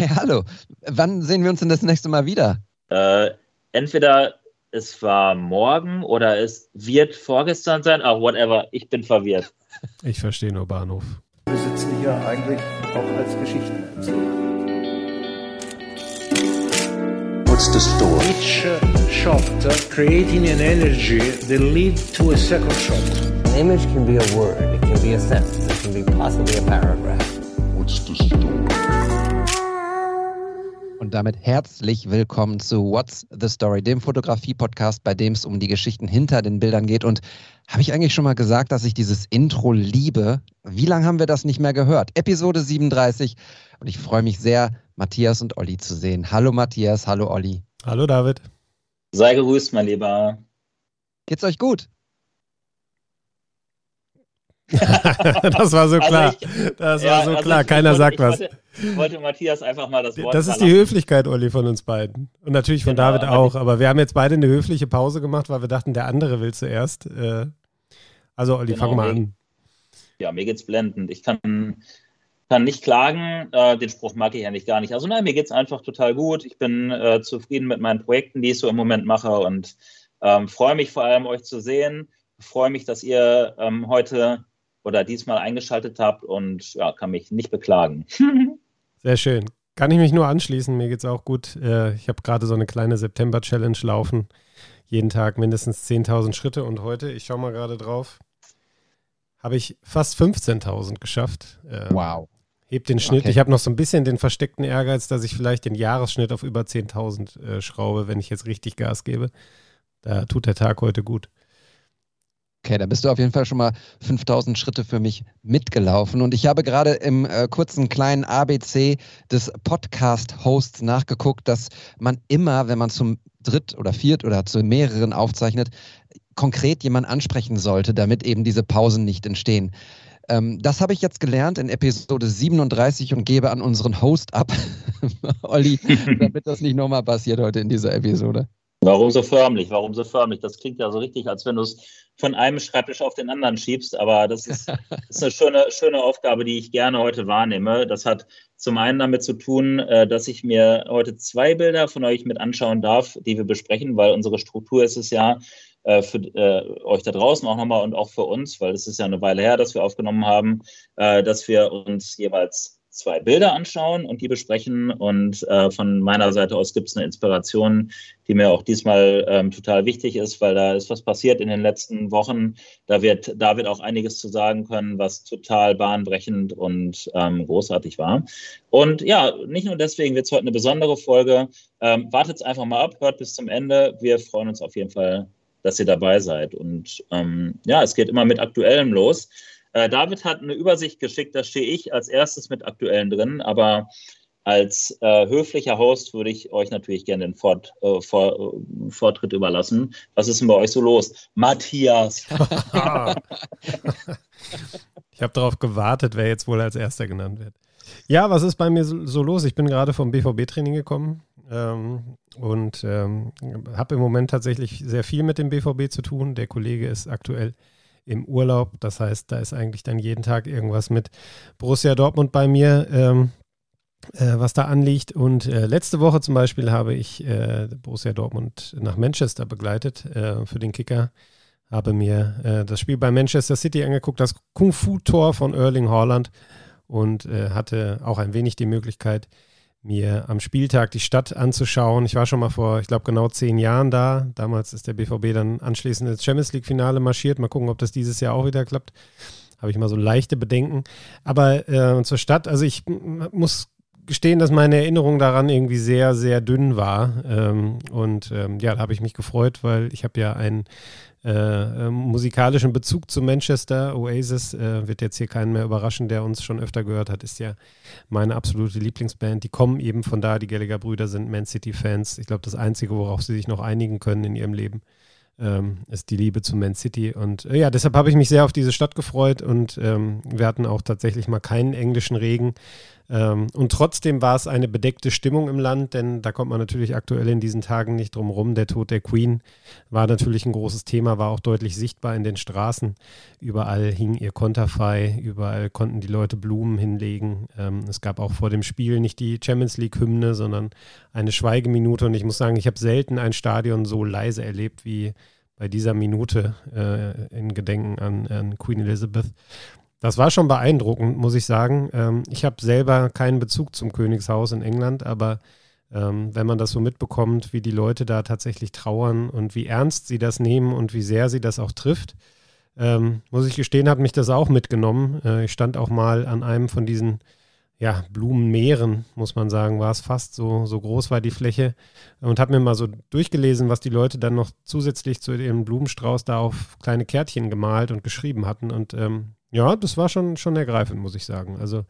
Hey, hallo. Wann sehen wir uns denn das nächste Mal wieder? Äh, entweder es war morgen oder es wird vorgestern sein, aber whatever, ich bin verwirrt. Ich verstehe nur Bahnhof. Wir sitzen hier eigentlich auch als Geschichtenerzähler. What's the story? Each uh, shot uh, creating an energy that lead to a second shot. An image can be a word, it can be a sentence, it can be possibly a paragraph. What's the story? Und damit herzlich willkommen zu What's the Story, dem Fotografie-Podcast, bei dem es um die Geschichten hinter den Bildern geht. Und habe ich eigentlich schon mal gesagt, dass ich dieses Intro liebe? Wie lange haben wir das nicht mehr gehört? Episode 37. Und ich freue mich sehr, Matthias und Olli zu sehen. Hallo Matthias, hallo Olli. Hallo David. Sei gegrüßt, mein Lieber. Geht's euch gut? das war so Also klar. ich- das Ja, war so also klar. ich- Keiner ich sagt wollte, was. Ich wollte, wollte Matthias einfach mal das Wort Das ist die. Höflichkeit, Olli, von uns beiden. Und natürlich von Genau, David auch. Aber wir haben jetzt beide eine höfliche Pause gemacht, weil wir dachten, der andere will zuerst. Äh, Also, Olli, Genau, fang mal an. Ja, mir geht's blendend. Ich kann, kann nicht klagen. Äh, den Spruch mag ich eigentlich gar nicht. Also nein, mir geht's einfach total gut. Ich bin äh, zufrieden mit meinen Projekten, die ich so im Moment mache und ähm, freue mich vor allem, euch zu sehen. Freue mich, dass ihr ähm, heute oder diesmal eingeschaltet habt und ja, kann mich nicht beklagen. Sehr schön. Kann ich mich nur anschließen. Mir geht's auch gut. Äh, Ich habe gerade so eine kleine September-Challenge laufen. Jeden Tag mindestens 10.000 Schritte. Und heute, ich schaue mal gerade drauf, habe ich fast 15.000 geschafft. Äh, Wow. Heb den Schnitt. Okay. Ich habe noch so ein bisschen den versteckten Ehrgeiz, dass ich vielleicht den Jahresschnitt auf über 10.000 äh, schraube, wenn ich jetzt richtig Gas gebe. Da tut der Tag heute gut. Okay, da bist du auf jeden Fall schon mal 5000 Schritte für mich mitgelaufen. Und ich habe gerade im äh, kurzen kleinen ABC des Podcast-Hosts nachgeguckt, dass man immer, wenn man zum Dritt oder Viert oder zu mehreren aufzeichnet, konkret jemanden ansprechen sollte, damit eben diese Pausen nicht entstehen. Ähm, das habe ich jetzt gelernt in Episode 37 und gebe an unseren Host ab, Olli, damit das nicht nochmal passiert heute in dieser Episode. Warum so förmlich? Warum so förmlich? Das klingt ja so richtig, als wenn du es von einem Schreibtisch auf den anderen schiebst, aber das ist, das ist eine schöne, schöne Aufgabe, die ich gerne heute wahrnehme. Das hat zum einen damit zu tun, äh, dass ich mir heute zwei Bilder von euch mit anschauen darf, die wir besprechen, weil unsere Struktur ist es ja, äh, für äh, euch da draußen auch nochmal und auch für uns, weil es ist ja eine Weile her, dass wir aufgenommen haben, äh, dass wir uns jeweils zwei Bilder anschauen und die besprechen. Und äh, von meiner Seite aus gibt es eine Inspiration, die mir auch diesmal ähm, total wichtig ist, weil da ist was passiert in den letzten Wochen. Da wird David auch einiges zu sagen können, was total bahnbrechend und ähm, großartig war. Und ja, nicht nur deswegen wird es heute eine besondere Folge. Ähm, Wartet einfach mal ab, hört bis zum Ende. Wir freuen uns auf jeden Fall, dass ihr dabei seid. Und ähm, ja, es geht immer mit Aktuellem los. Äh, David hat eine Übersicht geschickt, da stehe ich als erstes mit Aktuellen drin, aber als äh, höflicher Host würde ich euch natürlich gerne den Fort, äh, Vor, äh, Vortritt überlassen. Was ist denn bei euch so los? Matthias. ich habe darauf gewartet, wer jetzt wohl als erster genannt wird. Ja, was ist bei mir so, so los? Ich bin gerade vom BVB-Training gekommen ähm, und ähm, habe im Moment tatsächlich sehr viel mit dem BVB zu tun. Der Kollege ist aktuell im Urlaub. Das heißt, da ist eigentlich dann jeden Tag irgendwas mit Borussia Dortmund bei mir, ähm, äh, was da anliegt. Und äh, letzte Woche zum Beispiel habe ich äh, Borussia Dortmund nach Manchester begleitet äh, für den Kicker. Habe mir äh, das Spiel bei Manchester City angeguckt, das Kung-Fu-Tor von Erling Haaland und äh, hatte auch ein wenig die Möglichkeit, mir am Spieltag die Stadt anzuschauen. Ich war schon mal vor, ich glaube, genau zehn Jahren da. Damals ist der BVB dann anschließend ins Champions League-Finale marschiert. Mal gucken, ob das dieses Jahr auch wieder klappt. Habe ich mal so leichte Bedenken. Aber äh, zur Stadt, also ich muss gestehen, dass meine Erinnerung daran irgendwie sehr, sehr dünn war. Ähm, und ähm, ja, da habe ich mich gefreut, weil ich habe ja einen äh, äh, musikalischen Bezug zu Manchester. Oasis äh, wird jetzt hier keinen mehr überraschen, der uns schon öfter gehört hat, ist ja meine absolute Lieblingsband. Die kommen eben von da, die Gallagher-Brüder sind Man City-Fans. Ich glaube, das Einzige, worauf sie sich noch einigen können in ihrem Leben. ähm, ist die Liebe zu Man City. Und äh, ja, deshalb habe ich mich sehr auf diese Stadt gefreut und ähm, wir hatten auch tatsächlich mal keinen englischen Regen. Ähm, und trotzdem war es eine bedeckte Stimmung im Land, denn da kommt man natürlich aktuell in diesen Tagen nicht drum rum. Der Tod der Queen war natürlich ein großes Thema, war auch deutlich sichtbar in den Straßen. Überall hing ihr Konterfei, überall konnten die Leute Blumen hinlegen. Ähm, es gab auch vor dem Spiel nicht die Champions League-Hymne, sondern eine Schweigeminute. Und ich muss sagen, ich habe selten ein Stadion so leise erlebt wie bei dieser Minute äh, in Gedenken an, an Queen Elizabeth. Das war schon beeindruckend, muss ich sagen. Ähm, ich habe selber keinen Bezug zum Königshaus in England, aber ähm, wenn man das so mitbekommt, wie die Leute da tatsächlich trauern und wie ernst sie das nehmen und wie sehr sie das auch trifft, ähm, muss ich gestehen, hat mich das auch mitgenommen. Äh, ich stand auch mal an einem von diesen ja, Blumenmeeren, muss man sagen, war es fast so, so groß war die Fläche und habe mir mal so durchgelesen, was die Leute dann noch zusätzlich zu ihrem Blumenstrauß da auf kleine Kärtchen gemalt und geschrieben hatten und ähm, ja, das war schon, schon ergreifend, muss ich sagen. Also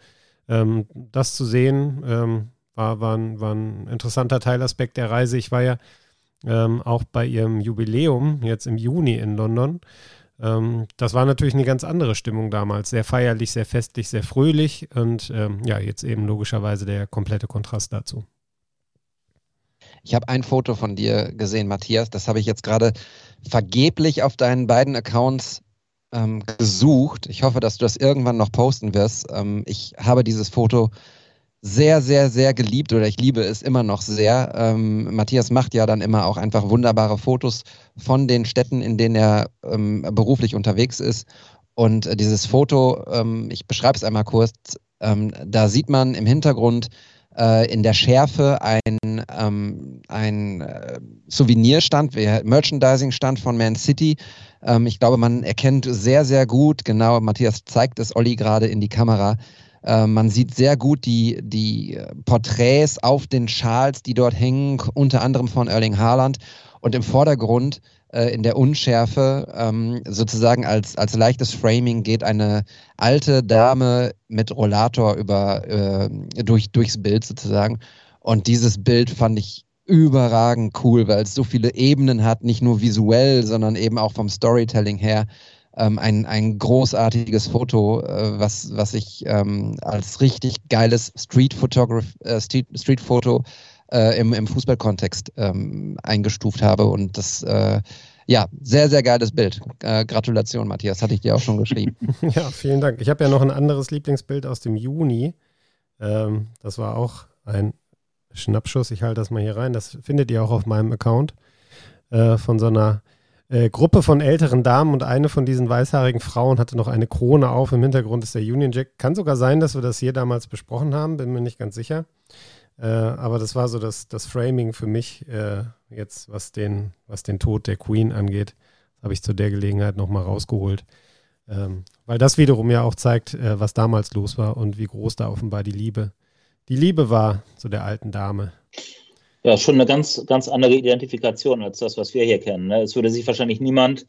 ähm, das zu sehen ähm, war, war, ein, war ein interessanter Teilaspekt der Reise. Ich war ja ähm, auch bei ihrem Jubiläum jetzt im Juni in London. Ähm, das war natürlich eine ganz andere Stimmung damals. Sehr feierlich, sehr festlich, sehr fröhlich und ähm, ja, jetzt eben logischerweise der komplette Kontrast dazu. Ich habe ein Foto von dir gesehen, Matthias. Das habe ich jetzt gerade vergeblich auf deinen beiden Accounts ähm, gesucht. Ich hoffe, dass du das irgendwann noch posten wirst. Ähm, ich habe dieses Foto sehr, sehr, sehr geliebt oder ich liebe es immer noch sehr. Ähm, Matthias macht ja dann immer auch einfach wunderbare Fotos von den Städten, in denen er ähm, beruflich unterwegs ist. Und äh, dieses Foto, ähm, ich beschreibe es einmal kurz, ähm, da sieht man im Hintergrund äh, in der Schärfe ein, ähm, ein äh, Souvenirstand, Merchandising-Stand von Man City. Ähm, ich glaube, man erkennt sehr, sehr gut, genau, Matthias zeigt es Olli gerade in die Kamera, äh, man sieht sehr gut die, die Porträts auf den Schals, die dort hängen, unter anderem von Erling Haaland. Und im Vordergrund äh, in der Unschärfe ähm, sozusagen als, als leichtes Framing geht eine alte Dame mit Rollator über, äh, durch, durchs Bild sozusagen. Und dieses Bild fand ich überragend cool, weil es so viele Ebenen hat, nicht nur visuell, sondern eben auch vom Storytelling her. Ähm, ein, ein großartiges Foto, äh, was, was ich ähm, als richtig geiles Street, äh, Street, Street äh, im, im Fußballkontext ähm, eingestuft habe. Und das, äh, ja, sehr, sehr geiles Bild. Äh, Gratulation, Matthias, hatte ich dir auch schon geschrieben. ja, vielen Dank. Ich habe ja noch ein anderes Lieblingsbild aus dem Juni. Ähm, das war auch ein Schnappschuss. Ich halte das mal hier rein. Das findet ihr auch auf meinem Account äh, von so einer äh, Gruppe von älteren Damen und eine von diesen weißhaarigen Frauen hatte noch eine Krone auf. Im Hintergrund ist der Union Jack. Kann sogar sein, dass wir das hier damals besprochen haben, bin mir nicht ganz sicher. Äh, aber das war so das, das Framing für mich äh, jetzt, was den, was den Tod der Queen angeht. Habe ich zu der Gelegenheit nochmal rausgeholt. Ähm, weil das wiederum ja auch zeigt, äh, was damals los war und wie groß da offenbar die Liebe, die Liebe war zu der alten Dame. Ja, schon eine ganz, ganz andere Identifikation als das, was wir hier kennen. Ne? Es würde sich wahrscheinlich niemand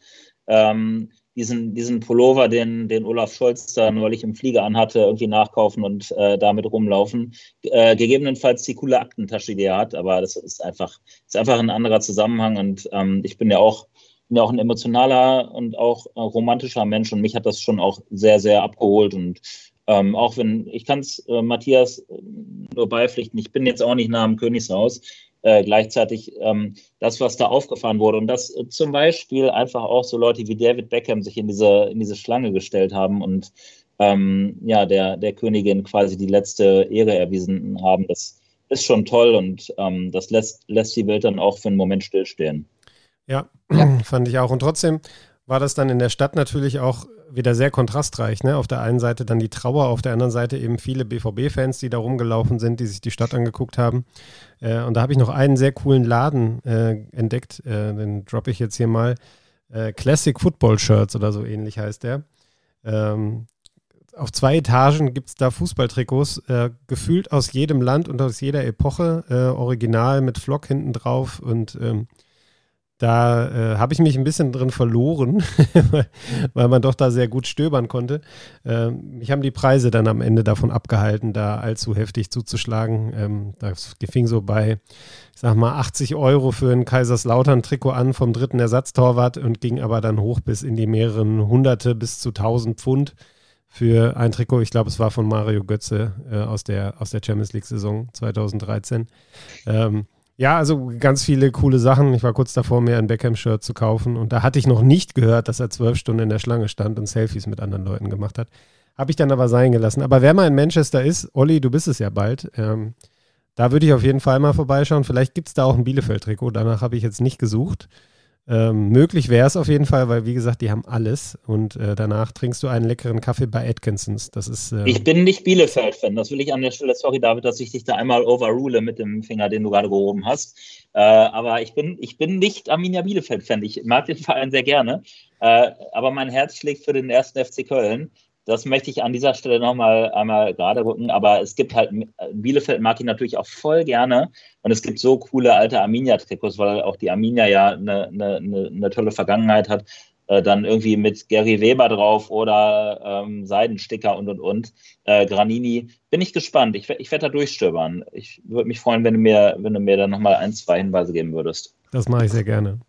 ähm, diesen, diesen Pullover, den, den Olaf Scholz da neulich im Flieger anhatte, irgendwie nachkaufen und äh, damit rumlaufen. Äh, gegebenenfalls die coole Aktentasche, die er hat, aber das ist einfach, ist einfach ein anderer Zusammenhang und ähm, ich bin ja auch bin ja auch ein emotionaler und auch äh, romantischer Mensch und mich hat das schon auch sehr, sehr abgeholt und ähm, auch wenn, ich kann es äh, Matthias äh, nur beipflichten, ich bin jetzt auch nicht nah am Königshaus, äh, gleichzeitig ähm, das, was da aufgefahren wurde und dass äh, zum Beispiel einfach auch so Leute wie David Beckham sich in diese, in diese Schlange gestellt haben und ähm, ja, der, der Königin quasi die letzte Ehre erwiesen haben, das ist schon toll und ähm, das lässt, lässt die Welt dann auch für einen Moment stillstehen. Ja, ja, fand ich auch. Und trotzdem war das dann in der Stadt natürlich auch wieder sehr kontrastreich. Ne? Auf der einen Seite dann die Trauer, auf der anderen Seite eben viele BVB-Fans, die da rumgelaufen sind, die sich die Stadt angeguckt haben. Äh, und da habe ich noch einen sehr coolen Laden äh, entdeckt, äh, den droppe ich jetzt hier mal. Äh, Classic Football Shirts oder so ähnlich heißt der. Ähm, auf zwei Etagen gibt es da Fußballtrikots, äh, gefühlt aus jedem Land und aus jeder Epoche, äh, original mit Flock hinten drauf und ähm, da äh, habe ich mich ein bisschen drin verloren, weil man doch da sehr gut stöbern konnte. Ähm, mich haben die Preise dann am Ende davon abgehalten, da allzu heftig zuzuschlagen. Ähm, das fing so bei, ich sag mal, 80 Euro für ein Kaiserslautern-Trikot an vom dritten Ersatztorwart und ging aber dann hoch bis in die mehreren Hunderte bis zu 1000 Pfund für ein Trikot. Ich glaube, es war von Mario Götze äh, aus, der, aus der Champions League-Saison 2013. Ähm, ja, also ganz viele coole Sachen. Ich war kurz davor, mir ein Beckham-Shirt zu kaufen und da hatte ich noch nicht gehört, dass er zwölf Stunden in der Schlange stand und Selfies mit anderen Leuten gemacht hat. Habe ich dann aber sein gelassen. Aber wer mal in Manchester ist, Olli, du bist es ja bald, ähm, da würde ich auf jeden Fall mal vorbeischauen. Vielleicht gibt es da auch ein Bielefeld-Trikot. Danach habe ich jetzt nicht gesucht. Ähm, möglich wäre es auf jeden Fall, weil wie gesagt, die haben alles und äh, danach trinkst du einen leckeren Kaffee bei Atkinsons. Das ist. Äh ich bin nicht Bielefeld-Fan. Das will ich an der Stelle. Sorry, David, dass ich dich da einmal overrule mit dem Finger, den du gerade gehoben hast. Äh, aber ich bin, ich bin nicht Arminia Bielefeld-Fan. Ich mag den Verein sehr gerne. Äh, aber mein Herz schlägt für den ersten FC Köln. Das möchte ich an dieser Stelle nochmal einmal gerade rücken. Aber es gibt halt, Bielefeld mag ich natürlich auch voll gerne. Und es gibt so coole alte Arminia-Trikots, weil auch die Arminia ja eine, eine, eine tolle Vergangenheit hat. Äh, dann irgendwie mit Gary Weber drauf oder ähm, Seidensticker und und und. Äh, Granini. Bin ich gespannt. Ich, ich werde da durchstöbern. Ich würde mich freuen, wenn du mir, wenn du mir dann nochmal ein, zwei Hinweise geben würdest. Das mache ich sehr gerne.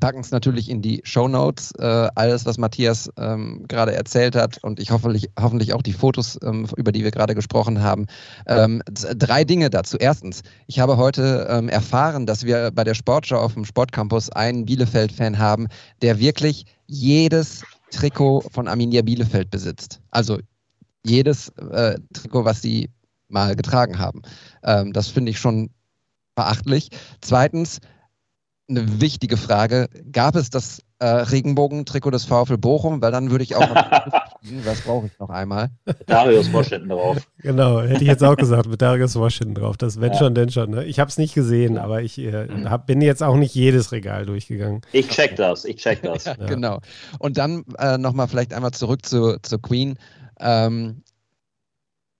Packen es natürlich in die Show Notes, äh, alles, was Matthias ähm, gerade erzählt hat und ich hoffentlich, hoffentlich auch die Fotos, ähm, über die wir gerade gesprochen haben. Ähm, drei Dinge dazu. Erstens, ich habe heute ähm, erfahren, dass wir bei der Sportschau auf dem Sportcampus einen Bielefeld-Fan haben, der wirklich jedes Trikot von Arminia Bielefeld besitzt. Also jedes äh, Trikot, was sie mal getragen haben. Ähm, das finde ich schon beachtlich. Zweitens, eine wichtige Frage. Gab es das äh, Regenbogen-Trikot des VfL Bochum? Weil dann würde ich auch noch was brauche ich noch einmal? Darius Washington drauf. Genau, hätte ich jetzt auch gesagt, mit Darius Washington drauf. Das wenn ja. schon, denn schon. Ne? Ich habe es nicht gesehen, ja. aber ich äh, mhm. hab, bin jetzt auch nicht jedes Regal durchgegangen. Ich check das, ich check das. ja, genau. Und dann äh, nochmal vielleicht einmal zurück zu, zu Queen. Ähm,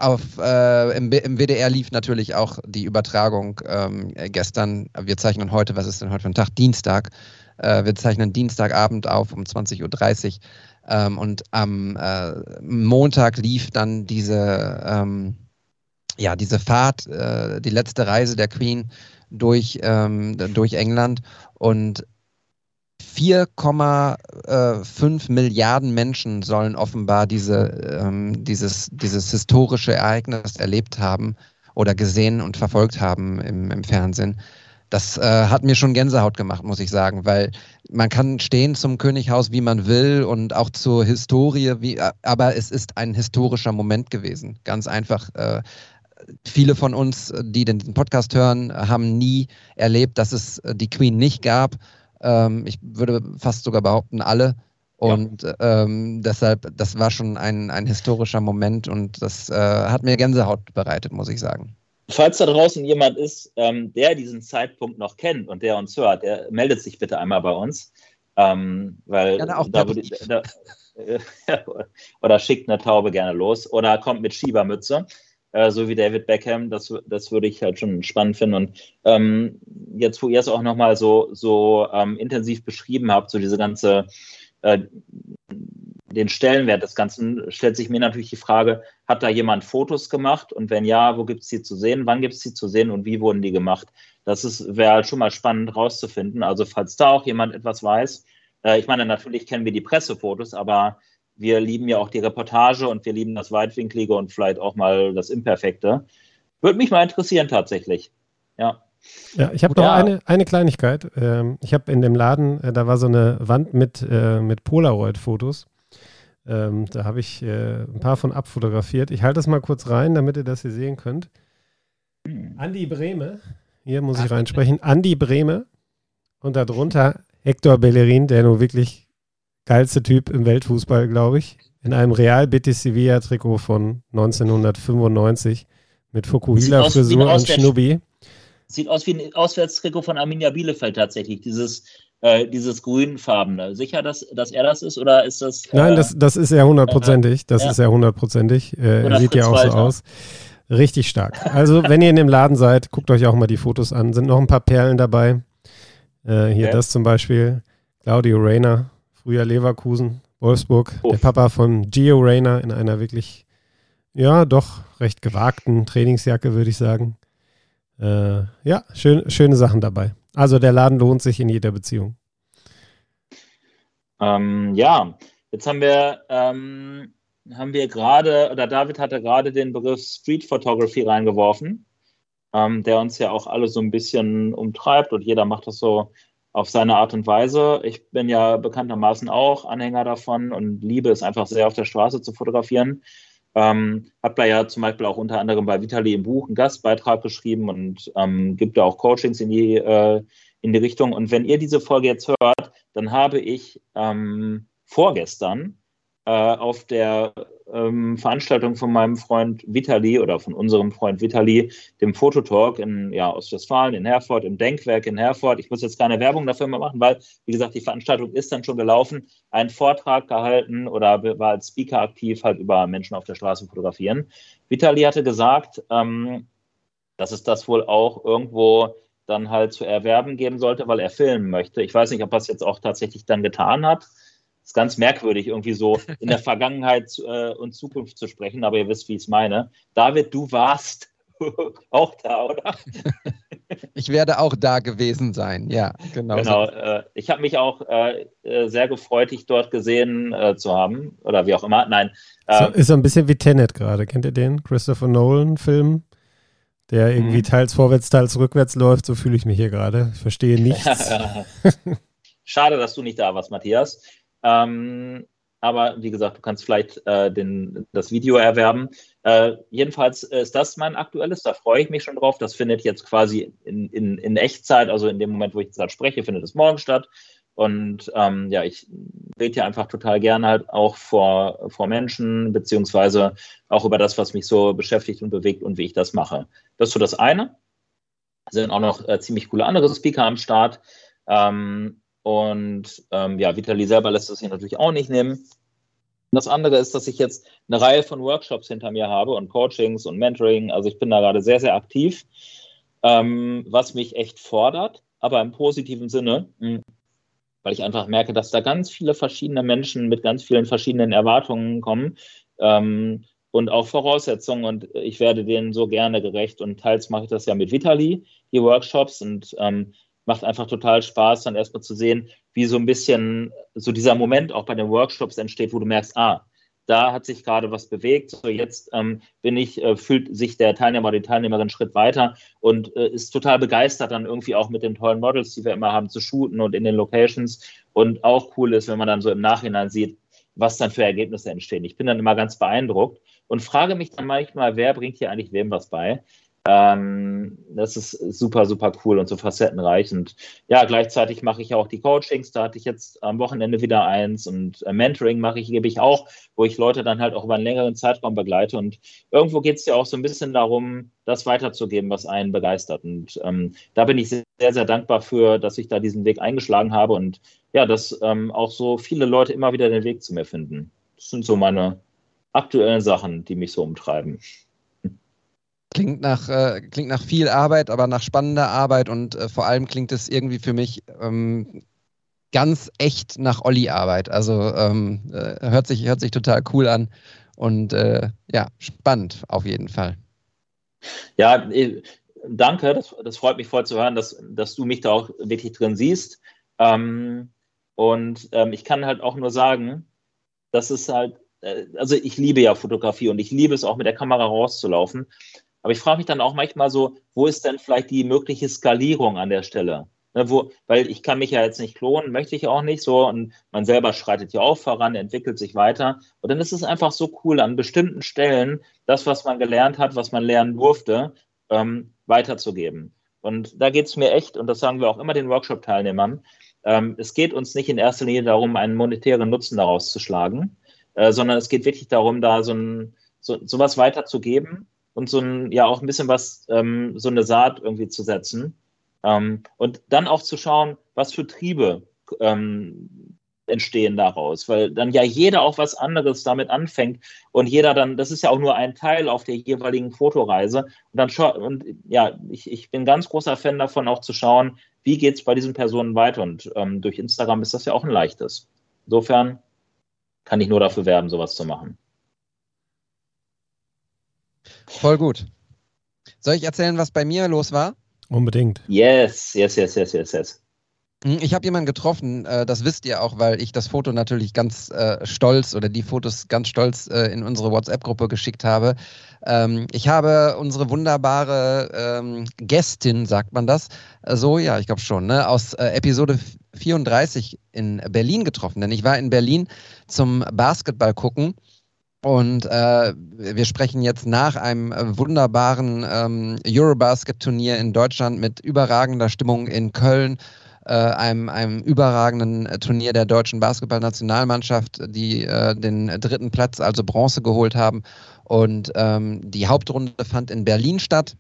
auf, äh, im, im, WDR lief natürlich auch die Übertragung ähm, gestern. Wir zeichnen heute, was ist denn heute für ein Tag? Dienstag. Äh, wir zeichnen Dienstagabend auf um 20.30 Uhr. Ähm, und am äh, Montag lief dann diese, ähm, ja, diese Fahrt, äh, die letzte Reise der Queen durch, ähm, durch England. Und 4,5 Milliarden Menschen sollen offenbar diese, ähm, dieses, dieses historische Ereignis erlebt haben oder gesehen und verfolgt haben im, im Fernsehen. Das äh, hat mir schon Gänsehaut gemacht, muss ich sagen, weil man kann stehen zum Könighaus, wie man will und auch zur Historie, wie, aber es ist ein historischer Moment gewesen. Ganz einfach. Äh, viele von uns, die den Podcast hören, haben nie erlebt, dass es die Queen nicht gab ähm, ich würde fast sogar behaupten, alle. Und ja. ähm, deshalb, das war schon ein, ein historischer Moment und das äh, hat mir Gänsehaut bereitet, muss ich sagen. Falls da draußen jemand ist, ähm, der diesen Zeitpunkt noch kennt und der uns hört, der meldet sich bitte einmal bei uns. Ähm, weil gerne auch da würde, da, äh, oder schickt eine Taube gerne los oder kommt mit Schiebermütze äh, so wie David Beckham. Das, das würde ich halt schon spannend finden. Und ähm, jetzt, wo ihr es auch nochmal so, so ähm, intensiv beschrieben habt, so diese ganze, äh, den Stellenwert des Ganzen, stellt sich mir natürlich die Frage, hat da jemand Fotos gemacht? Und wenn ja, wo gibt es die zu sehen? Wann gibt es die zu sehen und wie wurden die gemacht? Das wäre halt schon mal spannend rauszufinden. Also falls da auch jemand etwas weiß, äh, ich meine, natürlich kennen wir die Pressefotos, aber wir lieben ja auch die Reportage und wir lieben das Weitwinklige und vielleicht auch mal das Imperfekte. Würde mich mal interessieren tatsächlich. Ja. Ja, ich habe noch eine, eine Kleinigkeit. Ähm, ich habe in dem Laden, äh, da war so eine Wand mit, äh, mit Polaroid-Fotos. Ähm, da habe ich äh, ein paar von abfotografiert. Ich halte das mal kurz rein, damit ihr das hier sehen könnt. Andi Breme, hier muss ich reinsprechen. Andi Breme und darunter Hector Bellerin, der nun wirklich geilste Typ im Weltfußball, glaube ich. In einem Real Betis Sevilla Trikot von 1995 mit Fukuhila-Frisur und Schnubbi. Sieht aus wie ein Auswärtstrikot von Arminia Bielefeld tatsächlich, dieses, äh, dieses grünfarbene. Sicher, dass, dass er das ist oder ist das. Äh, Nein, das, das ist er hundertprozentig. Das ja. ist er hundertprozentig. Äh, sieht ja auch Walter. so aus. Richtig stark. Also, wenn ihr in dem Laden seid, guckt euch auch mal die Fotos an. Sind noch ein paar Perlen dabei. Äh, hier Okay. das zum Beispiel. Claudio Reyna, früher Leverkusen, Wolfsburg. Der Uff. Papa von Gio Reyna in einer wirklich, ja, doch recht gewagten Trainingsjacke, würde ich sagen. Äh, ja, schön, schöne Sachen dabei. Also der Laden lohnt sich in jeder Beziehung. Ähm, ja, jetzt haben wir, ähm, haben wir gerade, oder David hatte gerade den Begriff Street Photography reingeworfen, ähm, der uns ja auch alle so ein bisschen umtreibt und jeder macht das so auf seine Art und Weise. Ich bin ja bekanntermaßen auch Anhänger davon und liebe es einfach sehr auf der Straße zu fotografieren. Ähm, hab da ja zum Beispiel auch unter anderem bei Vitali im Buch einen Gastbeitrag geschrieben und ähm, gibt da auch Coachings in die, äh, in die Richtung. Und wenn ihr diese Folge jetzt hört, dann habe ich ähm, vorgestern äh, auf der ähm, Veranstaltung von meinem Freund Vitali oder von unserem Freund Vitali, dem Fototalk in ja, Ostwestfalen, in Herford, im Denkwerk in Herford. Ich muss jetzt keine Werbung dafür mehr machen, weil, wie gesagt, die Veranstaltung ist dann schon gelaufen. Einen Vortrag gehalten oder war als Speaker aktiv, halt über Menschen auf der Straße fotografieren. Vitali hatte gesagt, ähm, dass es das wohl auch irgendwo dann halt zu erwerben geben sollte, weil er filmen möchte. Ich weiß nicht, ob er es jetzt auch tatsächlich dann getan hat. Ist ganz merkwürdig, irgendwie so in der Vergangenheit äh, und Zukunft zu sprechen, aber ihr wisst, wie ich es meine. David, du warst auch da, oder? Ich werde auch da gewesen sein, ja, genau. Genau. Äh, ich habe mich auch äh, äh, sehr gefreut, dich dort gesehen äh, zu haben. Oder wie auch immer. Nein. So, Äh, ist so ein bisschen wie Tenet gerade. Kennt ihr den? Christopher Nolan-Film? Der irgendwie Mhm. teils vorwärts, teils rückwärts läuft. So fühle ich mich hier gerade. Ich verstehe nichts. Schade, dass du nicht da warst, Matthias. Ähm, aber wie gesagt, du kannst vielleicht äh, den, das Video erwerben. Äh, jedenfalls ist das mein aktuelles, da freue ich mich schon drauf. Das findet jetzt quasi in, in, in Echtzeit, also in dem Moment, wo ich jetzt gerade spreche, findet es morgen statt. Und ähm, ja, ich rede ja einfach total gerne halt auch vor, vor Menschen, beziehungsweise auch über das, was mich so beschäftigt und bewegt und wie ich das mache. Das ist so das eine. Es sind auch noch äh, ziemlich coole andere Speaker am Start. Ähm, und ähm, ja, Vitali selber lässt das hier natürlich auch nicht nehmen. Das andere ist, dass ich jetzt eine Reihe von Workshops hinter mir habe und Coachings und Mentoring. Also ich bin da gerade sehr, sehr aktiv, ähm, was mich echt fordert, aber im positiven Sinne, mh, weil ich einfach merke, dass da ganz viele verschiedene Menschen mit ganz vielen verschiedenen Erwartungen kommen ähm, und auch Voraussetzungen und ich werde denen so gerne gerecht und teils mache ich das ja mit Vitali, die Workshops und ähm, macht einfach total Spaß, dann erstmal zu sehen, wie so ein bisschen so dieser Moment auch bei den Workshops entsteht, wo du merkst, ah, da hat sich gerade was bewegt. So jetzt ähm, bin ich, äh, fühlt sich der Teilnehmer oder die Teilnehmerin einen Schritt weiter und äh, ist total begeistert dann irgendwie auch mit den tollen Models, die wir immer haben, zu shooten und in den Locations. Und auch cool ist, wenn man dann so im Nachhinein sieht, was dann für Ergebnisse entstehen. Ich bin dann immer ganz beeindruckt und frage mich dann manchmal, wer bringt hier eigentlich wem was bei? Ähm, das ist super, super cool und so facettenreich. Und ja, gleichzeitig mache ich auch die Coachings. Da hatte ich jetzt am Wochenende wieder eins und äh, Mentoring mache ich, gebe ich auch, wo ich Leute dann halt auch über einen längeren Zeitraum begleite. Und irgendwo geht es ja auch so ein bisschen darum, das weiterzugeben, was einen begeistert. Und ähm, da bin ich sehr, sehr dankbar für, dass ich da diesen Weg eingeschlagen habe und ja, dass ähm, auch so viele Leute immer wieder den Weg zu mir finden. Das sind so meine aktuellen Sachen, die mich so umtreiben. Klingt nach, äh, klingt nach viel Arbeit, aber nach spannender Arbeit und äh, vor allem klingt es irgendwie für mich ähm, ganz echt nach Olli-Arbeit. Also ähm, äh, hört, sich, hört sich total cool an und äh, ja, spannend auf jeden Fall. Ja, eh, danke, das, das freut mich voll zu hören, dass, dass du mich da auch wirklich drin siehst. Ähm, und ähm, ich kann halt auch nur sagen, dass es halt, äh, also ich liebe ja Fotografie und ich liebe es auch mit der Kamera rauszulaufen. Aber ich frage mich dann auch manchmal so, wo ist denn vielleicht die mögliche Skalierung an der Stelle? Ne, wo, weil ich kann mich ja jetzt nicht klonen, möchte ich auch nicht so. Und man selber schreitet ja auch voran, entwickelt sich weiter. Und dann ist es einfach so cool, an bestimmten Stellen das, was man gelernt hat, was man lernen durfte, ähm, weiterzugeben. Und da geht es mir echt, und das sagen wir auch immer den Workshop-Teilnehmern, ähm, es geht uns nicht in erster Linie darum, einen monetären Nutzen daraus zu schlagen, äh, sondern es geht wirklich darum, da so, ein, so, so was weiterzugeben und so ein, ja auch ein bisschen was, ähm, so eine Saat irgendwie zu setzen. Ähm, und dann auch zu schauen, was für Triebe ähm, entstehen daraus, weil dann ja jeder auch was anderes damit anfängt und jeder dann, das ist ja auch nur ein Teil auf der jeweiligen Fotoreise und dann und ja, ich, ich bin ganz großer Fan davon auch zu schauen, wie geht es bei diesen Personen weiter? Und ähm, durch Instagram ist das ja auch ein leichtes. Insofern kann ich nur dafür werben, sowas zu machen. Voll gut. Soll ich erzählen, was bei mir los war? Unbedingt. Yes, yes, yes, yes, yes, yes. Hm, ich habe jemanden getroffen, äh, das wisst ihr auch, weil ich das Foto natürlich ganz äh, stolz oder die Fotos ganz stolz äh, in unsere WhatsApp-Gruppe geschickt habe. Ähm, ich habe unsere wunderbare ähm, Gästin, sagt man das? So, ja, ich glaube schon, ne? aus äh, Episode 34 in Berlin getroffen. Denn ich war in Berlin zum Basketball gucken. Und äh, wir sprechen jetzt nach einem wunderbaren ähm, Eurobasket-Turnier in Deutschland mit überragender Stimmung in Köln äh, einem, einem überragenden Turnier der deutschen Basketballnationalmannschaft, die äh, den dritten Platz, also Bronze, geholt haben. Und ähm, die Hauptrunde fand in Berlin statt.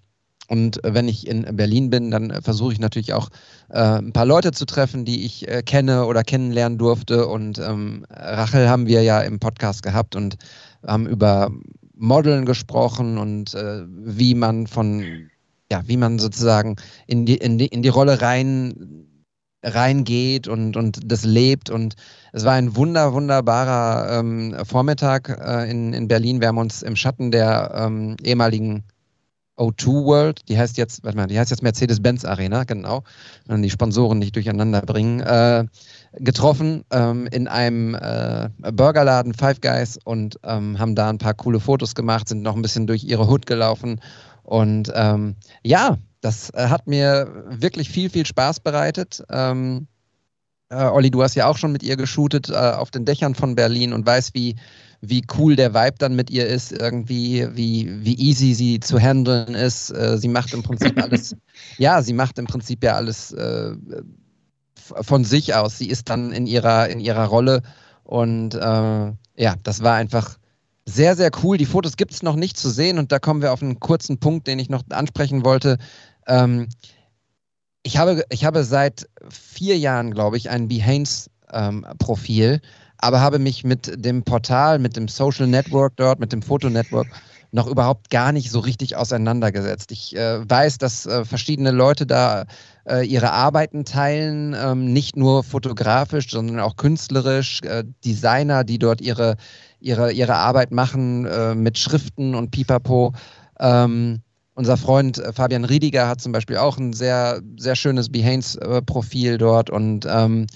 Und wenn ich in Berlin bin, dann versuche ich natürlich auch äh, ein paar Leute zu treffen, die ich äh, kenne oder kennenlernen durfte. Und ähm, Rachel haben wir ja im Podcast gehabt und haben über Modeln gesprochen und äh, wie man von, ja, wie man sozusagen in die, in die, in die Rolle rein reingeht und, und das lebt. Und es war ein wunder, wunderbarer ähm, Vormittag äh, in, in Berlin. Wir haben uns im Schatten der ähm, ehemaligen O2 World, die heißt jetzt, warte mal, die heißt jetzt Mercedes-Benz Arena, genau, und die Sponsoren nicht durcheinander bringen, äh, getroffen ähm, in einem äh, Burgerladen Five Guys und ähm, haben da ein paar coole Fotos gemacht, sind noch ein bisschen durch ihre Hood gelaufen und ähm, ja, das äh, hat mir wirklich viel, viel Spaß bereitet. Ähm, äh, Olli, du hast ja auch schon mit ihr geshootet äh, auf den Dächern von Berlin und weißt, wie, wie cool der Vibe dann mit ihr ist, irgendwie, wie, wie easy sie zu handeln ist. Äh, sie macht im Prinzip alles, ja, sie macht im Prinzip ja alles von sich aus. Sie ist dann in ihrer, in ihrer Rolle und äh, ja, das war einfach sehr, sehr cool. Die Fotos gibt es noch nicht zu sehen und da kommen wir auf einen kurzen Punkt, den ich noch ansprechen wollte. Ähm, ich, habe, ich habe seit vier Jahren, glaube ich, ein Behance-Profil, ähm, aber habe mich mit dem Portal, mit dem Social Network dort, mit dem Fotonetwork noch überhaupt gar nicht so richtig auseinandergesetzt. Ich äh, weiß, dass äh, verschiedene Leute da äh, ihre Arbeiten teilen, ähm, nicht nur fotografisch, sondern auch künstlerisch, äh, Designer, die dort ihre, ihre, ihre Arbeit machen äh, mit Schriften und Pipapo. Ähm, unser Freund äh, Fabian Riediger hat zum Beispiel auch ein sehr, sehr schönes Behance-Profil dort und ähm,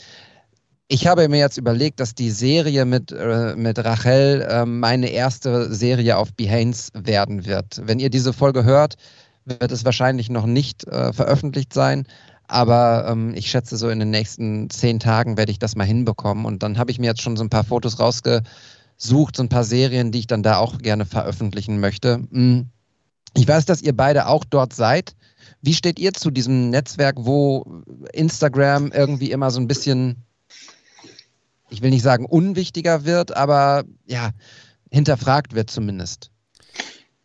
ich habe mir jetzt überlegt, dass die Serie mit, äh, mit Rachel äh, meine erste Serie auf Behance werden wird. Wenn ihr diese Folge hört, wird es wahrscheinlich noch nicht äh, veröffentlicht sein, aber ähm, ich schätze, so in den nächsten zehn Tagen werde ich das mal hinbekommen. Und dann habe ich mir jetzt schon so ein paar Fotos rausgesucht, so ein paar Serien, die ich dann da auch gerne veröffentlichen möchte. Mhm. Ich weiß, dass ihr beide auch dort seid. Wie steht ihr zu diesem Netzwerk, wo Instagram irgendwie immer so ein bisschen, ich will nicht sagen unwichtiger wird, aber ja, hinterfragt wird zumindest?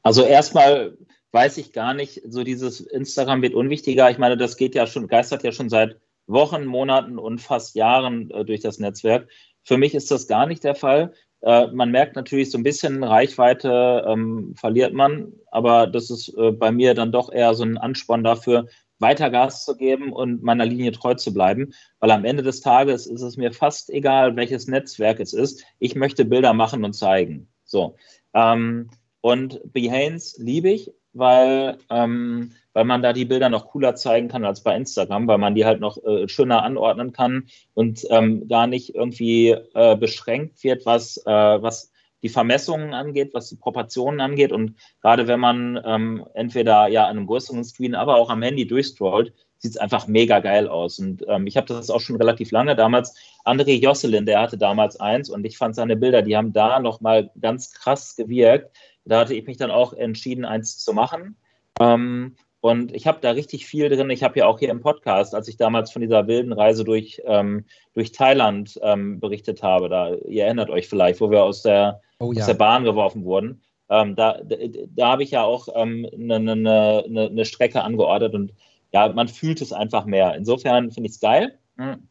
Also erstmal weiß ich gar nicht, so dieses Instagram wird unwichtiger. Ich meine, das geht ja schon, geistert ja schon seit Wochen, Monaten und fast Jahren äh, durch das Netzwerk. Für mich ist das gar nicht der Fall. Äh, man merkt natürlich so ein bisschen Reichweite ähm, verliert man, aber das ist äh, bei mir dann doch eher so ein Ansporn dafür, weiter Gas zu geben und meiner Linie treu zu bleiben, weil am Ende des Tages ist es mir fast egal, welches Netzwerk es ist. Ich möchte Bilder machen und zeigen. So. Ähm, und Behance liebe ich, weil ähm, weil man da die Bilder noch cooler zeigen kann als bei Instagram, weil man die halt noch äh, schöner anordnen kann und ähm, gar nicht irgendwie äh, beschränkt wird, was, äh, was die Vermessungen angeht, was die Proportionen angeht. Und gerade wenn man ähm, entweder ja an einem größeren Screen, aber auch am Handy durchstrollt, sieht es einfach mega geil aus. Und ähm, ich habe das auch schon relativ lange damals. André Josselin, der hatte damals eins und ich fand seine Bilder, die haben da nochmal ganz krass gewirkt. Da hatte ich mich dann auch entschieden, eins zu machen. Ähm, und ich habe da richtig viel drin. Ich habe ja auch hier im Podcast, als ich damals von dieser wilden Reise durch, ähm, durch Thailand ähm, berichtet habe, da, ihr erinnert euch vielleicht, wo wir aus der, oh, ja. aus der Bahn geworfen wurden. Ähm, da da, da habe ich ja auch eine ähm, ne, ne, ne, ne, Strecke angeordnet und ja, man fühlt es einfach mehr. Insofern finde ich es geil. Mhm.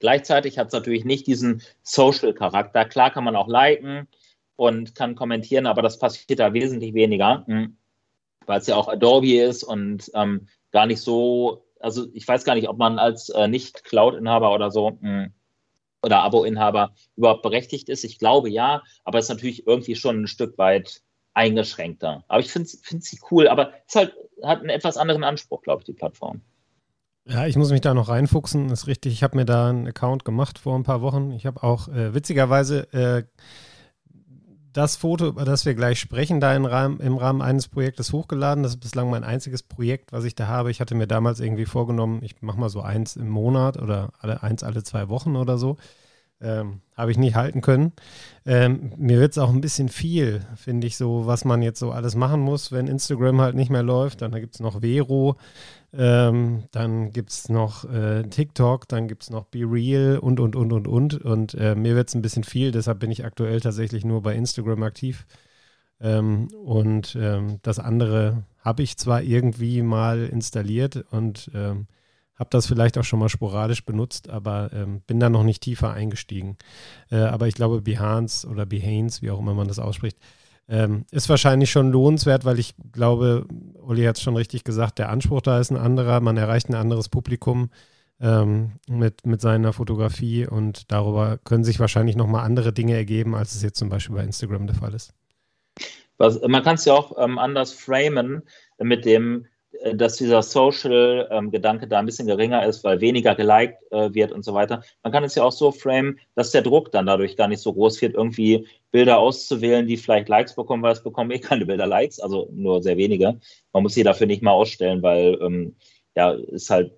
Gleichzeitig hat es natürlich nicht diesen Social-Charakter. Klar kann man auch liken und kann kommentieren, aber das passiert da wesentlich weniger. Mhm weil es ja auch Adobe ist und ähm, gar nicht so also ich weiß gar nicht, ob man als äh, Nicht-Cloud-Inhaber oder so mh, oder Abo-Inhaber überhaupt berechtigt ist. Ich glaube ja, aber es ist natürlich irgendwie schon ein Stück weit eingeschränkter. Aber ich finde sie cool, aber es halt, hat einen etwas anderen Anspruch, glaube ich, die Plattform. Ja, ich muss mich da noch reinfuchsen, ist richtig. Ich habe mir da einen Account gemacht vor ein paar Wochen. Ich habe auch äh, witzigerweise äh, das Foto, über das wir gleich sprechen, da im Rahmen, im Rahmen eines Projektes hochgeladen. Das ist bislang mein einziges Projekt, was ich da habe. Ich hatte mir damals irgendwie vorgenommen, ich mache mal so eins im Monat oder alle, eins alle zwei Wochen oder so. Ähm, Habe ich nicht halten können. Ähm, mir wird es auch ein bisschen viel, finde ich, so, was man jetzt so alles machen muss, wenn Instagram halt nicht mehr läuft. Dann gibt es noch Vero, ähm, dann gibt es noch äh, TikTok, dann gibt es noch Be Real und, und, und, und, und. Und äh, mir wird es ein bisschen viel, deshalb bin ich aktuell tatsächlich nur bei Instagram aktiv. Ähm, und ähm, das andere habe ich zwar irgendwie mal installiert und ähm, habe das vielleicht auch schon mal sporadisch benutzt, aber ähm, bin da noch nicht tiefer eingestiegen. Äh, aber ich glaube, Behance oder Behance, wie auch immer man das ausspricht, ähm, ist wahrscheinlich schon lohnenswert, weil ich glaube, Uli hat es schon richtig gesagt, der Anspruch da ist ein anderer, man erreicht ein anderes Publikum ähm, mit, mit seiner Fotografie und darüber können sich wahrscheinlich nochmal andere Dinge ergeben, als es jetzt zum Beispiel bei Instagram der Fall ist. Was, man kann es ja auch ähm, anders framen mit dem, dass dieser Social-Gedanke ähm, da ein bisschen geringer ist, weil weniger geliked äh, wird und so weiter. Man kann es ja auch so framen, dass der Druck dann dadurch gar nicht so groß wird, irgendwie Bilder auszuwählen, die vielleicht Likes bekommen, weil es bekommen eh keine Bilder Likes, also nur sehr wenige. Man muss sie dafür nicht mal ausstellen, weil ähm, ja, ist halt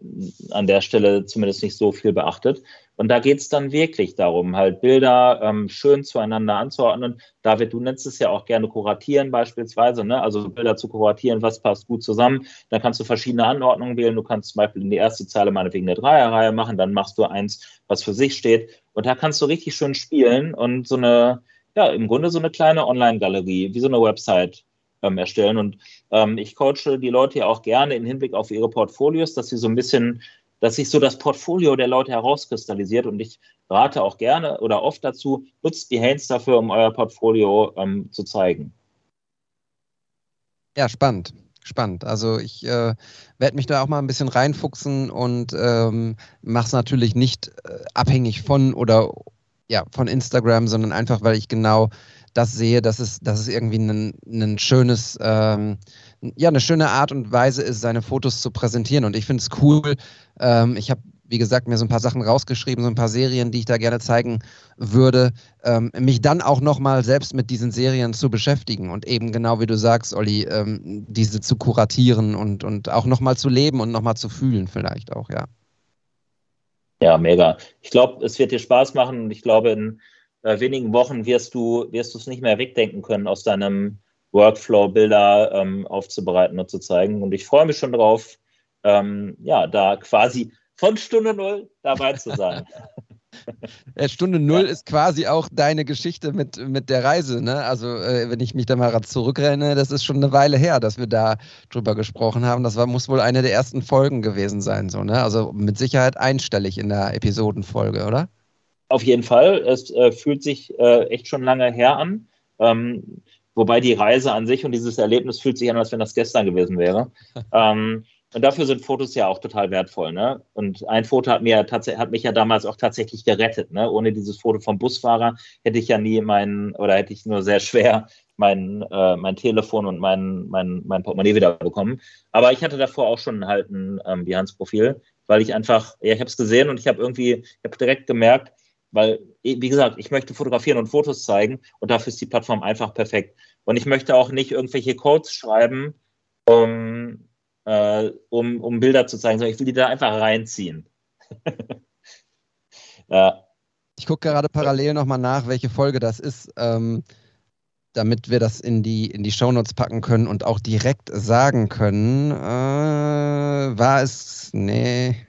an der Stelle zumindest nicht so viel beachtet. Und da geht es dann wirklich darum, halt Bilder ähm, schön zueinander anzuordnen. David, du nennst es ja auch gerne kuratieren beispielsweise, ne? also Bilder zu kuratieren, was passt gut zusammen. Dann kannst du verschiedene Anordnungen wählen. Du kannst zum Beispiel in die erste Zeile meinetwegen eine Dreierreihe machen, dann machst du eins, was für sich steht. Und da kannst du richtig schön spielen und so eine, ja, im Grunde so eine kleine Online-Galerie, wie so eine Website ähm, erstellen. Und ähm, ich coache die Leute ja auch gerne im Hinblick auf ihre Portfolios, dass sie so ein bisschen, dass sich so das Portfolio der Leute herauskristallisiert. Und ich rate auch gerne oder oft dazu, nutzt die Hands dafür, um euer Portfolio ähm, zu zeigen. Ja, spannend. Spannend. Also ich äh, werde mich da auch mal ein bisschen reinfuchsen und ähm, mache es natürlich nicht äh, abhängig von oder ja, von Instagram, sondern einfach, weil ich genau das sehe, dass es, dass es irgendwie ein, schönes, ähm, ja, eine schöne Art und Weise ist, seine Fotos zu präsentieren. Und ich finde es cool. Ähm, ich habe, wie gesagt, mir so ein paar Sachen rausgeschrieben, so ein paar Serien, die ich da gerne zeigen würde, ähm, mich dann auch nochmal selbst mit diesen Serien zu beschäftigen und eben genau wie du sagst, Olli, ähm, diese zu kuratieren und, und auch nochmal zu leben und nochmal zu fühlen, vielleicht auch, ja. Ja, mega. Ich glaube, es wird dir Spaß machen und ich glaube, in äh, wenigen Wochen wirst du wirst du es nicht mehr wegdenken können, aus deinem Workflow Bilder ähm, aufzubereiten und zu zeigen. Und ich freue mich schon drauf, ähm, ja, da quasi von Stunde Null dabei zu sein. Stunde Null ja. ist quasi auch deine Geschichte mit, mit der Reise. Ne? Also, äh, wenn ich mich da mal zurückrenne, das ist schon eine Weile her, dass wir da drüber gesprochen haben. Das war, muss wohl eine der ersten Folgen gewesen sein. So, ne? Also mit Sicherheit einstellig in der Episodenfolge, oder? Auf jeden Fall. Es äh, fühlt sich äh, echt schon lange her an. Ähm, wobei die Reise an sich und dieses Erlebnis fühlt sich an, als wenn das gestern gewesen wäre. ähm, und dafür sind Fotos ja auch total wertvoll. Ne? Und ein Foto hat, mir hat mich ja damals auch tatsächlich gerettet. Ne? Ohne dieses Foto vom Busfahrer hätte ich ja nie mein, oder hätte ich nur sehr schwer mein, äh, mein Telefon und mein, mein, mein Portemonnaie wieder bekommen. Aber ich hatte davor auch schon halt ein ähm, Behance-Profil, weil ich einfach, ja, ich habe es gesehen und ich habe irgendwie, ich habe direkt gemerkt, weil, wie gesagt, ich möchte fotografieren und Fotos zeigen und dafür ist die Plattform einfach perfekt. Und ich möchte auch nicht irgendwelche Codes schreiben, um, äh, um, um Bilder zu zeigen, sondern ich will die da einfach reinziehen. ja. Ich gucke gerade parallel nochmal nach, welche Folge das ist, ähm, damit wir das in die, in die Shownotes packen können und auch direkt sagen können. Äh, war es. Nee.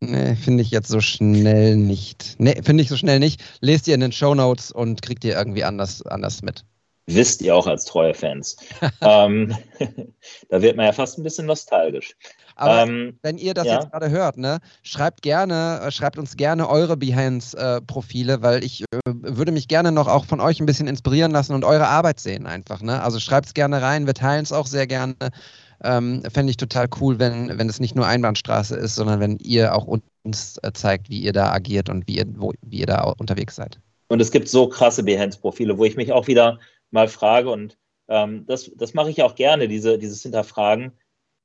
Nee, finde ich jetzt so schnell nicht. Nee, finde ich so schnell nicht. Lest ihr in den Show Notes und kriegt ihr irgendwie anders, anders mit. Wisst ihr auch als treue Fans. ähm, da wird man ja fast ein bisschen nostalgisch. Aber ähm, wenn ihr das ja. jetzt gerade hört, ne, schreibt gerne, äh, schreibt uns gerne eure Behance-Profile, äh, weil ich äh, würde mich gerne noch auch von euch ein bisschen inspirieren lassen und eure Arbeit sehen einfach. Ne? Also schreibt es gerne rein, wir teilen es auch sehr gerne. Ähm, fände ich total cool, wenn, wenn es nicht nur Einbahnstraße ist, sondern wenn ihr auch uns äh, zeigt, wie ihr da agiert und wie ihr, wo, wie ihr da unterwegs seid. Und es gibt so krasse Behance-Profile, wo ich mich auch wieder mal frage, und ähm, das, das mache ich auch gerne, diese, dieses Hinterfragen,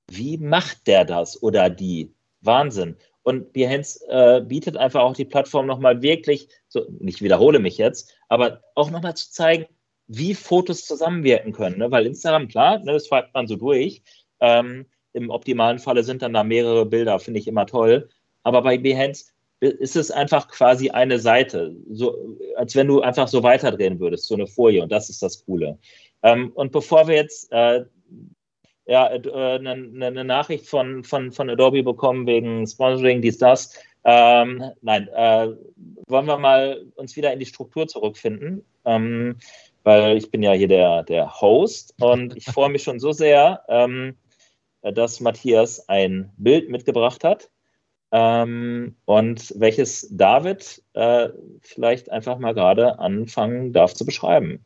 wie macht der das oder die? Wahnsinn. Und Behance äh, bietet einfach auch die Plattform nochmal wirklich, so, ich wiederhole mich jetzt, aber auch nochmal zu zeigen, wie Fotos zusammenwirken können. Ne? Weil Instagram, klar, ne, das fährt man so durch. Ähm, Im optimalen Falle sind dann da mehrere Bilder, finde ich immer toll. Aber bei Behance ist es einfach quasi eine Seite, so, als wenn du einfach so weiterdrehen würdest, so eine Folie. Und das ist das Coole. Ähm, und bevor wir jetzt äh, ja, äh, eine, eine, Nachricht von, von, von Adobe bekommen wegen Sponsoring, dies, das. Ähm, nein, äh, wollen wir mal uns wieder in die Struktur zurückfinden, ähm, weil ich bin ja hier der, der Host und ich freue mich schon so sehr, ähm, dass Matthias ein Bild mitgebracht hat ähm, und welches David äh, vielleicht einfach mal gerade anfangen darf zu beschreiben.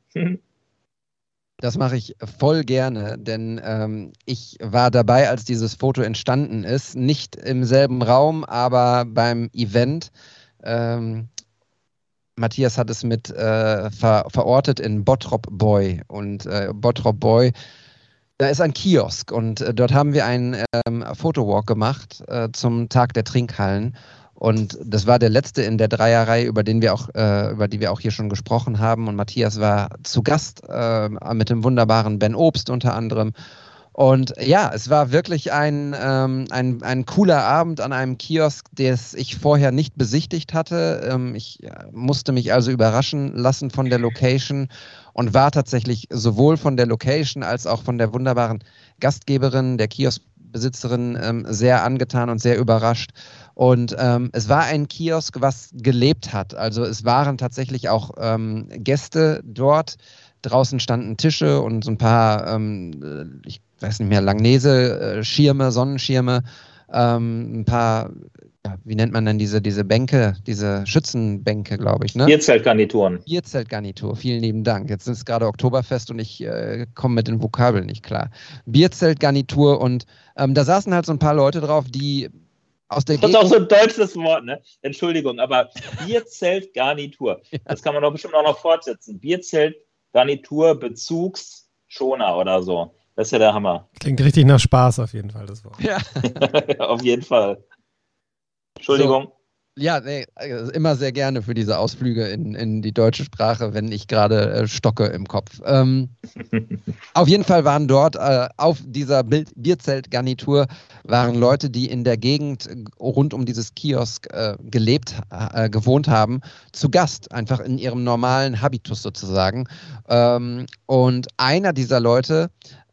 Das mache ich voll gerne, denn ähm, ich war dabei, als dieses Foto entstanden ist. Nicht im selben Raum, aber beim Event. Ähm, Matthias hat es mit äh, ver verortet in Bottrop Boy. Und äh, Bottrop Boy, da ist ein Kiosk und äh, dort haben wir einen ähm, Fotowalk gemacht äh, zum Tag der Trinkhallen. Und das war der letzte in der Dreierreihe, über den wir auch, äh, über die wir auch hier schon gesprochen haben. Und Matthias war zu Gast äh, mit dem wunderbaren Ben Obst unter anderem. Und ja, es war wirklich ein, ähm, ein, ein cooler Abend an einem Kiosk, das ich vorher nicht besichtigt hatte. Ähm, ich musste mich also überraschen lassen von der Location und war tatsächlich sowohl von der Location als auch von der wunderbaren Gastgeberin, der Kioskbesitzerin, ähm, sehr angetan und sehr überrascht. Und ähm, es war ein Kiosk, was gelebt hat. Also es waren tatsächlich auch ähm, Gäste dort. Draußen standen Tische und so ein paar, ähm, ich weiß nicht mehr, Langnese-Schirme, Sonnenschirme, ähm, ein paar, ja, wie nennt man denn diese, diese Bänke, diese Schützenbänke, glaube ich, ne? Bierzeltgarnituren. Bierzeltgarnitur, vielen lieben Dank. Jetzt ist gerade Oktoberfest und ich äh, komme mit den Vokabeln nicht klar. Bierzeltgarnitur und ähm, da saßen halt so ein paar Leute drauf, die aus der das ist auch so ein deutsches Wort, ne? Entschuldigung, aber Bierzeltgarnitur. Das kann man doch bestimmt auch noch fortsetzen. Bierzeltgarnitur, Bezugsschoner oder so. Das ist ja der Hammer. Klingt richtig nach Spaß auf jeden Fall, das Wort. Ja. auf jeden Fall. Entschuldigung. So. Ja, nee, also immer sehr gerne für diese Ausflüge in, in die deutsche Sprache, wenn ich gerade äh, stocke im Kopf. Ähm, auf jeden Fall waren dort äh, auf dieser Bierzeltgarnitur waren Leute, die in der Gegend äh, rund um dieses Kiosk äh, gelebt, äh, gewohnt haben, zu Gast, einfach in ihrem normalen Habitus sozusagen. Ähm, und einer dieser Leute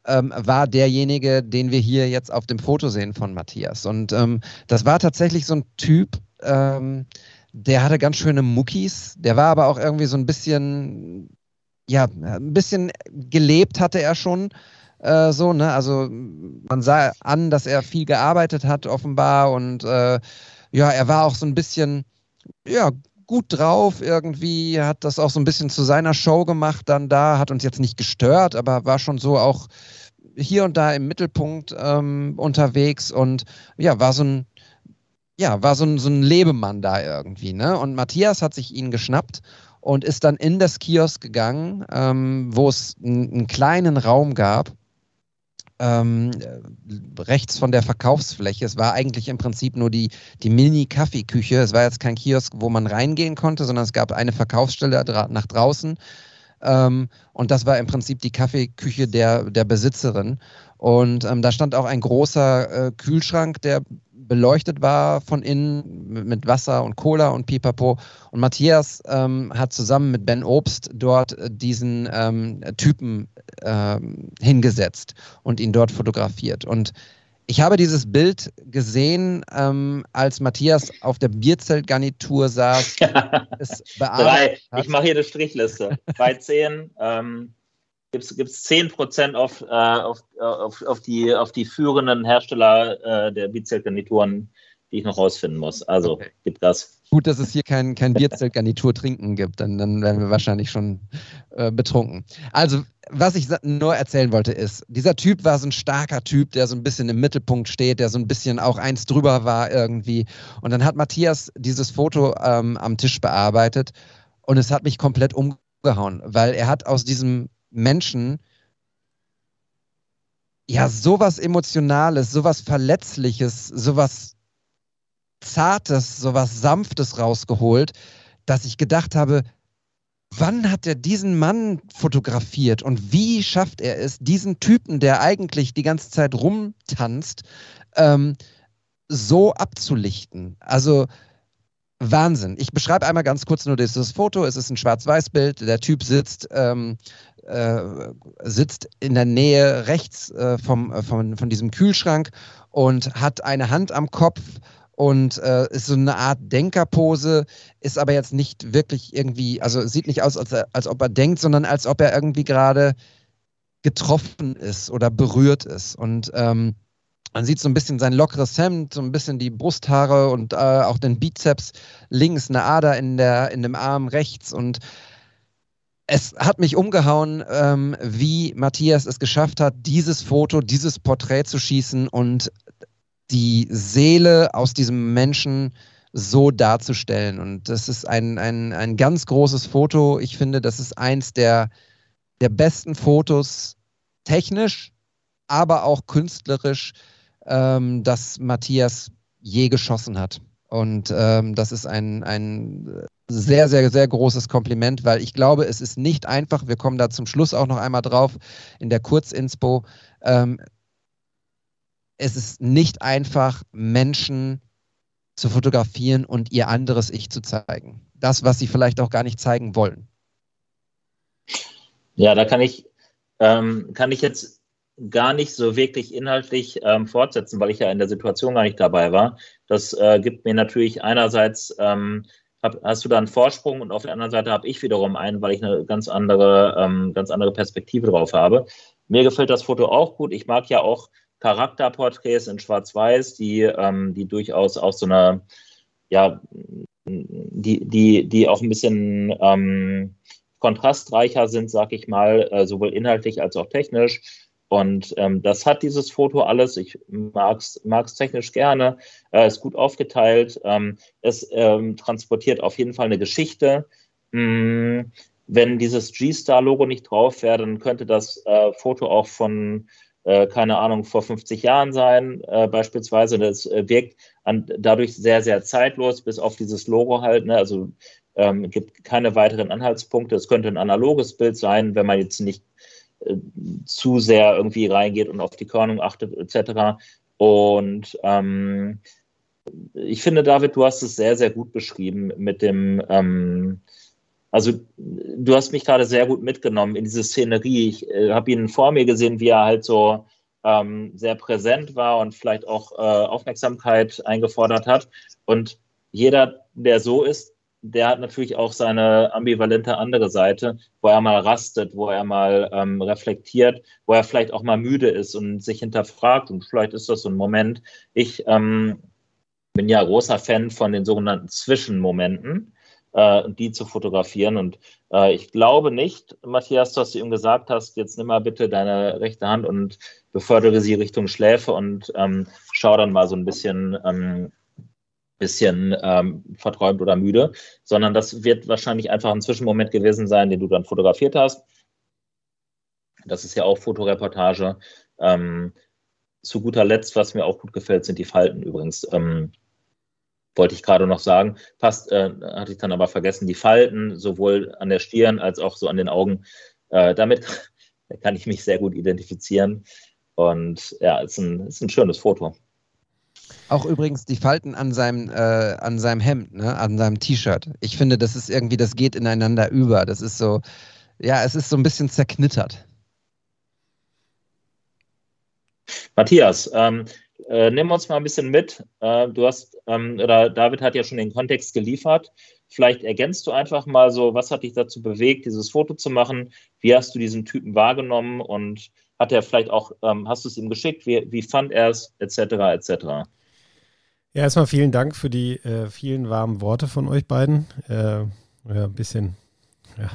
ähm, war derjenige, den wir hier jetzt auf dem Foto sehen von Matthias. Und ähm, das war tatsächlich so ein Typ, ähm, der hatte ganz schöne Muckis. Der war aber auch irgendwie so ein bisschen, ja, ein bisschen gelebt hatte er schon. Äh, so, ne? Also man sah an, dass er viel gearbeitet hat, offenbar. Und äh, ja, er war auch so ein bisschen, ja, gut drauf irgendwie, hat das auch so ein bisschen zu seiner Show gemacht dann da, hat uns jetzt nicht gestört, aber war schon so auch hier und da im Mittelpunkt ähm, unterwegs und ja, war so ein, ja, war so ein, so ein Lebemann da irgendwie, ne? Und Matthias hat sich ihn geschnappt und ist dann in das Kiosk gegangen, ähm, wo es einen kleinen Raum gab, ähm, rechts von der Verkaufsfläche. Es war eigentlich im Prinzip nur die, die Mini-Kaffeeküche. Es war jetzt kein Kiosk, wo man reingehen konnte, sondern es gab eine Verkaufsstelle nach draußen. Ähm, und das war im Prinzip die Kaffeeküche der, der Besitzerin. Und ähm, da stand auch ein großer äh, Kühlschrank, der beleuchtet war von innen mit Wasser und Cola und Pipapo. Und Matthias ähm, hat zusammen mit Ben Obst dort äh, diesen ähm, Typen ähm, hingesetzt und ihn dort fotografiert. Und ich habe dieses Bild gesehen, ähm, als Matthias auf der Bierzeltgarnitur saß. Drei. Ich mache hier eine Strichliste. Bei zehn gibt es 10 Prozent auf, äh, auf, auf, auf, die, auf die führenden Hersteller äh, der Bierzeltgarnituren, die ich noch rausfinden muss. Also okay. gibt das. Gut, dass es hier kein, kein Bierzeltgarnitur trinken gibt, dann, dann wären wir wahrscheinlich schon äh, betrunken. Also, was ich nur erzählen wollte, ist, dieser Typ war so ein starker Typ, der so ein bisschen im Mittelpunkt steht, der so ein bisschen auch eins drüber war irgendwie. Und dann hat Matthias dieses Foto ähm, am Tisch bearbeitet und es hat mich komplett umgehauen, weil er hat aus diesem Menschen ja sowas Emotionales, sowas Verletzliches, sowas Zartes, sowas Sanftes rausgeholt, dass ich gedacht habe, wann hat er diesen Mann fotografiert und wie schafft er es, diesen Typen, der eigentlich die ganze Zeit rumtanzt, ähm, so abzulichten? Also Wahnsinn. Ich beschreibe einmal ganz kurz nur dieses Foto. Es ist ein Schwarz-Weiß-Bild. Der Typ sitzt, ähm, äh, sitzt in der Nähe rechts äh, vom, äh, von, von diesem Kühlschrank und hat eine Hand am Kopf und äh, ist so eine Art Denkerpose, ist aber jetzt nicht wirklich irgendwie, also sieht nicht aus, als, als ob er denkt, sondern als ob er irgendwie gerade getroffen ist oder berührt ist. Und ähm, man sieht so ein bisschen sein lockeres Hemd, so ein bisschen die Brusthaare und äh, auch den Bizeps links, eine Ader in, der, in dem Arm rechts und es hat mich umgehauen, ähm, wie Matthias es geschafft hat, dieses Foto, dieses Porträt zu schießen und die Seele aus diesem Menschen so darzustellen. Und das ist ein, ein, ein ganz großes Foto. Ich finde, das ist eins der, der besten Fotos technisch, aber auch künstlerisch, ähm, das Matthias je geschossen hat. Und ähm, das ist ein, ein sehr, sehr, sehr großes Kompliment, weil ich glaube, es ist nicht einfach. Wir kommen da zum Schluss auch noch einmal drauf in der Kurzinspo. Ähm, es ist nicht einfach, Menschen zu fotografieren und ihr anderes Ich zu zeigen. Das, was sie vielleicht auch gar nicht zeigen wollen. Ja, da kann ich, ähm, kann ich jetzt gar nicht so wirklich inhaltlich ähm, fortsetzen, weil ich ja in der Situation gar nicht dabei war. Das äh, gibt mir natürlich einerseits, ähm, hab, hast du da einen Vorsprung und auf der anderen Seite habe ich wiederum einen, weil ich eine ganz andere, ähm, ganz andere Perspektive drauf habe. Mir gefällt das Foto auch gut. Ich mag ja auch Charakterporträts in Schwarz-Weiß, die, ähm, die durchaus auch so eine, ja, die, die, die auch ein bisschen ähm, kontrastreicher sind, sag ich mal, äh, sowohl inhaltlich als auch technisch. Und ähm, das hat dieses Foto alles. Ich mag es technisch gerne. Äh, ist gut aufgeteilt. Ähm, es ähm, transportiert auf jeden Fall eine Geschichte. Hm, wenn dieses G-Star-Logo nicht drauf wäre, dann könnte das äh, Foto auch von äh, keine Ahnung, vor 50 Jahren sein, äh, beispielsweise. Das äh, wirkt an, dadurch sehr, sehr zeitlos, bis auf dieses Logo halt. Ne? Also ähm, gibt keine weiteren Anhaltspunkte. Es könnte ein analoges Bild sein, wenn man jetzt nicht zu sehr irgendwie reingeht und auf die Körnung achtet, etc. Und ähm, ich finde, David, du hast es sehr, sehr gut beschrieben mit dem, ähm, also du hast mich gerade sehr gut mitgenommen in diese Szenerie. Ich äh, habe ihn vor mir gesehen, wie er halt so ähm, sehr präsent war und vielleicht auch äh, Aufmerksamkeit eingefordert hat. Und jeder, der so ist, der hat natürlich auch seine ambivalente andere Seite, wo er mal rastet, wo er mal ähm, reflektiert, wo er vielleicht auch mal müde ist und sich hinterfragt. Und vielleicht ist das so ein Moment. Ich ähm, bin ja großer Fan von den sogenannten Zwischenmomenten äh, die zu fotografieren. Und äh, ich glaube nicht, Matthias, dass du ihm gesagt hast, jetzt nimm mal bitte deine rechte Hand und befördere sie Richtung Schläfe und ähm, schau dann mal so ein bisschen, ähm, bisschen ähm, verträumt oder müde, sondern das wird wahrscheinlich einfach ein Zwischenmoment gewesen sein, den du dann fotografiert hast. Das ist ja auch Fotoreportage. Ähm, zu guter Letzt, was mir auch gut gefällt, sind die Falten übrigens. Ähm, wollte ich gerade noch sagen. Passt, äh, hatte ich dann aber vergessen, die Falten, sowohl an der Stirn als auch so an den Augen. Äh, damit kann ich mich sehr gut identifizieren. Und ja, es ist ein, ist ein schönes Foto. Auch übrigens die Falten an seinem, äh, an seinem Hemd, ne? an seinem T-Shirt. Ich finde, das ist irgendwie, das geht ineinander über. Das ist so, ja, es ist so ein bisschen zerknittert. Matthias, ähm, äh, nimm uns mal ein bisschen mit. Äh, du hast, ähm, oder David hat ja schon den Kontext geliefert. Vielleicht ergänzt du einfach mal so, was hat dich dazu bewegt, dieses Foto zu machen? Wie hast du diesen Typen wahrgenommen und hat er vielleicht auch, ähm, hast du es ihm geschickt? Wie, wie fand er es, etc., etc.? Ja, erstmal vielen Dank für die äh, vielen warmen Worte von euch beiden. Äh, ja, ein bisschen ja,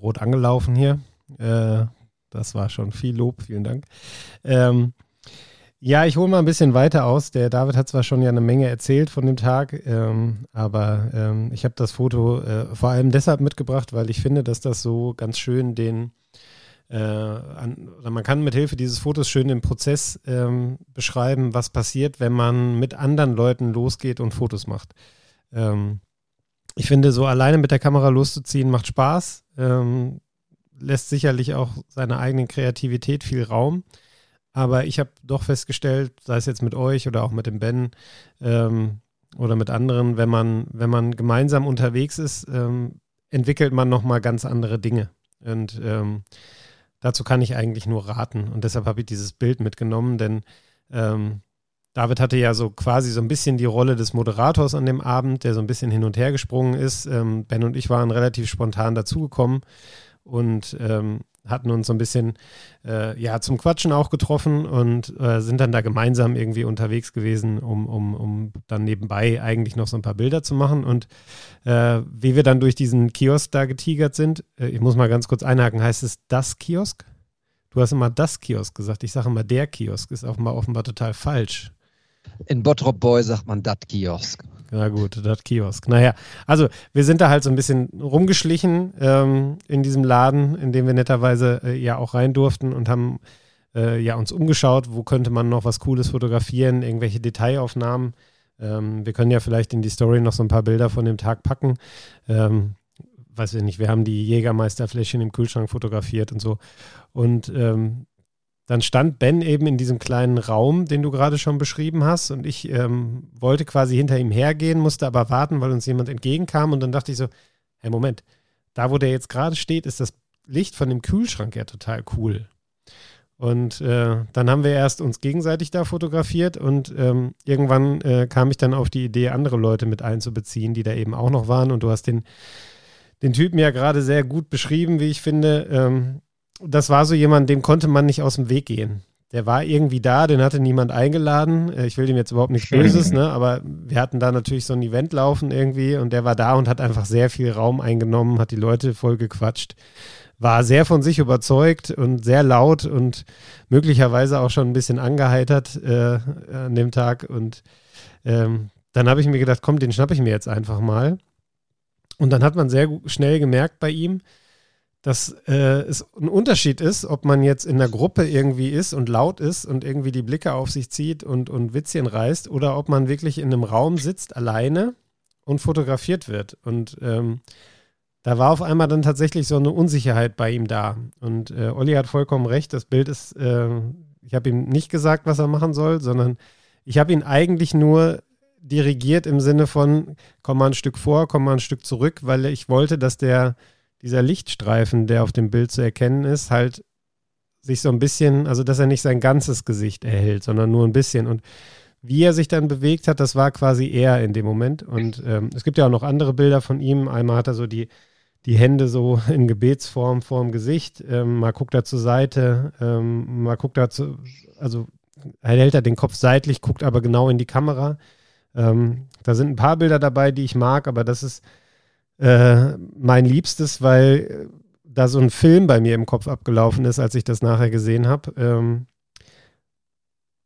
rot angelaufen hier. Äh, das war schon viel Lob, vielen Dank. Ähm, ja, ich hole mal ein bisschen weiter aus. Der David hat zwar schon ja eine Menge erzählt von dem Tag, ähm, aber ähm, ich habe das Foto äh, vor allem deshalb mitgebracht, weil ich finde, dass das so ganz schön den, äh, an, oder man kann mit Hilfe dieses Fotos schön den Prozess ähm, beschreiben, was passiert, wenn man mit anderen Leuten losgeht und Fotos macht. Ähm, ich finde, so alleine mit der Kamera loszuziehen macht Spaß, ähm, lässt sicherlich auch seiner eigenen Kreativität viel Raum. Aber ich habe doch festgestellt, sei es jetzt mit euch oder auch mit dem Ben ähm, oder mit anderen, wenn man, wenn man gemeinsam unterwegs ist, ähm, entwickelt man nochmal ganz andere Dinge. Und ähm, dazu kann ich eigentlich nur raten. Und deshalb habe ich dieses Bild mitgenommen, denn ähm, David hatte ja so quasi so ein bisschen die Rolle des Moderators an dem Abend, der so ein bisschen hin und her gesprungen ist. Ähm, ben und ich waren relativ spontan dazugekommen und ähm, hatten uns so ein bisschen äh, ja zum Quatschen auch getroffen und äh, sind dann da gemeinsam irgendwie unterwegs gewesen, um, um, um dann nebenbei eigentlich noch so ein paar Bilder zu machen. Und äh, wie wir dann durch diesen Kiosk da getigert sind, äh, ich muss mal ganz kurz einhaken, heißt es das Kiosk? Du hast immer das Kiosk gesagt. Ich sage immer der Kiosk, ist offenbar, offenbar total falsch. In Bottrop Boy sagt man dat Kiosk. Na gut, das Kiosk. Naja, also wir sind da halt so ein bisschen rumgeschlichen ähm, in diesem Laden, in dem wir netterweise äh, ja auch rein durften und haben äh, ja uns umgeschaut, wo könnte man noch was Cooles fotografieren, irgendwelche Detailaufnahmen. Ähm, wir können ja vielleicht in die Story noch so ein paar Bilder von dem Tag packen. Ähm, weiß ich nicht, wir haben die Jägermeisterfläschchen im Kühlschrank fotografiert und so. Und ähm, dann stand Ben eben in diesem kleinen Raum, den du gerade schon beschrieben hast, und ich ähm, wollte quasi hinter ihm hergehen, musste aber warten, weil uns jemand entgegenkam und dann dachte ich so, hey Moment, da wo der jetzt gerade steht, ist das Licht von dem Kühlschrank ja total cool. Und äh, dann haben wir erst uns gegenseitig da fotografiert und ähm, irgendwann äh, kam ich dann auf die Idee, andere Leute mit einzubeziehen, die da eben auch noch waren. Und du hast den, den Typen ja gerade sehr gut beschrieben, wie ich finde. Ähm, das war so jemand, dem konnte man nicht aus dem Weg gehen. Der war irgendwie da, den hatte niemand eingeladen. Äh, ich will dem jetzt überhaupt nichts Böses, ne? aber wir hatten da natürlich so ein Event laufen irgendwie und der war da und hat einfach sehr viel Raum eingenommen, hat die Leute voll gequatscht, war sehr von sich überzeugt und sehr laut und möglicherweise auch schon ein bisschen angeheitert äh, an dem Tag. Und ähm, dann habe ich mir gedacht, komm, den schnappe ich mir jetzt einfach mal. Und dann hat man sehr schnell gemerkt bei ihm, dass äh, es ein Unterschied ist, ob man jetzt in einer Gruppe irgendwie ist und laut ist und irgendwie die Blicke auf sich zieht und, und Witzchen reißt oder ob man wirklich in einem Raum sitzt, alleine und fotografiert wird. Und ähm, da war auf einmal dann tatsächlich so eine Unsicherheit bei ihm da. Und äh, Olli hat vollkommen recht, das Bild ist, äh, ich habe ihm nicht gesagt, was er machen soll, sondern ich habe ihn eigentlich nur dirigiert im Sinne von, komm mal ein Stück vor, komm mal ein Stück zurück, weil ich wollte, dass der dieser Lichtstreifen, der auf dem Bild zu erkennen ist, halt sich so ein bisschen, also dass er nicht sein ganzes Gesicht erhält, sondern nur ein bisschen. Und wie er sich dann bewegt hat, das war quasi er in dem Moment. Und ähm, es gibt ja auch noch andere Bilder von ihm. Einmal hat er so die, die Hände so in Gebetsform vorm Gesicht. Ähm, mal guckt er zur Seite, ähm, mal guckt er zu, also hält er den Kopf seitlich, guckt aber genau in die Kamera. Ähm, da sind ein paar Bilder dabei, die ich mag, aber das ist äh, mein Liebstes, weil äh, da so ein Film bei mir im Kopf abgelaufen ist, als ich das nachher gesehen habe. Ähm,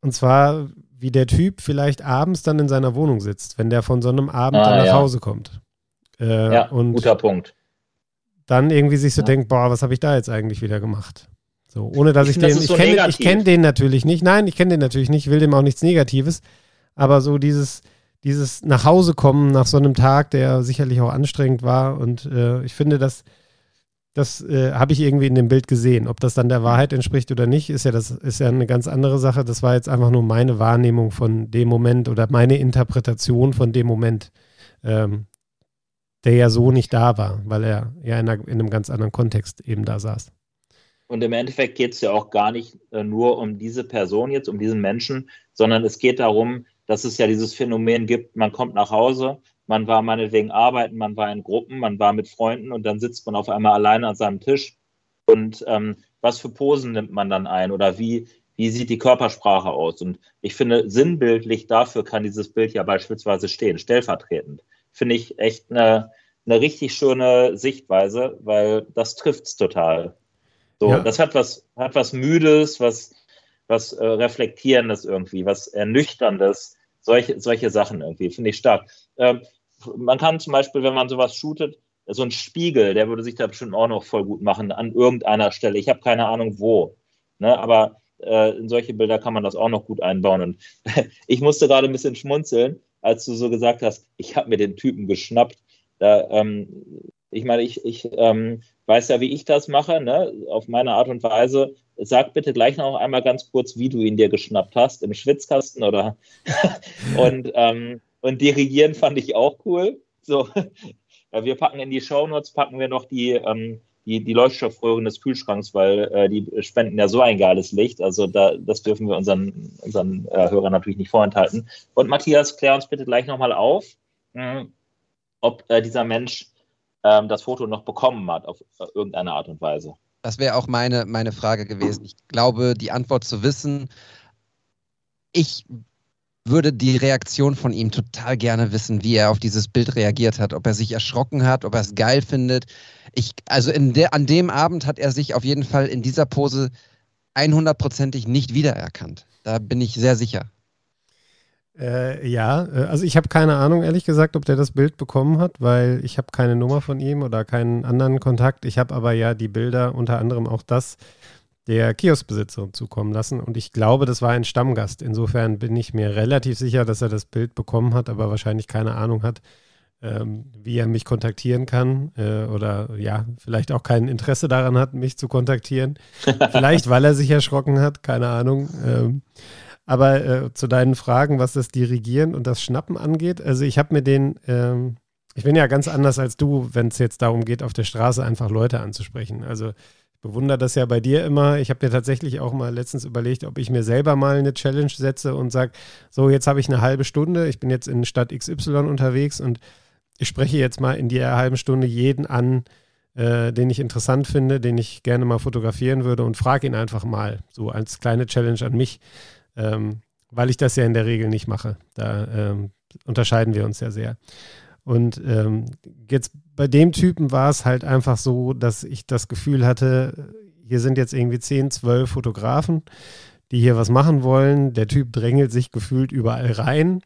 und zwar, wie der Typ vielleicht abends dann in seiner Wohnung sitzt, wenn der von so einem Abend ah, dann nach ja. Hause kommt. Äh, ja, und guter Punkt. Dann irgendwie sich so ja. denkt, boah, was habe ich da jetzt eigentlich wieder gemacht? So, ohne dass ich, ich den, ich so kenne kenn den natürlich nicht. Nein, ich kenne den natürlich nicht, will dem auch nichts Negatives. Aber so dieses, dieses nach Hause kommen nach so einem Tag, der sicherlich auch anstrengend war. Und äh, ich finde, das, das äh, habe ich irgendwie in dem Bild gesehen. Ob das dann der Wahrheit entspricht oder nicht, ist ja, das ist ja eine ganz andere Sache. Das war jetzt einfach nur meine Wahrnehmung von dem Moment oder meine Interpretation von dem Moment, ähm, der ja so nicht da war, weil er ja in, einer, in einem ganz anderen Kontext eben da saß. Und im Endeffekt geht es ja auch gar nicht äh, nur um diese Person jetzt, um diesen Menschen, sondern es geht darum, dass es ja dieses Phänomen gibt, man kommt nach Hause, man war meinetwegen arbeiten, man war in Gruppen, man war mit Freunden und dann sitzt man auf einmal alleine an seinem Tisch. Und ähm, was für Posen nimmt man dann ein oder wie, wie sieht die Körpersprache aus? Und ich finde, sinnbildlich dafür kann dieses Bild ja beispielsweise stehen, stellvertretend. Finde ich echt eine, eine richtig schöne Sichtweise, weil das trifft es total. So, ja. das hat was, hat was Müdes, was, was äh, Reflektierendes irgendwie, was Ernüchterndes, solche, solche Sachen irgendwie, finde ich stark. Ähm, man kann zum Beispiel, wenn man sowas shootet, so ein Spiegel, der würde sich da bestimmt auch noch voll gut machen an irgendeiner Stelle. Ich habe keine Ahnung wo. Ne? Aber äh, in solche Bilder kann man das auch noch gut einbauen. Und ich musste gerade ein bisschen schmunzeln, als du so gesagt hast, ich habe mir den Typen geschnappt. Da, ähm, ich meine, ich, ich ähm, weiß ja, wie ich das mache, ne? auf meine Art und Weise. Sag bitte gleich noch einmal ganz kurz, wie du ihn dir geschnappt hast, im Schwitzkasten oder. und, ähm, und dirigieren fand ich auch cool. So, wir packen in die Shownotes, packen wir noch die, ähm, die, die Leuchtstoffröhren des Kühlschranks, weil äh, die spenden ja so ein geiles Licht. Also da, das dürfen wir unseren, unseren äh, Hörern natürlich nicht vorenthalten. Und Matthias, klär uns bitte gleich nochmal auf, mh, hm, ob äh, dieser Mensch ähm, das Foto noch bekommen hat auf äh, irgendeine Art und Weise. Das wäre auch meine, meine Frage gewesen. Ich glaube, die Antwort zu wissen. Ich würde die Reaktion von ihm total gerne wissen, wie er auf dieses Bild reagiert hat, ob er sich erschrocken hat, ob er es geil findet. Ich, also der, an dem Abend hat er sich auf jeden Fall in dieser Pose 100%ig nicht wiedererkannt. Da bin ich sehr sicher. Äh, ja, äh, also ich habe keine Ahnung, ehrlich gesagt, ob der das Bild bekommen hat, weil ich habe keine Nummer von ihm oder keinen anderen Kontakt. Ich habe aber ja die Bilder, unter anderem auch das, der Kioskbesitzerin zukommen lassen. Und ich glaube, das war ein Stammgast. Insofern bin ich mir relativ sicher, dass er das Bild bekommen hat, aber wahrscheinlich keine Ahnung hat, ähm, wie er mich kontaktieren kann. Äh, oder ja, vielleicht auch kein Interesse daran hat, mich zu kontaktieren. vielleicht, weil er sich erschrocken hat, keine Ahnung. Ähm, aber äh, zu deinen Fragen, was das Dirigieren und das Schnappen angeht, also ich habe mir den, ähm, ich bin ja ganz anders als du, wenn es jetzt darum geht, auf der Straße einfach Leute anzusprechen. Also bewundere das ja bei dir immer. Ich habe mir tatsächlich auch mal letztens überlegt, ob ich mir selber mal eine Challenge setze und sage, so, jetzt habe ich eine halbe Stunde, ich bin jetzt in Stadt XY unterwegs und ich spreche jetzt mal in der halben Stunde jeden an, äh, den ich interessant finde, den ich gerne mal fotografieren würde und frage ihn einfach mal, so als kleine Challenge an mich, ähm, weil ich das ja in der Regel nicht mache. Da ähm, unterscheiden wir uns ja sehr. Und ähm, jetzt bei dem Typen war es halt einfach so, dass ich das Gefühl hatte, hier sind jetzt irgendwie 10, 12 Fotografen, die hier was machen wollen. Der Typ drängelt sich gefühlt überall rein.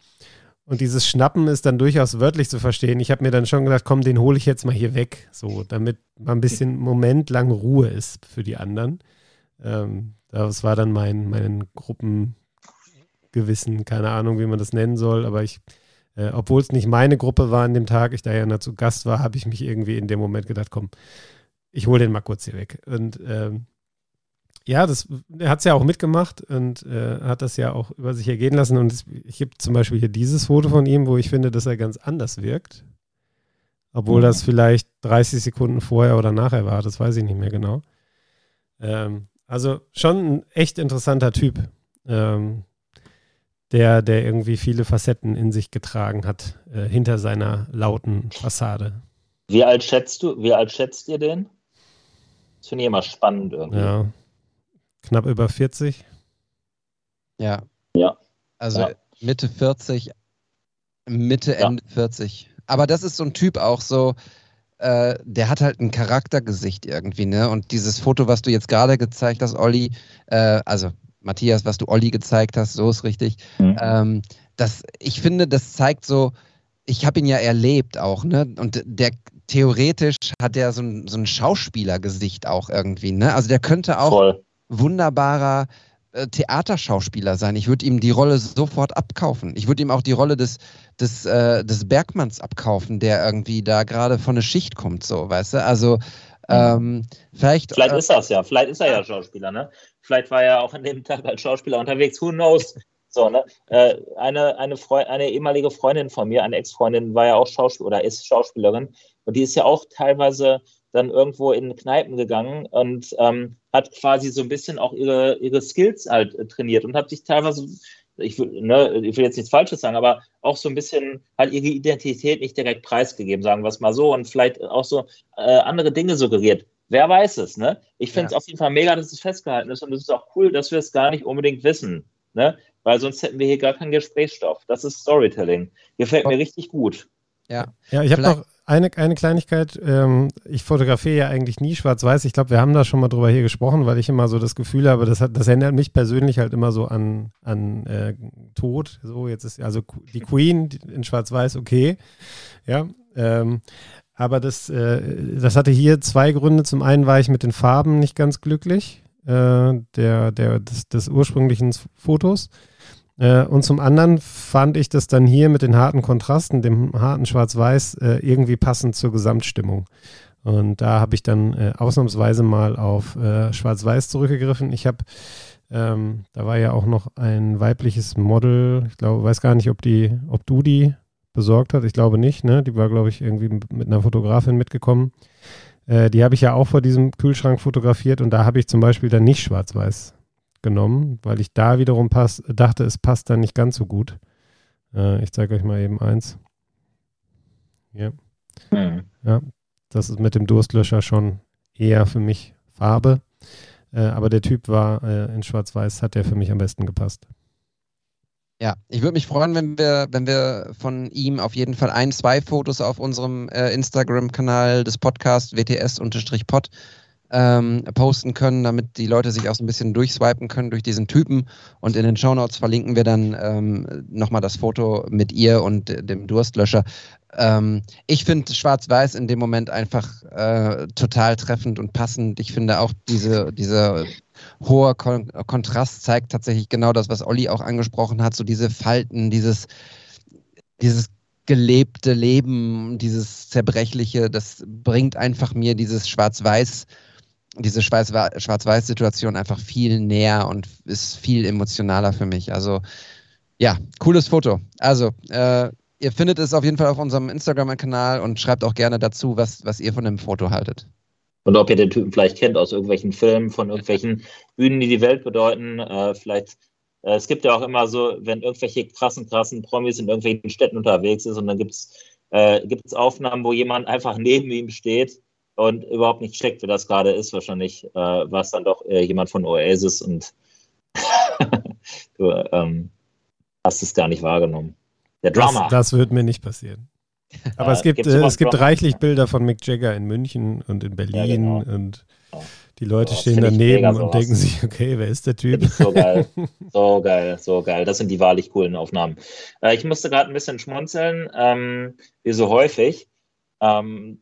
Und dieses Schnappen ist dann durchaus wörtlich zu verstehen. Ich habe mir dann schon gedacht, komm, den hole ich jetzt mal hier weg, so, damit mal ein bisschen Moment lang Ruhe ist für die anderen. Ähm, das war dann mein, mein Gruppengewissen, keine Ahnung, wie man das nennen soll, aber ich äh, Obwohl es nicht meine Gruppe war an dem Tag, ich da ja zu Gast war, habe ich mich irgendwie in dem Moment gedacht, komm, ich hole den mal kurz hier weg. Und ähm, ja, das, er hat es ja auch mitgemacht und äh, hat das ja auch über sich ergehen lassen. Und es, ich habe zum Beispiel hier dieses Foto von ihm, wo ich finde, dass er ganz anders wirkt. Obwohl mhm. das vielleicht 30 Sekunden vorher oder nachher war, das weiß ich nicht mehr genau. Ähm, also schon ein echt interessanter Typ. Ähm, der, der irgendwie viele Facetten in sich getragen hat, äh, hinter seiner lauten Fassade. Wie alt schätzt du, wie alt schätzt ihr den? Das finde ich immer spannend irgendwie. Ja. Knapp über 40. Ja. Ja. Also ja. Mitte 40, Mitte, ja. Ende 40. Aber das ist so ein Typ auch so, äh, der hat halt ein Charaktergesicht irgendwie, ne? Und dieses Foto, was du jetzt gerade gezeigt hast, Olli, äh, also Matthias, was du Olli gezeigt hast, so ist richtig. Mhm. Ähm, das, ich finde, das zeigt so, ich habe ihn ja erlebt auch, ne? Und der theoretisch hat der so ein, so ein Schauspielergesicht auch irgendwie, ne? Also der könnte auch Voll. wunderbarer äh, Theaterschauspieler sein. Ich würde ihm die Rolle sofort abkaufen. Ich würde ihm auch die Rolle des, des, äh, des Bergmanns abkaufen, der irgendwie da gerade von der Schicht kommt, so, weißt du? Also ähm, vielleicht. Vielleicht äh, ist das ja, vielleicht ist er ja Schauspieler, ne? Vielleicht war er auch an dem Tag als Schauspieler unterwegs, who knows? So, ne? Äh, eine, eine, eine ehemalige Freundin von mir, eine Ex-Freundin, war ja auch Schauspieler oder ist Schauspielerin und die ist ja auch teilweise dann irgendwo in Kneipen gegangen und ähm, hat quasi so ein bisschen auch ihre, ihre Skills halt äh, trainiert und hat sich teilweise ich will, ne, ich will jetzt nichts Falsches sagen, aber auch so ein bisschen halt ihre Identität nicht direkt preisgegeben, sagen wir es mal so, und vielleicht auch so äh, andere Dinge suggeriert. Wer weiß es, ne? Ich finde es Ja. auf jeden Fall mega, dass es festgehalten ist und es ist auch cool, dass wir es gar nicht unbedingt wissen, ne? Weil sonst hätten wir hier gar keinen Gesprächsstoff. Das ist Storytelling. Gefällt mir richtig gut. Ja. Ja, ich habe noch eine, eine Kleinigkeit. Ähm, ich fotografiere ja eigentlich nie schwarz-weiß. Ich glaube, wir haben da schon mal drüber hier gesprochen, weil ich immer so das Gefühl habe, das, hat, das erinnert mich persönlich halt immer so an, an äh, Tod. So, jetzt ist also die Queen in schwarz-weiß, okay. Ja. Ähm, aber das, äh, das hatte hier zwei Gründe. Zum einen war ich mit den Farben nicht ganz glücklich, äh, der, der, des, des ursprünglichen Fotos. Äh, und zum anderen fand ich das dann hier mit den harten Kontrasten, dem harten Schwarz-Weiß, äh, irgendwie passend zur Gesamtstimmung. Und da habe ich dann äh, ausnahmsweise mal auf äh, Schwarz-Weiß zurückgegriffen. Ich habe, ähm, da war ja auch noch ein weibliches Model, ich glaube, weiß gar nicht, ob die, ob du die besorgt hast. Ich glaube nicht, ne? Die war, glaube ich, irgendwie mit einer Fotografin mitgekommen. Äh, die habe ich ja auch vor diesem Kühlschrank fotografiert und da habe ich zum Beispiel dann nicht Schwarz-Weiß genommen, weil ich da wiederum pass, dachte, es passt dann nicht ganz so gut. Äh, ich zeige euch mal eben eins. Hier. Hm. Ja, das ist mit dem Durstlöscher schon eher für mich Farbe. Äh, aber der Typ war äh, in Schwarz-Weiß, hat der für mich am besten gepasst. Ja, ich würde mich freuen, wenn wir, wenn wir von ihm auf jeden Fall ein, zwei Fotos auf unserem äh, Instagram-Kanal des Podcasts WTS-Pod ähm, posten können, damit die Leute sich auch so ein bisschen durchswipen können durch diesen Typen. Und in den Shownotes verlinken wir dann ähm, nochmal das Foto mit ihr und dem Durstlöscher. Ähm, ich finde Schwarz-Weiß in dem Moment einfach äh, total treffend und passend. Ich finde auch diese, diese hoher Kon Kontrast zeigt tatsächlich genau das, was Olli auch angesprochen hat, so diese Falten, dieses, dieses gelebte Leben, dieses zerbrechliche, das bringt einfach mir dieses Schwarz-Weiß, diese Schwarz- Schwarz-Weiß-Situation einfach viel näher und ist viel emotionaler für mich. Also ja, cooles Foto. Also äh, ihr findet es auf jeden Fall auf unserem Instagram-Kanal und schreibt auch gerne dazu, was, was ihr von dem Foto haltet. Und ob ihr den Typen vielleicht kennt aus irgendwelchen Filmen, von irgendwelchen Bühnen, die die Welt bedeuten. Äh, vielleicht, äh, es gibt ja auch immer so, wenn irgendwelche krassen, krassen Promis in irgendwelchen Städten unterwegs ist und dann gibt es äh, gibt's Aufnahmen, wo jemand einfach neben ihm steht und überhaupt nicht checkt, wer das gerade ist. Wahrscheinlich äh, war es dann doch äh, jemand von Oasis und du ähm, hast es gar nicht wahrgenommen. Der Drummer. Das, das wird mir nicht passieren. Aber Ja, es gibt, äh, es gibt reichlich Bilder von Mick Jagger in München und in Berlin genau. und Ja. die Leute Sowas stehen daneben und sowas. denken sich, okay, wer ist der Typ? So geil. So geil, so geil. Das sind die wahrlich coolen Aufnahmen. Äh, ich musste gerade ein bisschen schmunzeln, ähm, wie so häufig, ähm,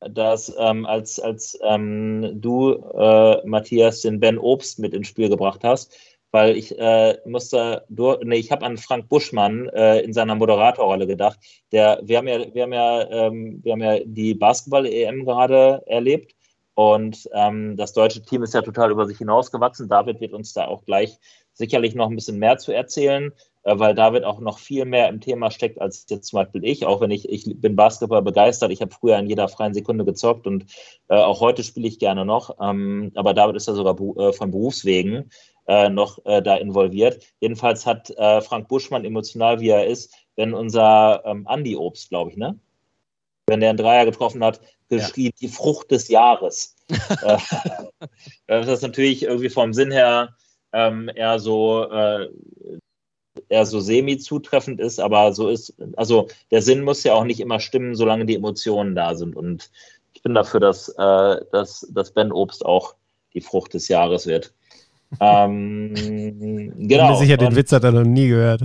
dass ähm, als, als ähm, du, äh, Matthias, den Ben Obst mit ins Spiel gebracht hast, weil ich äh, musste, durch, nee, ich habe an Frank Buschmann äh, in seiner Moderatorrolle gedacht. Der, wir haben ja, wir haben ja, ähm, wir haben ja die Basketball-EM gerade erlebt und ähm, das deutsche Team ist ja total über sich hinausgewachsen. David wird uns da auch gleich sicherlich noch ein bisschen mehr zu erzählen, äh, weil David auch noch viel mehr im Thema steckt als jetzt zum Beispiel ich. Auch wenn ich, ich bin Basketball begeistert. Ich habe früher in jeder freien Sekunde gezockt und äh, auch heute spiele ich gerne noch. Ähm, aber David ist ja sogar äh, von Berufswegen äh, noch äh, da involviert. Jedenfalls hat äh, Frank Buschmann, emotional wie er ist, wenn unser ähm, Andi Obst, glaube ich, ne? Wenn der einen Dreier getroffen hat, geschrieben, die Frucht des Jahres. äh, das ist natürlich irgendwie vom Sinn her ähm, eher so äh, eher so semi-zutreffend ist, aber so ist, also der Sinn muss ja auch nicht immer stimmen, solange die Emotionen da sind. Und ich bin dafür, dass, äh, dass, dass Ben Obst auch die Frucht des Jahres wird. Ähm, Bin genau. mir sicher, den Witz hat er noch nie gehört.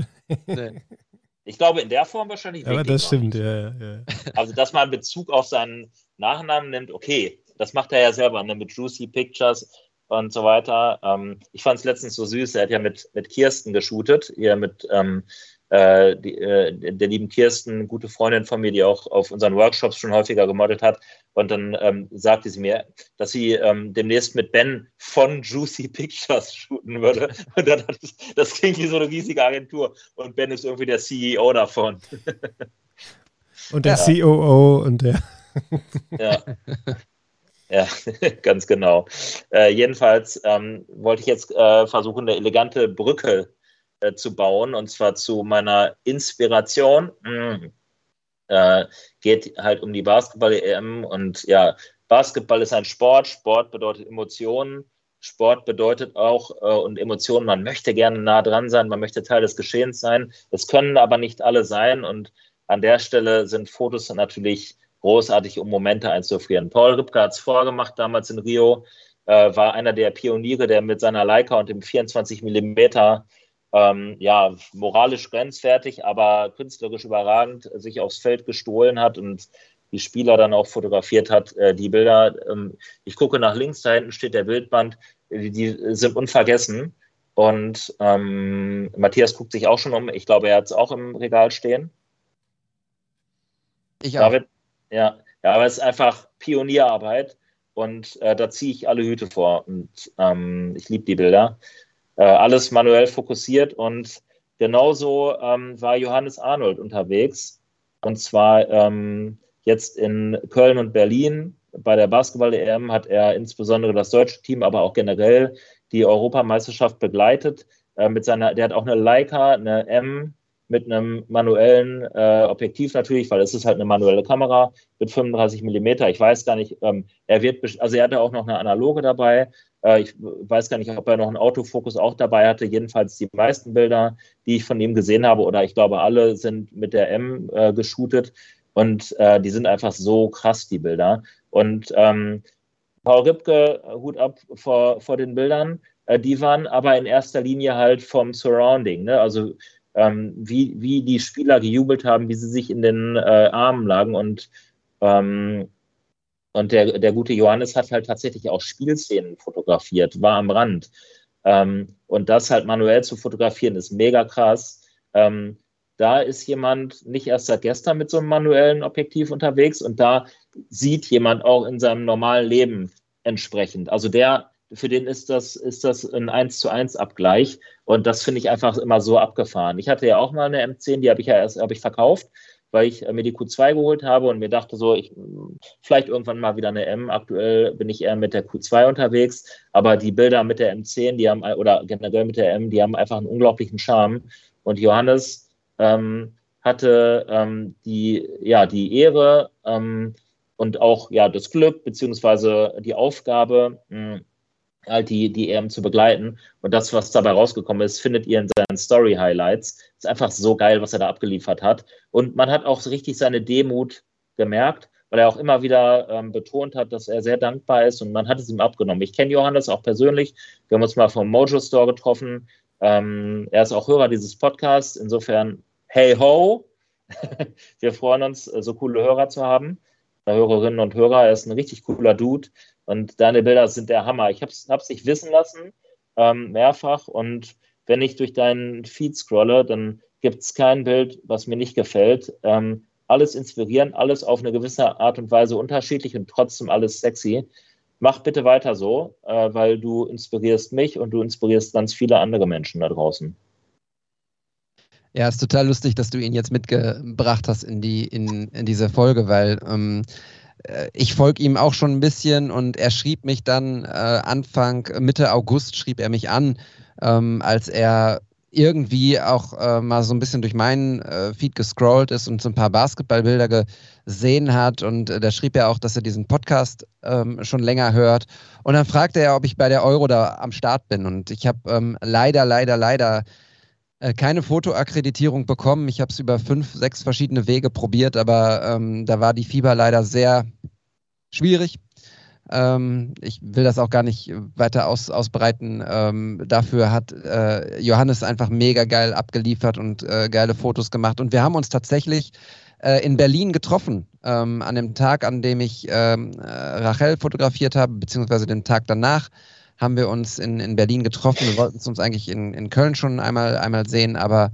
ich glaube, in der Form wahrscheinlich Aber das stimmt, ja, ja. Also, dass man Bezug auf seinen Nachnamen nimmt, okay, das macht er ja selber, ne, mit Juicy Pictures und so weiter. Ähm, ich fand es letztens so süß, er hat ja mit, mit Kirsten geshootet, hier mit ähm, äh, die, äh, der lieben Kirsten, gute Freundin von mir, die auch auf unseren Workshops schon häufiger gemodelt hat. Und dann ähm, sagte sie mir, dass sie ähm, demnächst mit Ben von Juicy Pictures shooten würde. Und dann hat es, das klingt wie so eine riesige Agentur. Und Ben ist irgendwie der CEO davon. Und der Ja. COO und der. Ja. Ja, ganz genau. Äh, jedenfalls ähm, wollte ich jetzt äh, versuchen, eine elegante Brücke äh, zu bauen, und zwar zu meiner Inspiration. Mm. Äh, geht halt um die Basketball-EM und ja, Basketball ist ein Sport, Sport bedeutet Emotionen, Sport bedeutet auch äh, und Emotionen, man möchte gerne nah dran sein, man möchte Teil des Geschehens sein. Das können aber nicht alle sein und an der Stelle sind Fotos natürlich großartig, um Momente einzufrieren. Paul Ripke hat es vorgemacht damals in Rio, äh, war einer der Pioniere, der mit seiner Leica und dem 24 Millimeter ähm, ja, moralisch grenzwertig, aber künstlerisch überragend sich aufs Feld gestohlen hat und die Spieler dann auch fotografiert hat, äh, die Bilder. Ähm, ich gucke nach links, da hinten steht der Bildband, die, die sind unvergessen. Und ähm, Matthias guckt sich auch schon um. Ich glaube, er hat es auch im Regal stehen. Ich auch. David, ja, ja, aber es ist einfach Pionierarbeit und äh, da ziehe ich alle Hüte vor und ähm, ich liebe die Bilder. Äh, alles manuell fokussiert und genauso ähm, war Johannes Arnold unterwegs und zwar ähm, Jetzt in Köln und Berlin bei der Basketball-EM hat er insbesondere das deutsche Team, aber auch generell die Europameisterschaft begleitet. Äh, mit seiner, der hat auch eine Leica, eine M mit einem manuellen äh, Objektiv natürlich, weil es ist halt eine manuelle Kamera mit 35 Millimeter. Ich weiß gar nicht, ähm, er wird, also er hatte auch noch eine analoge dabei. Äh, ich weiß gar nicht, ob er noch einen Autofokus auch dabei hatte. Jedenfalls die meisten Bilder, die ich von ihm gesehen habe, oder ich glaube alle sind mit der M äh, geshootet. Und äh, die sind einfach so krass, die Bilder. Und ähm, Paul Ripke, Hut ab vor, vor den Bildern, äh, die waren aber in erster Linie halt vom Surrounding. Ne? Also ähm, wie, wie die Spieler gejubelt haben, wie sie sich in den äh, Armen lagen. Und, ähm, und der, der gute Johannes hat halt tatsächlich auch Spielszenen fotografiert, war am Rand. Ähm, und das halt manuell zu fotografieren, ist mega krass. Ähm, da ist jemand nicht erst seit gestern mit so einem manuellen Objektiv unterwegs und da sieht jemand auch in seinem normalen Leben entsprechend. Also der, für den ist das, ist das ein 1 zu 1 Abgleich und das finde ich einfach immer so abgefahren. Ich hatte ja auch mal eine M10, die habe ich ja erst ich verkauft, weil ich mir die Q2 geholt habe und mir dachte so, ich vielleicht irgendwann mal wieder eine M. Aktuell bin ich eher mit der Q2 unterwegs, aber die Bilder mit der M10, die haben oder generell mit der M, die haben einfach einen unglaublichen Charme und Johannes ähm, hatte ähm, die, ja, die Ehre ähm, und auch ja, das Glück beziehungsweise die Aufgabe, mh, halt die, die EM zu begleiten. Und das, was dabei rausgekommen ist, findet ihr in seinen Story-Highlights. Ist einfach so geil, was er da abgeliefert hat. Und man hat auch richtig seine Demut gemerkt, weil er auch immer wieder ähm, betont hat, dass er sehr dankbar ist und man hat es ihm abgenommen. Ich kenne Johannes auch persönlich. Wir haben uns mal vom Mojo Store getroffen. Ähm, er ist auch Hörer dieses Podcasts. Insofern, hey ho! Wir freuen uns, äh, so coole Hörer zu haben. Hörerinnen und Hörer. Er ist ein richtig cooler Dude. Und deine Bilder sind der Hammer. Ich habe es dich wissen lassen, ähm, mehrfach. Und wenn ich durch deinen Feed scrolle, dann gibt es kein Bild, was mir nicht gefällt. Ähm, alles inspirierend, alles auf eine gewisse Art und Weise unterschiedlich und trotzdem alles sexy mach bitte weiter so, äh, weil du inspirierst mich und du inspirierst ganz viele andere Menschen da draußen. Ja, ist total lustig, dass du ihn jetzt mitgebracht hast in, die, in, in diese Folge, weil ähm, äh, ich folge ihm auch schon ein bisschen und er schrieb mich dann äh, Anfang, Mitte August schrieb er mich an, ähm, als er irgendwie auch äh, mal so ein bisschen durch meinen äh, Feed gescrollt ist und so ein paar Basketballbilder gesehen hat. Und äh, da schrieb er auch, dass er diesen Podcast ähm, schon länger hört. Und dann fragte er, ob ich bei der Euro da am Start bin. Und ich habe ähm, leider, leider, leider keine Fotoakkreditierung bekommen. Ich habe es über fünf, sechs verschiedene Wege probiert, aber ähm, da war die Fieber leider sehr schwierig. Ähm, ich will das auch gar nicht weiter aus, ausbreiten. Ähm, dafür hat äh, Johannes einfach mega geil abgeliefert und äh, geile Fotos gemacht. Und wir haben uns tatsächlich äh, in Berlin getroffen, ähm, an dem Tag, an dem ich ähm, äh, Rachel fotografiert habe, beziehungsweise den Tag danach haben wir uns in, in Berlin getroffen. Wir wollten es uns eigentlich in, in Köln schon einmal, einmal sehen, aber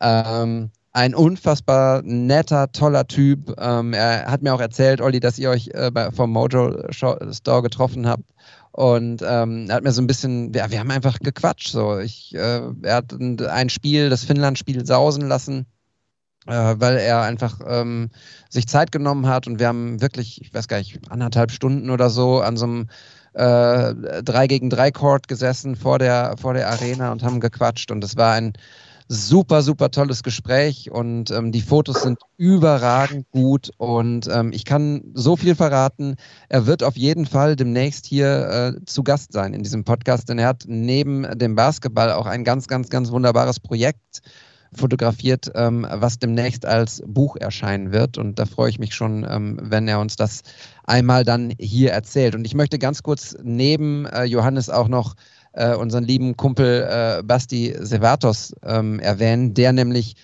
ähm, ein unfassbar netter, toller Typ. Ähm, er hat mir auch erzählt, Olli, dass ihr euch äh, bei, vom Mojo Store getroffen habt. Und ähm, er hat mir so ein bisschen, ja, wir haben einfach gequatscht. So. Ich, äh, er hat ein Spiel, das Finnland-Spiel, sausen lassen, äh, weil er einfach ähm, sich Zeit genommen hat. Und wir haben wirklich, ich weiß gar nicht, anderthalb Stunden oder so an so einem äh, 3 gegen 3 Court gesessen vor der, vor der Arena und haben gequatscht. Und es war ein super, super tolles Gespräch und ähm, die Fotos sind überragend gut und ähm, ich kann so viel verraten. Er wird auf jeden Fall demnächst hier äh, zu Gast sein in diesem Podcast, denn er hat neben dem Basketball auch ein ganz, ganz, ganz wunderbares Projekt fotografiert, ähm, was demnächst als Buch erscheinen wird. Und da freue ich mich schon, ähm, wenn er uns das einmal dann hier erzählt. Und ich möchte ganz kurz neben äh, Johannes auch noch äh, unseren lieben Kumpel äh, Basti Sevatos ähm, erwähnen, der nämlich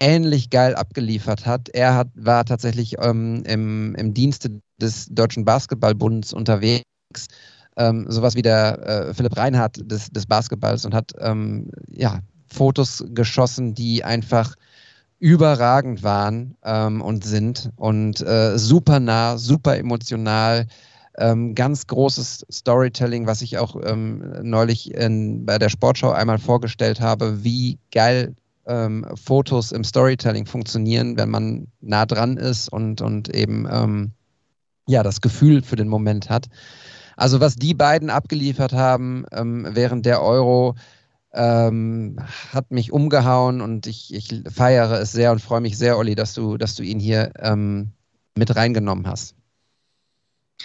ähnlich geil abgeliefert hat. Er hat, war tatsächlich ähm, im, im Dienste des Deutschen Basketballbunds unterwegs, ähm, sowas wie der äh, Philipp Reinhardt des, des Basketballs und hat ähm, ja, Fotos geschossen, die einfach überragend waren ähm, und sind und äh, super nah, super emotional. Ähm, ganz großes Storytelling, was ich auch ähm, neulich in, bei der Sportschau einmal vorgestellt habe, wie geil ähm, Fotos im Storytelling funktionieren, wenn man nah dran ist und, und eben ähm, ja, das Gefühl für den Moment hat. Also was die beiden abgeliefert haben ähm, während der Euro, ähm, hat mich umgehauen und ich, ich feiere es sehr und freue mich sehr, Olli, dass du, dass du ihn hier ähm, mit reingenommen hast.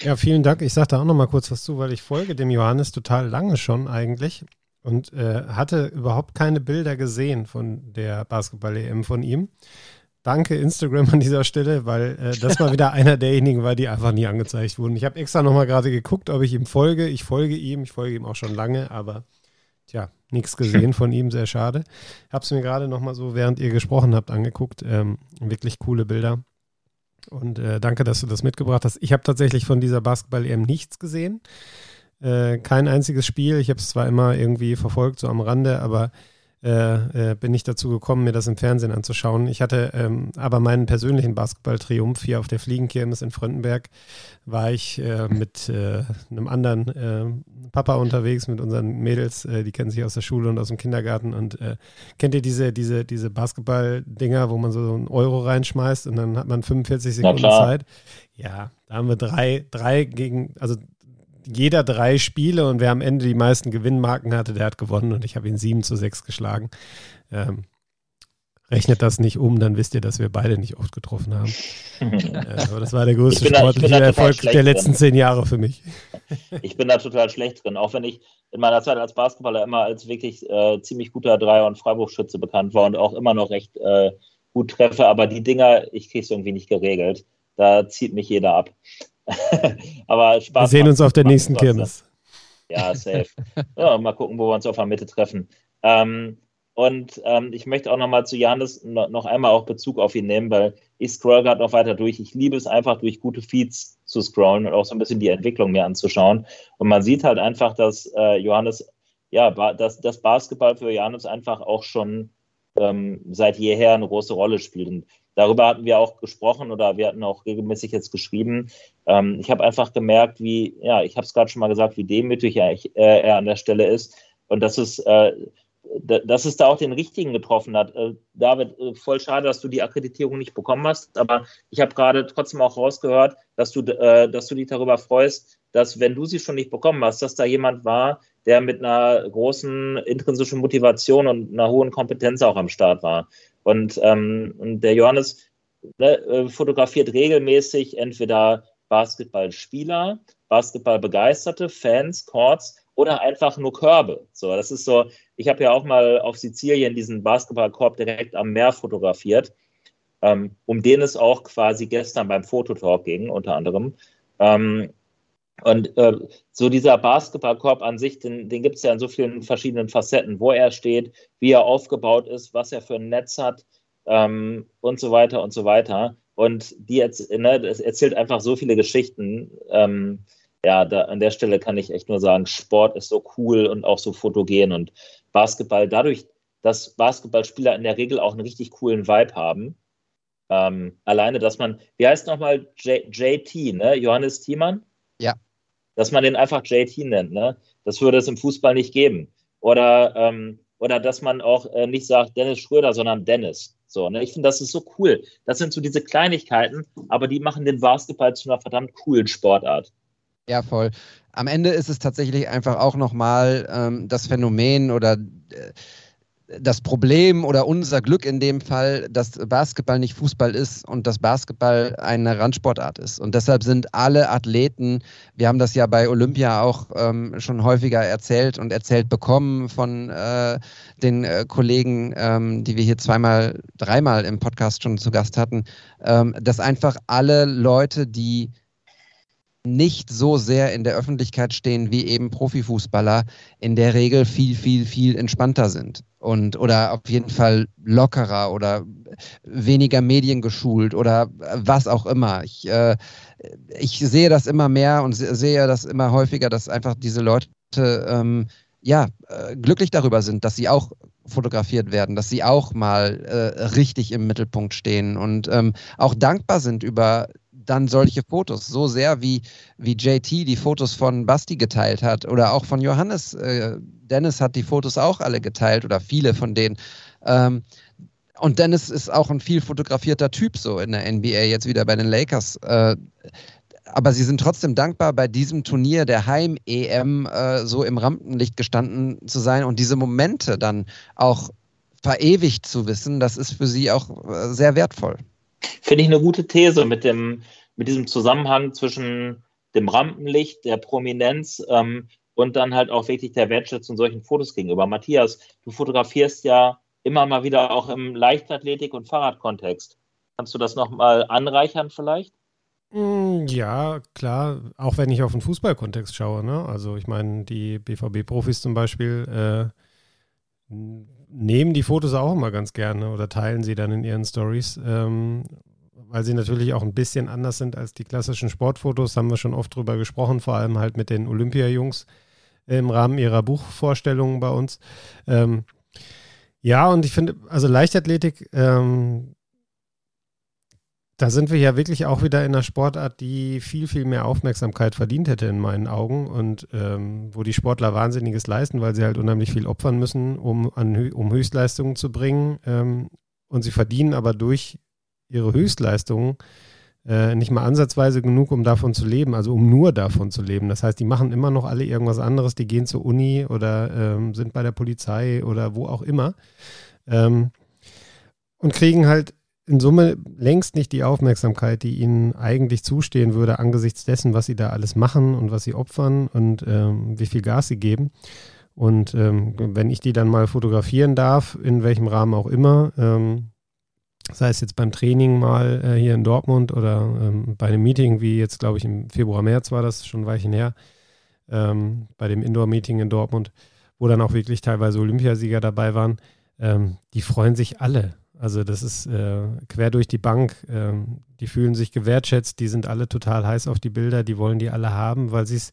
Ja, vielen Dank. Ich sage da auch noch mal kurz was zu, weil ich folge dem Johannes total lange schon eigentlich und äh, hatte überhaupt keine Bilder gesehen von der Basketball-EM von ihm. Danke Instagram an dieser Stelle, weil äh, das mal wieder einer derjenigen war, die einfach nie angezeigt wurden. Ich habe extra noch mal gerade geguckt, ob ich ihm folge. Ich folge ihm, ich folge ihm auch schon lange, aber tja, nichts gesehen von ihm, sehr schade. Ich habe es mir gerade noch mal so, während ihr gesprochen habt, angeguckt. Ähm, wirklich coole Bilder. Und äh, danke, dass du das mitgebracht hast. Ich habe tatsächlich von dieser Basketball-EM nichts gesehen. Äh, kein einziges Spiel. Ich habe es zwar immer irgendwie verfolgt, so am Rande, aber äh, äh, bin ich dazu gekommen, mir das im Fernsehen anzuschauen. Ich hatte ähm, aber meinen persönlichen Basketball-Triumph hier auf der Fliegenkirmes in Fröndenberg. War ich äh, mit äh, einem anderen Papa unterwegs, mit unseren Mädels, die kennen sich aus der Schule und aus dem Kindergarten. Und kennt ihr diese, diese, diese Basketball-Dinger, wo man so einen Euro reinschmeißt und dann hat man 45 Sekunden Zeit? Ja, da haben wir drei, drei gegen, also jeder drei Spiele und wer am Ende die meisten Gewinnmarken hatte, der hat gewonnen und ich habe ihn 7 zu 6 geschlagen. Ähm, rechnet das nicht um, dann wisst ihr, dass wir beide nicht oft getroffen haben. äh, aber das war der größte sportliche da, Erfolg der letzten drin. zehn Jahre für mich. ich bin da total schlecht drin, auch wenn ich in meiner Zeit als Basketballer immer als wirklich äh, ziemlich guter Dreier- und Freiwurfschütze bekannt war und auch immer noch recht äh, gut treffe, aber die Dinger, ich kriege es irgendwie nicht geregelt. Da zieht mich jeder ab. Aber Spaß. Wir sehen uns auf der nächsten Kirmes. Ja, safe. ja, mal gucken, wo wir uns auf der Mitte treffen. Ähm, und ähm, ich möchte auch nochmal zu Janis noch einmal auch Bezug auf ihn nehmen, weil ich scroll gerade noch weiter durch. Ich liebe es einfach, durch gute Feeds zu scrollen und auch so ein bisschen die Entwicklung mir anzuschauen. Und man sieht halt einfach, dass äh, Johannes, ja, dass das Basketball für Johannes einfach auch schon ähm, seit jeher eine große Rolle spielt. Und darüber hatten wir auch gesprochen oder wir hatten auch regelmäßig jetzt geschrieben. Ähm, ich habe einfach gemerkt, wie, ja, ich habe es gerade schon mal gesagt, wie demütig er, äh, er, an der Stelle ist und dass es, äh, dass es da auch den richtigen getroffen hat. Äh, David, äh, voll schade, dass du die Akkreditierung nicht bekommen hast, aber ich habe gerade trotzdem auch rausgehört, dass du, äh, dass du dich darüber freust, dass wenn du sie schon nicht bekommen hast, dass da jemand war, der mit einer großen intrinsischen Motivation und einer hohen Kompetenz auch am Start war. Und, ähm, und der Johannes ne, fotografiert regelmäßig entweder Basketballspieler, Basketballbegeisterte, Fans, Courts oder einfach nur Körbe. So, das ist so, ich habe ja auch mal auf Sizilien diesen Basketballkorb direkt am Meer fotografiert, ähm, um den es auch quasi gestern beim Fototalk ging, unter anderem. Ähm, und äh, so dieser Basketballkorb an sich, den, den gibt es ja in so vielen verschiedenen Facetten, wo er steht, wie er aufgebaut ist, was er für ein Netz hat ähm, und so weiter und so weiter. Und die ne, erzählt einfach so viele Geschichten. Ja, da, an der Stelle kann ich echt nur sagen, Sport ist so cool und auch so fotogen und Basketball, dadurch, dass Basketballspieler in der Regel auch einen richtig coolen Vibe haben. Ähm, alleine, dass man, wie heißt nochmal JT, ne? Johannes Thiemann? Ja dass man den einfach JT nennt. Ne? Das würde es im Fußball nicht geben. Oder, ähm, oder dass man auch äh, nicht sagt Dennis Schröder, sondern Dennis. So, ne? Ich finde, das ist so cool. Das sind so diese Kleinigkeiten, aber die machen den Basketball zu einer verdammt coolen Sportart. Ja, voll. Am Ende ist es tatsächlich einfach auch nochmal ähm, das Phänomen oder äh, das Problem oder unser Glück in dem Fall, dass Basketball nicht Fußball ist und dass Basketball eine Randsportart ist. Und deshalb sind alle Athleten, wir haben das ja bei Olympia auch ähm, schon häufiger erzählt und erzählt bekommen von äh, den äh, Kollegen, ähm, die wir hier zweimal, dreimal im Podcast schon zu Gast hatten, ähm, dass einfach alle Leute, die nicht so sehr in der Öffentlichkeit stehen wie eben Profifußballer, in der Regel viel, viel, viel entspannter sind und oder auf jeden Fall lockerer oder weniger mediengeschult oder was auch immer. Ich, äh, ich sehe das immer mehr und sehe das immer häufiger, dass einfach diese Leute ähm, ja äh, glücklich darüber sind, dass sie auch fotografiert werden, dass sie auch mal äh, richtig im Mittelpunkt stehen und ähm, auch dankbar sind über dann solche Fotos. So sehr wie, wie JT die Fotos von Basti geteilt hat oder auch von Johannes. Äh, Dennis hat die Fotos auch alle geteilt oder viele von denen. Ähm, und Dennis ist auch ein viel fotografierter Typ so in der NBA, jetzt wieder bei den Lakers. Äh, aber sie sind trotzdem dankbar, bei diesem Turnier der Heim-EM äh, so im Rampenlicht gestanden zu sein und diese Momente dann auch verewigt zu wissen, das ist für sie auch äh, sehr wertvoll. Finde ich eine gute These mit dem, mit diesem Zusammenhang zwischen dem Rampenlicht, der Prominenz ähm, und dann halt auch wirklich der Wertschätzung solchen Fotos gegenüber. Matthias, du fotografierst ja immer mal wieder auch im Leichtathletik- und Fahrradkontext. Kannst du das nochmal anreichern vielleicht? Mm, ja, klar, auch wenn ich auf den Fußballkontext schaue. Ne? Also ich meine, die BVB-Profis zum Beispiel äh, nehmen die Fotos auch immer ganz gerne oder teilen sie dann in ihren Stories. Ähm, weil sie natürlich auch ein bisschen anders sind als die klassischen Sportfotos, haben wir schon oft drüber gesprochen, vor allem halt mit den Olympia-Jungs im Rahmen ihrer Buchvorstellungen bei uns. Ähm, ja, und ich finde, also Leichtathletik, ähm, da sind wir ja wirklich auch wieder in einer Sportart, die viel, viel mehr Aufmerksamkeit verdient hätte in meinen Augen und ähm, wo die Sportler Wahnsinniges leisten, weil sie halt unheimlich viel opfern müssen, um, an, um Höchstleistungen zu bringen. Ähm, und sie verdienen aber durch ihre Höchstleistungen äh, nicht mal ansatzweise genug, um davon zu leben, also um nur davon zu leben. Das heißt, die machen immer noch alle irgendwas anderes, die gehen zur Uni oder ähm, sind bei der Polizei oder wo auch immer ähm, und kriegen halt in Summe längst nicht die Aufmerksamkeit, die ihnen eigentlich zustehen würde, angesichts dessen, was sie da alles machen und was sie opfern und ähm, wie viel Gas sie geben. Und ähm, wenn ich die dann mal fotografieren darf, in welchem Rahmen auch immer, ähm, sei es jetzt beim Training mal äh, hier in Dortmund oder ähm, bei einem Meeting, wie jetzt, glaube ich, im Februar, März war das schon ein Weilchen her, ähm, bei dem Indoor-Meeting in Dortmund, wo dann auch wirklich teilweise Olympiasieger dabei waren, ähm, die freuen sich alle. Also das ist äh, quer durch die Bank. Ähm, die fühlen sich gewertschätzt, die sind alle total heiß auf die Bilder, die wollen die alle haben, weil sie es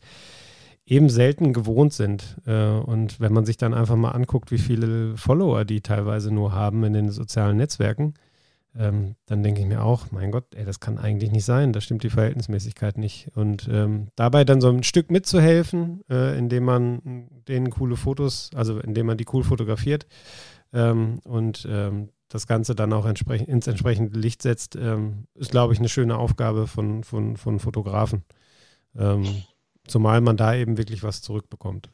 eben selten gewohnt sind. Äh, und wenn man sich dann einfach mal anguckt, wie viele Follower die teilweise nur haben in den sozialen Netzwerken, ähm, dann denke ich mir auch, mein Gott, ey, das kann eigentlich nicht sein, da stimmt die Verhältnismäßigkeit nicht. Und ähm, dabei dann so ein Stück mitzuhelfen, äh, indem man denen coole Fotos, also indem man die cool fotografiert ähm, und ähm, das Ganze dann auch entsprechend, ins entsprechende Licht setzt, ähm, ist, glaube ich, eine schöne Aufgabe von, von, von Fotografen. Ähm, zumal man da eben wirklich was zurückbekommt.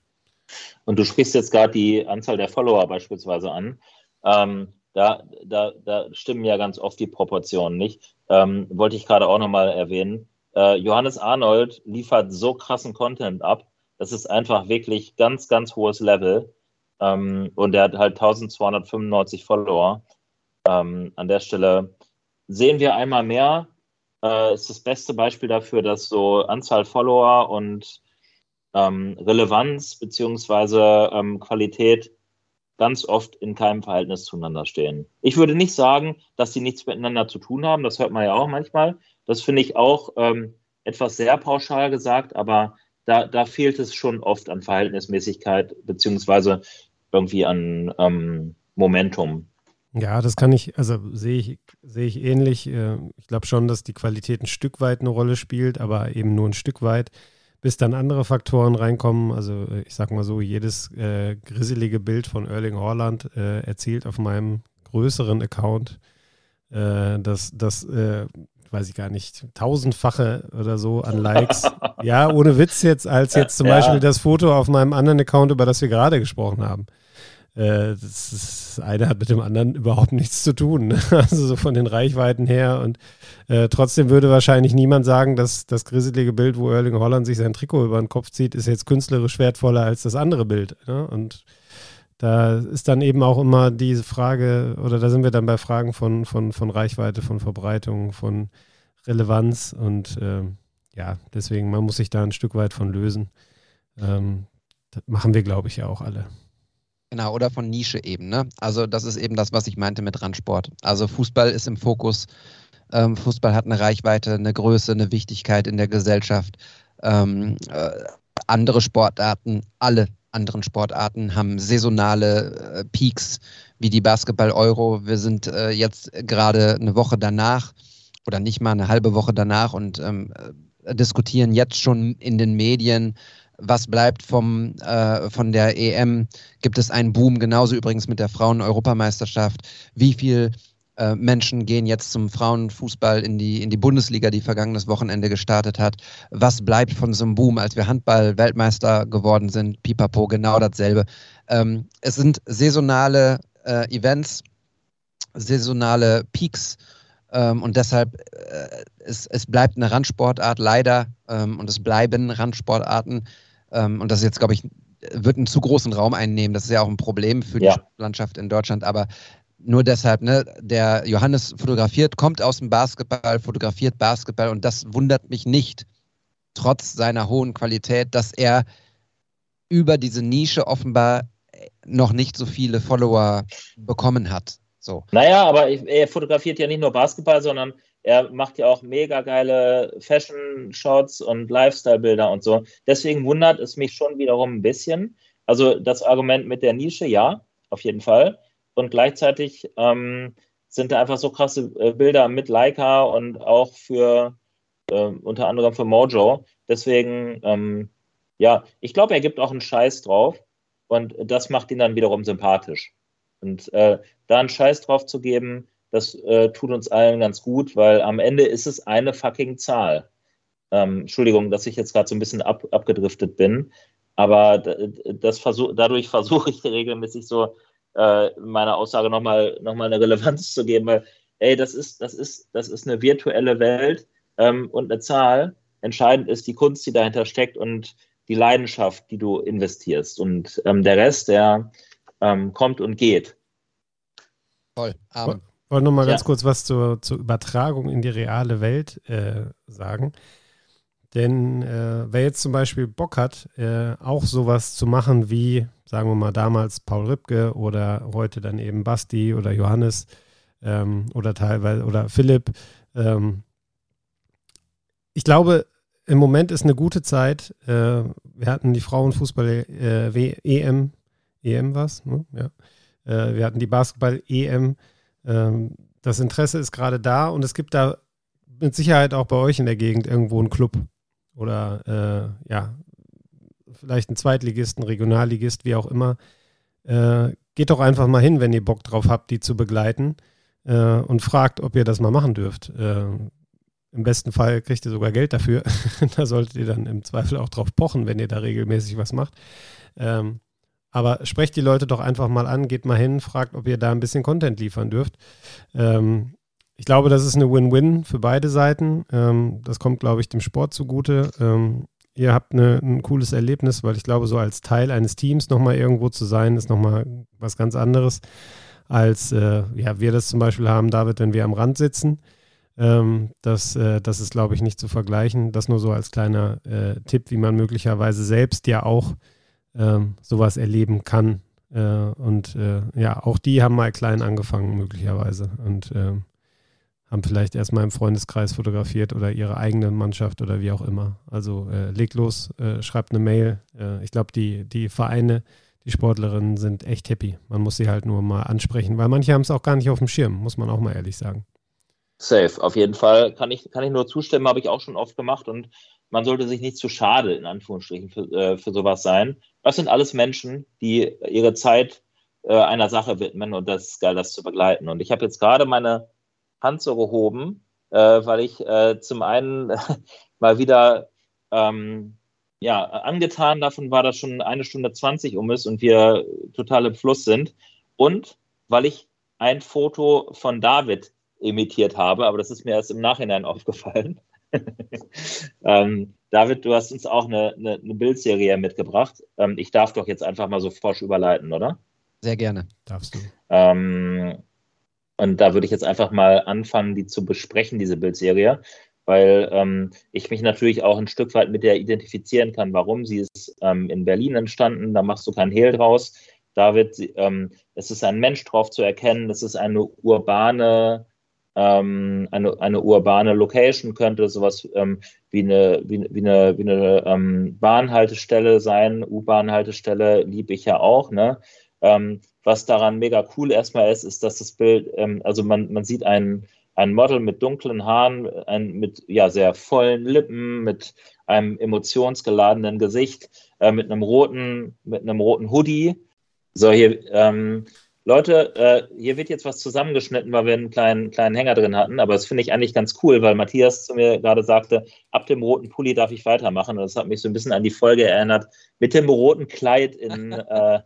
Und du sprichst jetzt gerade die Anzahl der Follower beispielsweise an. Ähm, da, da, da stimmen ja ganz oft die Proportionen nicht. Ähm, wollte ich gerade auch nochmal erwähnen. Äh, Johannes Arnold liefert so krassen Content ab. Das ist einfach wirklich ganz, ganz hohes Level. Ähm, und er hat halt 1295 Follower. Ähm, an der Stelle sehen wir einmal mehr. Äh, ist das beste Beispiel dafür, dass so Anzahl Follower und ähm, Relevanz beziehungsweise ähm, Qualität ganz oft in keinem Verhältnis zueinander stehen. Ich würde nicht sagen, dass sie nichts miteinander zu tun haben. Das hört man ja auch manchmal. Das finde ich auch ähm, etwas sehr pauschal gesagt, aber da, da, fehlt es schon oft an Verhältnismäßigkeit beziehungsweise irgendwie an ähm, Momentum. Ja, das kann ich, also sehe ich, sehe ich ähnlich. Äh, ich glaube schon, dass die Qualität ein Stück weit eine Rolle spielt, aber eben nur ein Stück weit bis dann andere Faktoren reinkommen. Also äh, ich sag mal so, jedes äh, grisselige Bild von Erling Haaland äh, erzielt auf meinem größeren Account äh, das, das äh, weiß ich gar nicht, tausendfache oder so an Likes. ja, ohne Witz jetzt, als jetzt zum ja. Beispiel das Foto auf meinem anderen Account, über das wir gerade gesprochen haben. Äh, das, das, eine hat mit dem anderen überhaupt nichts zu tun. Ne? Also so von den Reichweiten her. Und äh, trotzdem würde wahrscheinlich niemand sagen, dass das grisselige Bild, wo Erling Holland sich sein Trikot über den Kopf zieht, ist jetzt künstlerisch wertvoller als das andere Bild. Ne? Und da ist dann eben auch immer diese Frage, oder da sind wir dann bei Fragen von, von, von Reichweite, von Verbreitung, von Relevanz und ähm, ja, deswegen, man muss sich da ein Stück weit von lösen. Ähm, das machen wir, glaube ich, ja auch alle. Genau, oder von Nische eben. Ne? Also das ist eben das, was ich meinte mit Randsport. Also Fußball ist im Fokus. Ähm, Fußball hat eine Reichweite, eine Größe, eine Wichtigkeit in der Gesellschaft. Ähm, äh, andere Sportarten, alle anderen Sportarten haben saisonale äh, Peaks, wie die Basketball-Euro. Wir sind äh, jetzt gerade eine Woche danach oder nicht mal eine halbe Woche danach und ähm, äh, diskutieren jetzt schon in den Medien, was bleibt vom, äh, von der EM? Gibt es einen Boom? Genauso übrigens mit der Frauen-Europameisterschaft. Wie viel äh, Menschen gehen jetzt zum Frauenfußball in die, in die Bundesliga, die vergangenes Wochenende gestartet hat? Was bleibt von so einem Boom, als wir Handball-Weltmeister geworden sind? Pipapo, genau dasselbe. Ähm, es sind saisonale äh, Events, saisonale Peaks. Ähm, und deshalb, äh, es, es bleibt eine Randsportart leider ähm, und es bleiben Randsportarten. Ähm, und das ist jetzt, glaube ich, wird einen zu großen Raum einnehmen. Das ist ja auch ein Problem für die Ja. Landschaft in Deutschland. Aber nur deshalb, ne, der Johannes fotografiert, kommt aus dem Basketball, fotografiert Basketball und das wundert mich nicht, trotz seiner hohen Qualität, dass er über diese Nische offenbar noch nicht so viele Follower bekommen hat. So. Naja, aber er fotografiert ja nicht nur Basketball, sondern er macht ja auch mega geile Fashion-Shots und Lifestyle-Bilder und so. Deswegen wundert es mich schon wiederum ein bisschen. Also das Argument mit der Nische, ja, auf jeden Fall. Und gleichzeitig ähm, sind da einfach so krasse äh, Bilder mit Leica und auch für äh, unter anderem für Mojo. Deswegen, ähm, ja, ich glaube, er gibt auch einen Scheiß drauf und das macht ihn dann wiederum sympathisch. Und äh, da einen Scheiß drauf zu geben, das äh, tut uns allen ganz gut, weil am Ende ist es eine fucking Zahl. Ähm, Entschuldigung, dass ich jetzt gerade so ein bisschen ab, abgedriftet bin, aber das versuch, dadurch versuche ich regelmäßig so äh, meiner Aussage nochmal noch mal eine Relevanz zu geben, weil, ey, das ist, das ist, das ist eine virtuelle Welt ähm, und eine Zahl. Entscheidend ist die Kunst, die dahinter steckt und die Leidenschaft, die du investierst. Und ähm, der Rest, der ähm, kommt und geht. Toll. Amen. Ich wollte noch mal Ja. ganz kurz was zur, zur Übertragung in die reale Welt äh, sagen. Denn äh, wer jetzt zum Beispiel Bock hat, äh, auch sowas zu machen wie, sagen wir mal, damals Paul Ripke oder heute dann eben Basti oder Johannes ähm, oder teilweise oder Philipp. Ähm, ich glaube, im Moment ist eine gute Zeit. Äh, wir hatten die Frauenfußball-EM, EM was, ne? ja. Äh, wir hatten die Basketball-EM. Ähm, das Interesse ist gerade da und es gibt da mit Sicherheit auch bei euch in der Gegend irgendwo einen Club oder äh, ja, vielleicht einen Zweitligisten, Regionalligist, wie auch immer. Äh, geht doch einfach mal hin, wenn ihr Bock drauf habt, die zu begleiten äh, und fragt, ob ihr das mal machen dürft. Äh, Im besten Fall kriegt ihr sogar Geld dafür. da solltet ihr dann im Zweifel auch drauf pochen, wenn ihr da regelmäßig was macht. Ähm, aber sprecht die Leute doch einfach mal an, geht mal hin, fragt, ob ihr da ein bisschen Content liefern dürft. Ähm, ich glaube, das ist eine Win-Win für beide Seiten. Ähm, das kommt, glaube ich, dem Sport zugute. Ähm, ihr habt eine, ein cooles Erlebnis, weil ich glaube, so als Teil eines Teams nochmal irgendwo zu sein, ist nochmal was ganz anderes, als äh, ja, wir das zum Beispiel haben, David, wenn wir am Rand sitzen. Ähm, das, äh, das ist, glaube ich, nicht zu vergleichen. Das nur so als kleiner äh, Tipp, wie man möglicherweise selbst ja auch ähm, sowas erleben kann. Äh, und äh, ja, auch die haben mal klein angefangen, möglicherweise. Und ähm, haben vielleicht erstmal im Freundeskreis fotografiert oder ihre eigene Mannschaft oder wie auch immer. Also äh, legt los, äh, schreibt eine Mail. Äh, ich glaube, die, die Vereine, die Sportlerinnen sind echt happy. Man muss sie halt nur mal ansprechen, weil manche haben es auch gar nicht auf dem Schirm, muss man auch mal ehrlich sagen. Safe, auf jeden Fall. Kann ich, kann ich nur zustimmen, habe ich auch schon oft gemacht und man sollte sich nicht zu schade, in Anführungsstrichen, für, äh, für sowas sein. Das sind alles Menschen, die ihre Zeit äh, einer Sache widmen und das ist geil, das zu begleiten. Und ich habe jetzt gerade meine Hand so gehoben, äh, weil ich äh, zum einen mal wieder ähm, ja, angetan davon war, dass schon eine Stunde 20 um ist und wir total im Fluss sind. Und weil ich ein Foto von David imitiert habe, aber das ist mir erst im Nachhinein aufgefallen. ähm, David, du hast uns auch eine, eine, eine Bildserie mitgebracht. Ähm, ich darf doch jetzt einfach mal so forsch überleiten, oder? Sehr gerne. Darfst du. Ähm, und da würde ich jetzt einfach mal anfangen, die zu besprechen, diese Bildserie, weil ähm, ich mich natürlich auch ein Stück weit mit der identifizieren kann. Warum? Sie ist ähm, in Berlin entstanden, da machst du kein Hehl draus. David, ähm, es ist ein Mensch drauf zu erkennen, es ist eine urbane ähm, eine, eine urbane Location könnte sowas ähm, wie eine, wie, wie eine, wie eine ähm, Bahnhaltestelle sein. U-Bahn-Haltestelle liebe ich ja auch. Ne? Ähm, was daran mega cool erstmal ist, ist, dass das Bild, ähm, also man, man sieht ein, ein Model mit dunklen Haaren, ein, mit ja, sehr vollen Lippen, mit einem emotionsgeladenen Gesicht, äh, mit einem roten, mit einem roten Hoodie. So, hier, ähm, Leute, äh, hier wird jetzt was zusammengeschnitten, weil wir einen kleinen, kleinen Hänger drin hatten, aber das finde ich eigentlich ganz cool, weil Matthias zu mir gerade sagte, ab dem roten Pulli darf ich weitermachen. Und das hat mich so ein bisschen an die Folge erinnert mit dem roten Kleid in, äh,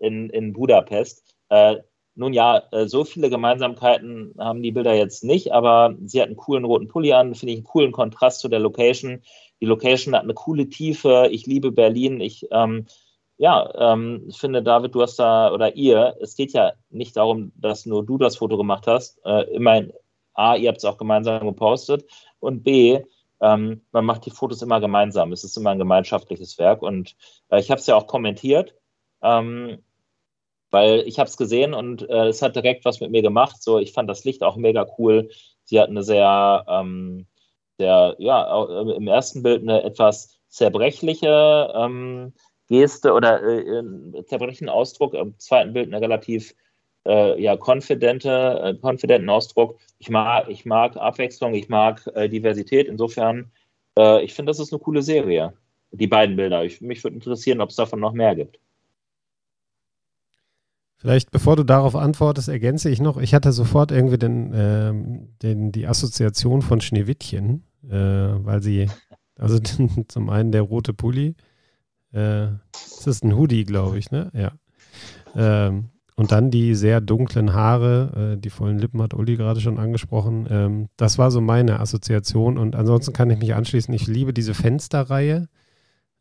in, in Budapest. Äh, nun ja, äh, so viele Gemeinsamkeiten haben die Bilder jetzt nicht, aber sie hat einen coolen roten Pulli an, finde ich einen coolen Kontrast zu der Location. Die Location hat eine coole Tiefe. Ich liebe Berlin. Ich ähm, ja, ähm, ich finde, David, du hast da, oder ihr, es geht ja nicht darum, dass nur du das Foto gemacht hast. Äh, immerhin, A, ihr habt es auch gemeinsam gepostet und B, ähm, man macht die Fotos immer gemeinsam. Es ist immer ein gemeinschaftliches Werk und äh, ich habe es ja auch kommentiert, ähm, weil ich habe es gesehen und äh, es hat direkt was mit mir gemacht. So, ich fand das Licht auch mega cool. Sie hat eine sehr, ähm, sehr, ja, im ersten Bild eine etwas zerbrechliche ähm, Geste oder äh, zerbrechenden Ausdruck, im zweiten Bild eine relativ äh, ja, konfidente, äh, konfidenten Ausdruck. Ich mag, ich mag Abwechslung, ich mag äh, Diversität. Insofern, äh, ich finde, das ist eine coole Serie. Die beiden Bilder. Ich, mich würde interessieren, ob es davon noch mehr gibt. Vielleicht, bevor du darauf antwortest, ergänze ich noch, ich hatte sofort irgendwie den, ähm, den, die Assoziation von Schneewittchen, äh, weil sie, also zum einen der rote Pulli, äh, das ist ein Hoodie, glaube ich, ne? Ja. Ähm, und dann die sehr dunklen Haare, äh, die vollen Lippen hat Uli gerade schon angesprochen. Ähm, das war so meine Assoziation. Und ansonsten kann ich mich anschließen. Ich liebe diese Fensterreihe.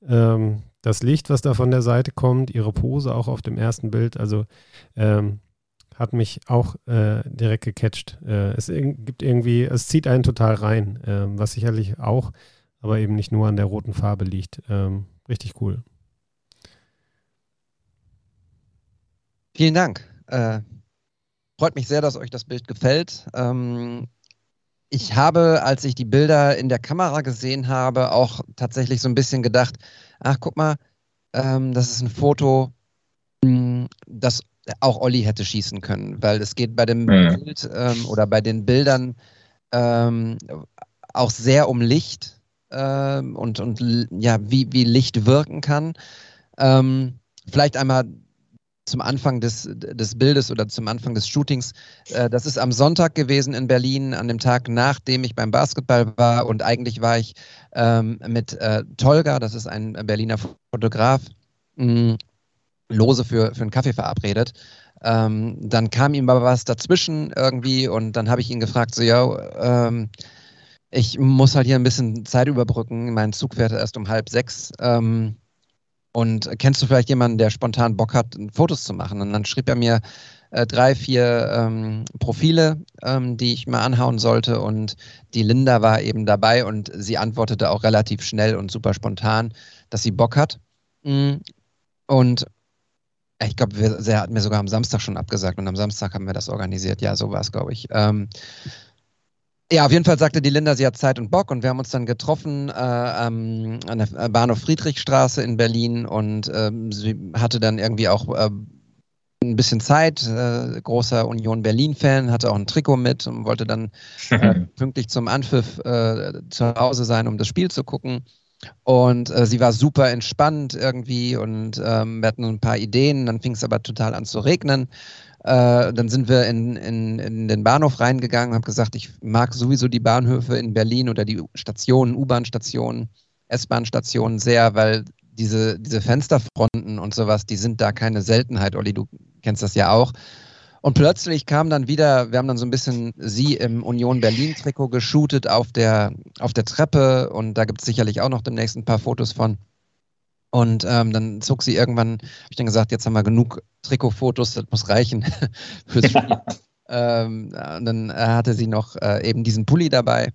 Ähm, das Licht, was da von der Seite kommt, ihre Pose auch auf dem ersten Bild. Also ähm, hat mich auch äh, direkt gecatcht. Äh, es gibt irgendwie, es zieht einen total rein, äh, was sicherlich auch, aber eben nicht nur an der roten Farbe liegt. Ähm, Richtig cool. Vielen Dank. Äh, freut mich sehr, dass euch das Bild gefällt. Ähm, ich habe, als ich die Bilder in der Kamera gesehen habe, auch tatsächlich so ein bisschen gedacht, ach guck mal, ähm, das ist ein Foto, mh, hm, das auch Olli hätte schießen können, weil es geht bei dem mhm. Bild ähm, oder bei den Bildern ähm, auch sehr um Licht ähm, und, und ja, wie, wie Licht wirken kann. Ähm, vielleicht einmal zum Anfang des, des Bildes oder zum Anfang des Shootings. Äh, das ist am Sonntag gewesen in Berlin, an dem Tag, nachdem ich beim Basketball war. Und eigentlich war ich ähm, mit äh, Tolga, das ist ein Berliner Fotograf, mh, lose für, für einen Kaffee verabredet. Ähm, dann kam ihm aber was dazwischen irgendwie und dann habe ich ihn gefragt, so, ja, ähm, ich muss halt hier ein bisschen Zeit überbrücken. Mein Zug fährt erst um halb sechs. Ähm, und kennst du vielleicht jemanden, der spontan Bock hat, Fotos zu machen? Und dann schrieb er mir äh, drei, vier ähm, Profile, ähm, die ich mal anhauen sollte. Und die Linda war eben dabei und sie antwortete auch relativ schnell und super spontan, dass sie Bock hat. Mm. Und ich glaube, sie hat mir sogar am Samstag schon abgesagt und am Samstag haben wir das organisiert. Ja, so war es, glaube ich. Ähm, ja, auf jeden Fall sagte die Linda, sie hat Zeit und Bock und wir haben uns dann getroffen äh, ähm, an der Bahnhof Friedrichstraße in Berlin und ähm, sie hatte dann irgendwie auch äh, ein bisschen Zeit, äh, großer Union Berlin-Fan, hatte auch ein Trikot mit und wollte dann äh, pünktlich zum Anpfiff äh, zu Hause sein, um das Spiel zu gucken. Und äh, sie war super entspannt irgendwie und ähm, wir hatten ein paar Ideen, dann fing es aber total an zu regnen. Äh, dann sind wir in, in, in den Bahnhof reingegangen, habe gesagt, ich mag sowieso die Bahnhöfe in Berlin oder die Stationen, U-Bahn-Stationen S-Bahn-Stationen sehr, weil diese, diese Fensterfronten und sowas, die sind da keine Seltenheit. Olli, du kennst das ja auch. Und plötzlich kam dann wieder, wir haben dann so ein bisschen sie im Union Berlin-Trikot geshootet auf der, auf der Treppe und da gibt es sicherlich auch noch demnächst ein paar Fotos von. Und ähm, dann zog sie irgendwann, habe ich dann gesagt, jetzt haben wir genug Trikotfotos, das muss reichen fürs Spiel. ähm, und dann hatte sie noch äh, eben diesen Pulli dabei.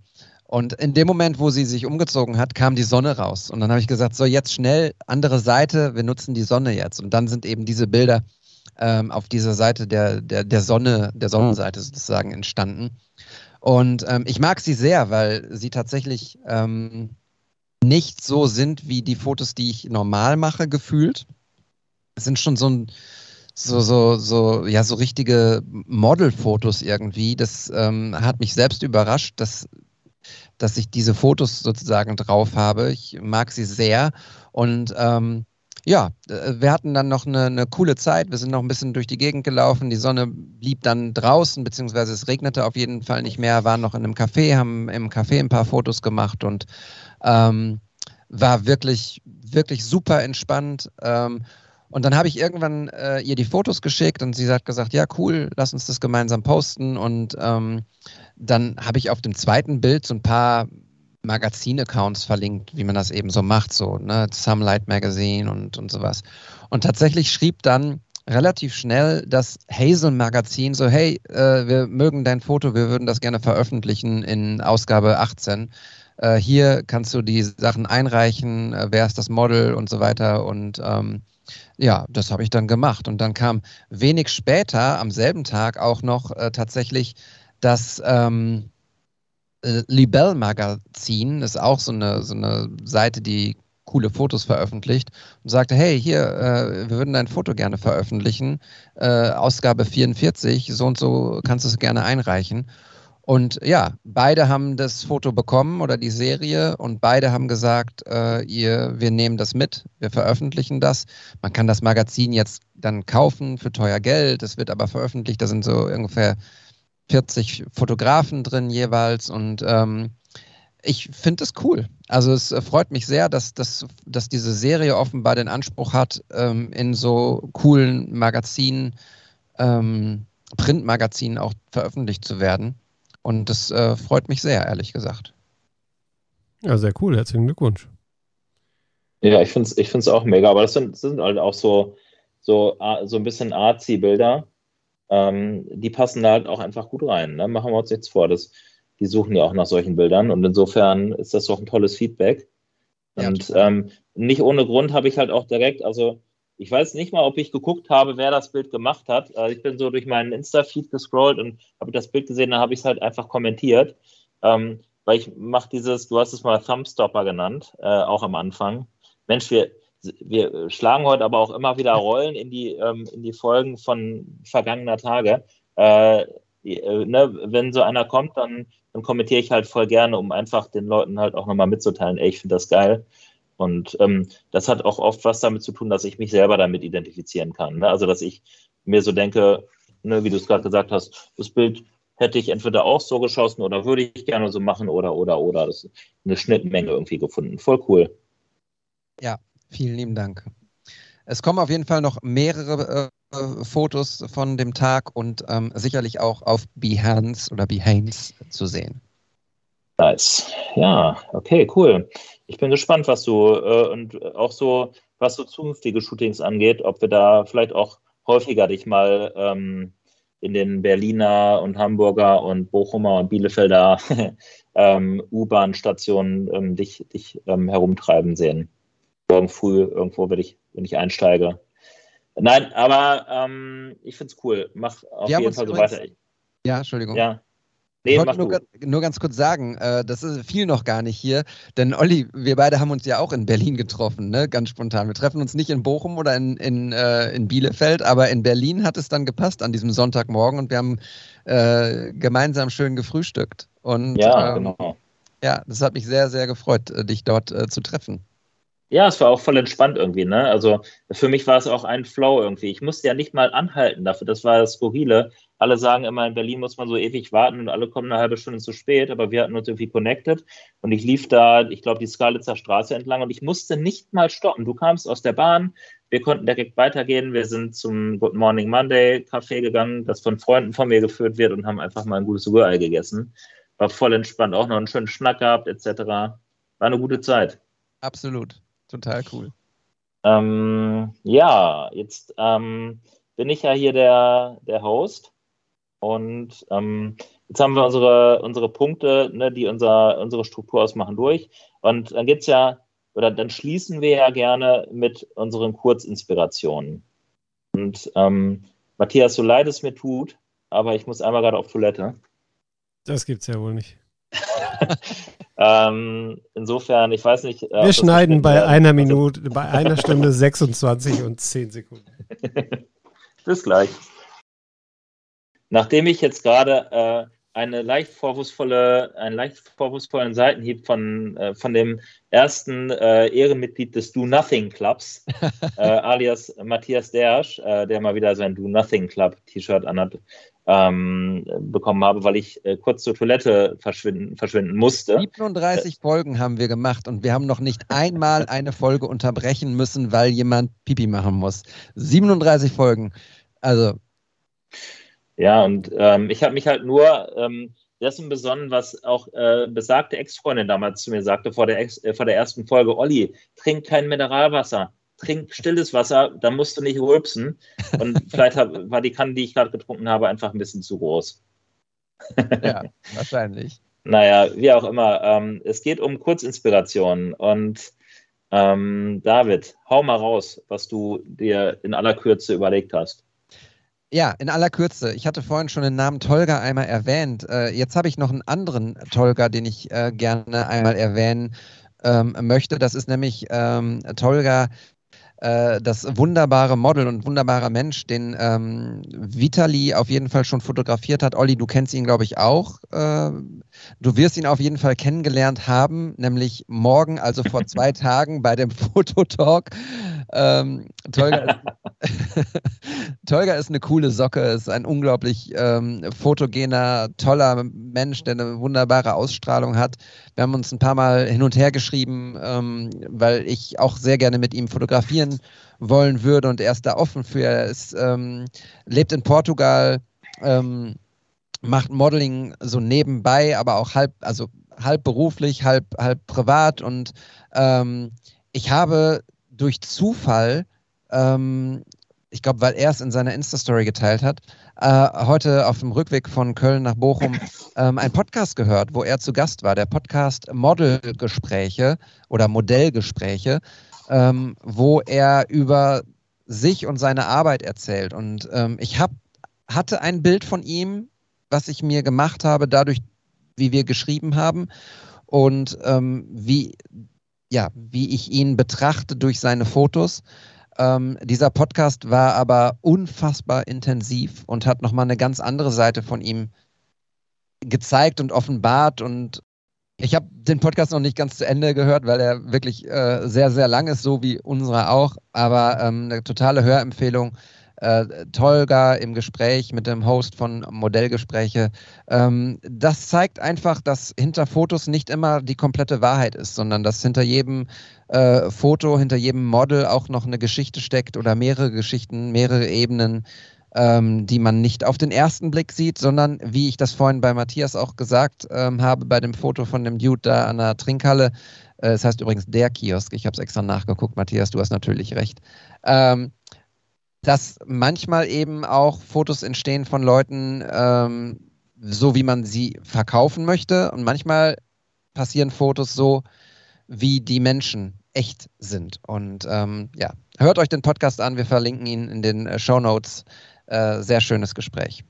Und in dem Moment, wo sie sich umgezogen hat, kam die Sonne raus. Und dann habe ich gesagt, so jetzt schnell, andere Seite, wir nutzen die Sonne jetzt. Und dann sind eben diese Bilder ähm, auf dieser Seite der, der, der Sonne, der Sonnenseite sozusagen entstanden. Und ähm, ich mag sie sehr, weil sie tatsächlich ähm, nicht so sind wie die Fotos, die ich normal mache, gefühlt. Es sind schon so ein, so, so, so, ja, so richtige Modelfotos irgendwie. Das ähm, hat mich selbst überrascht, dass dass ich diese Fotos sozusagen drauf habe. Ich mag sie sehr. Und ähm, ja, äh, wir hatten dann noch eine, eine, coole Zeit. Wir sind noch ein bisschen durch die Gegend gelaufen. Die Sonne blieb dann draußen, beziehungsweise es regnete auf jeden Fall nicht mehr. Waren noch in einem Café, haben im Café ein paar Fotos gemacht und ähm, war wirklich, wirklich super entspannt. Ähm, und dann habe ich irgendwann äh, ihr die Fotos geschickt und sie hat gesagt, ja cool, lass uns das gemeinsam posten. Und ähm, dann habe ich auf dem zweiten Bild so ein paar Magazin-Accounts verlinkt, wie man das eben so macht, so ne, Light Magazine und, und sowas. Und tatsächlich schrieb dann relativ schnell das Hazel Magazin so, hey, äh, wir mögen dein Foto, wir würden das gerne veröffentlichen in Ausgabe 18. Äh, hier kannst du die Sachen einreichen, äh, wer ist das Model und so weiter. Und ähm, ja, das habe ich dann gemacht. Und dann kam wenig später, am selben Tag auch noch äh, tatsächlich das ähm, äh, Libelle Magazin, ist auch so eine, so eine Seite, die coole Fotos veröffentlicht und sagte, hey, hier, äh, wir würden dein Foto gerne veröffentlichen, äh, Ausgabe 44, so und so kannst du es gerne einreichen. Und ja, beide haben das Foto bekommen oder die Serie und beide haben gesagt, äh, ihr, wir nehmen das mit, wir veröffentlichen das. Man kann das Magazin jetzt dann kaufen für teuer Geld, es wird aber veröffentlicht, da sind so ungefähr 40 Fotografen drin jeweils und ähm, ich finde es cool. Also es freut mich sehr, dass, dass, dass diese Serie offenbar den Anspruch hat, ähm, in so coolen Magazinen, ähm, Printmagazinen auch veröffentlicht zu werden. Und das äh, freut mich sehr, ehrlich gesagt. Ja, sehr cool. Herzlichen Glückwunsch. Ja, ich finde es ich find's auch mega. Aber das sind, das sind halt auch so, so, so ein bisschen artsy-Bilder. Ähm, die passen da halt auch einfach gut rein. Ne? Machen wir uns nichts vor. Das, die suchen ja auch nach solchen Bildern. Und insofern ist das doch ein tolles Feedback. Und ja, ähm, nicht ohne Grund habe ich halt auch direkt, also ich weiß nicht mal, ob ich geguckt habe, wer das Bild gemacht hat. Also ich bin so durch meinen Insta-Feed gescrollt und habe das Bild gesehen, dann habe ich es halt einfach kommentiert. Ähm, weil ich mache dieses, du hast es mal Thumbstopper genannt, äh, auch am Anfang. Mensch, wir, wir schlagen heute aber auch immer wieder Rollen in die, ähm, in die Folgen von vergangener Tage. Äh, äh, ne, wenn so einer kommt, dann, dann kommentiere ich halt voll gerne, um einfach den Leuten halt auch nochmal mitzuteilen, ey, ich finde das geil. Und ähm, das hat auch oft was damit zu tun, dass ich mich selber damit identifizieren kann. Ne? Also, dass ich mir so denke, ne, wie du es gerade gesagt hast, das Bild hätte ich entweder auch so geschossen oder würde ich gerne so machen oder, oder, oder. Das ist eine Schnittmenge irgendwie gefunden. Voll cool. Ja, vielen lieben Dank. Es kommen auf jeden Fall noch mehrere äh, Fotos von dem Tag und ähm, sicherlich auch auf Behance oder Behance zu sehen. Nice. Ja, okay, cool. Ich bin gespannt, was du äh, und auch so, was so zukünftige Shootings angeht, ob wir da vielleicht auch häufiger dich mal ähm, in den Berliner und Hamburger und Bochumer und Bielefelder ähm, U-Bahn-Stationen ähm, dich, dich ähm, herumtreiben sehen. Morgen früh irgendwo, wenn ich, wenn ich einsteige. Nein, aber ähm, ich finde es cool. Mach auf jeden Fall so weiter. Ja, Entschuldigung. Ja. Nee, ich wollte nur, nur, ganz kurz sagen, äh, das ist viel noch gar nicht hier, denn Olli, wir beide haben uns ja auch in Berlin getroffen, ne? ganz spontan. Wir treffen uns nicht in Bochum oder in, in, äh, in Bielefeld, aber in Berlin hat es dann gepasst an diesem Sonntagmorgen und wir haben äh, gemeinsam schön gefrühstückt. Und, ja, ähm, genau. Ja, das hat mich sehr, sehr gefreut, äh, dich dort äh, zu treffen. Ja, es war auch voll entspannt irgendwie, ne? Also für mich war es auch ein Flow irgendwie. Ich musste ja nicht mal anhalten dafür, das war das Skurrile alle sagen immer, in Berlin muss man so ewig warten und alle kommen eine halbe Stunde zu spät, aber wir hatten uns irgendwie connected und ich lief da, ich glaube, die Skalitzer Straße entlang und ich musste nicht mal stoppen. Du kamst aus der Bahn, wir konnten direkt weitergehen. Wir sind zum Good Morning Monday Café gegangen, das von Freunden von mir geführt wird und haben einfach mal ein gutes Rührei gegessen. War voll entspannt, auch noch einen schönen Schnack gehabt, etc. War eine gute Zeit. Absolut. Total cool. Ähm, ja, jetzt ähm, bin ich ja hier der, der Host und ähm, jetzt haben wir unsere, unsere Punkte, ne, die unser, unsere Struktur ausmachen, durch. Und dann gibt es ja oder dann schließen wir ja gerne mit unseren Kurzinspirationen. Und ähm, Matthias, so leid es mir tut, aber ich muss einmal gerade auf Toilette. Das gibt's ja wohl nicht. ähm, insofern, ich weiß nicht. Äh, wir schneiden bei einer Minute, bei einer Stunde 26 und 10 Sekunden. Bis gleich. Nachdem ich jetzt gerade äh, eine leicht vorwurfsvolle, einen leicht vorwurfsvollen Seitenhieb von, äh, von dem ersten äh, Ehrenmitglied des Do Nothing Clubs, äh, alias Matthias Dersch, äh, der mal wieder sein Do Nothing Club T-Shirt anhat, ähm, bekommen habe, weil ich äh, kurz zur Toilette verschwinden, verschwinden musste. 37 Folgen haben wir gemacht und wir haben noch nicht einmal eine Folge unterbrechen müssen, weil jemand Pipi machen muss. 37 Folgen. Also ja, und ähm, ich habe mich halt nur ähm, dessen besonnen, was auch äh, besagte Ex-Freundin damals zu mir sagte vor der, Ex äh, vor der ersten Folge: Olli, trink kein Mineralwasser, trink stilles Wasser, da musst du nicht rülpsen. Und vielleicht hab, war die Kanne, die ich gerade getrunken habe, einfach ein bisschen zu groß. ja, wahrscheinlich. Naja, wie auch immer. Ähm, es geht um Kurzinspirationen. Und ähm, David, hau mal raus, was du dir in aller Kürze überlegt hast. Ja, in aller Kürze. Ich hatte vorhin schon den Namen Tolga einmal erwähnt. Äh, jetzt habe ich noch einen anderen Tolga, den ich äh, gerne einmal erwähnen ähm, möchte. Das ist nämlich ähm, Tolga, äh, das wunderbare Model und wunderbarer Mensch, den ähm, Vitali auf jeden Fall schon fotografiert hat. Olli, du kennst ihn, glaube ich, auch. Äh, du wirst ihn auf jeden Fall kennengelernt haben, nämlich morgen, also vor zwei Tagen bei dem Fototalk. Ähm, Tolga, Tolga ist eine coole Socke, ist ein unglaublich ähm, fotogener, toller Mensch, der eine wunderbare Ausstrahlung hat. Wir haben uns ein paar Mal hin und her geschrieben, ähm, weil ich auch sehr gerne mit ihm fotografieren wollen würde und er ist da offen für. Er ist, ähm, lebt in Portugal, ähm, macht Modeling so nebenbei, aber auch halb, also halb beruflich, halb, halb privat und ähm, ich habe durch Zufall ähm, ich glaube, weil er es in seiner Insta-Story geteilt hat, äh, heute auf dem Rückweg von Köln nach Bochum ähm, einen Podcast gehört, wo er zu Gast war. Der Podcast Modelgespräche oder Modellgespräche, ähm, wo er über sich und seine Arbeit erzählt. Und ähm, ich hab, hatte ein Bild von ihm, was ich mir gemacht habe, dadurch, wie wir geschrieben haben und ähm, wie, ja, wie ich ihn betrachte durch seine Fotos. Ähm, dieser Podcast war aber unfassbar intensiv und hat nochmal eine ganz andere Seite von ihm gezeigt und offenbart. Und ich habe den Podcast noch nicht ganz zu Ende gehört, weil er wirklich äh, sehr, sehr lang ist, so wie unserer auch. Aber ähm, eine totale Hörempfehlung äh, Tolga im Gespräch mit dem Host von Modellgespräche. Ähm, das zeigt einfach, dass hinter Fotos nicht immer die komplette Wahrheit ist, sondern dass hinter jedem äh, Foto, hinter jedem Model auch noch eine Geschichte steckt oder mehrere Geschichten, mehrere Ebenen. Ähm, die man nicht auf den ersten Blick sieht, sondern wie ich das vorhin bei Matthias auch gesagt ähm, habe, bei dem Foto von dem Dude da an der Trinkhalle, äh, das heißt übrigens der Kiosk, ich habe es extra nachgeguckt, Matthias, du hast natürlich recht. Ähm, dass manchmal eben auch Fotos entstehen von Leuten, ähm, so wie man sie verkaufen möchte. Und manchmal passieren Fotos so, wie die Menschen echt sind. Und ähm, ja, hört euch den Podcast an. Wir verlinken ihn in den äh, Show Notes. Äh, sehr schönes Gespräch.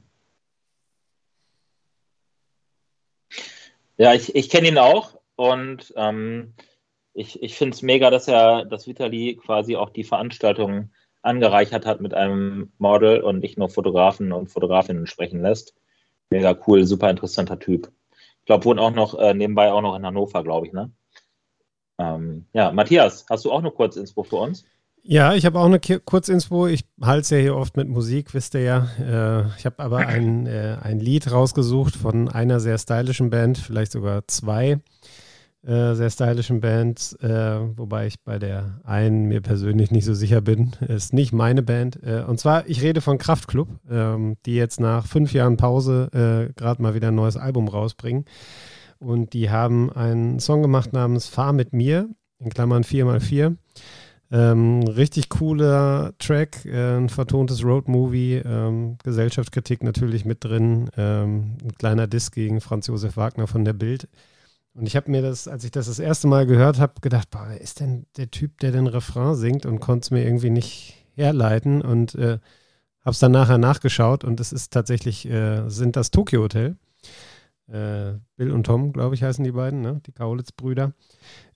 Ja, ich, ich kenne ihn auch und ähm, ich, ich finde es mega, dass er, dass Vitali quasi auch die Veranstaltung angereichert hat mit einem Model und nicht nur Fotografen und Fotografinnen sprechen lässt. Mega cool, super interessanter Typ. Ich glaube, wohnt auch noch äh, nebenbei auch noch in Hannover, glaube ich, ne? Ähm, ja, Matthias, hast du auch noch kurz Inspo für uns? Ja, ich habe auch eine Kurzinspo. Ich halte es ja hier oft mit Musik, wisst ihr ja. Äh, ich habe aber ein, äh, ein Lied rausgesucht von einer sehr stylischen Band, vielleicht sogar zwei äh, sehr stylischen Bands, wobei ich bei der einen mir persönlich nicht so sicher bin. Ist nicht meine Band. Und zwar, ich rede von Kraftklub, ähm, die jetzt nach fünf Jahren Pause gerade mal wieder ein neues Album rausbringen. Und die haben einen Song gemacht namens Fahr mit mir, in Klammern 4x4. Ähm, richtig cooler Track, äh, ein vertontes Roadmovie, ähm, Gesellschaftskritik natürlich mit drin, ähm, ein kleiner Diss gegen Franz Josef Wagner von der Bild. Und ich habe mir das, als ich das das erste Mal gehört habe, gedacht, boah, wer ist denn der Typ, der den Refrain singt und konnte es mir irgendwie nicht herleiten und äh, habe es dann nachher nachgeschaut und es ist tatsächlich, äh, sind das Tokyo Hotel. Äh, Bill und Tom, glaube ich, heißen die beiden, ne? die Kaulitz-Brüder,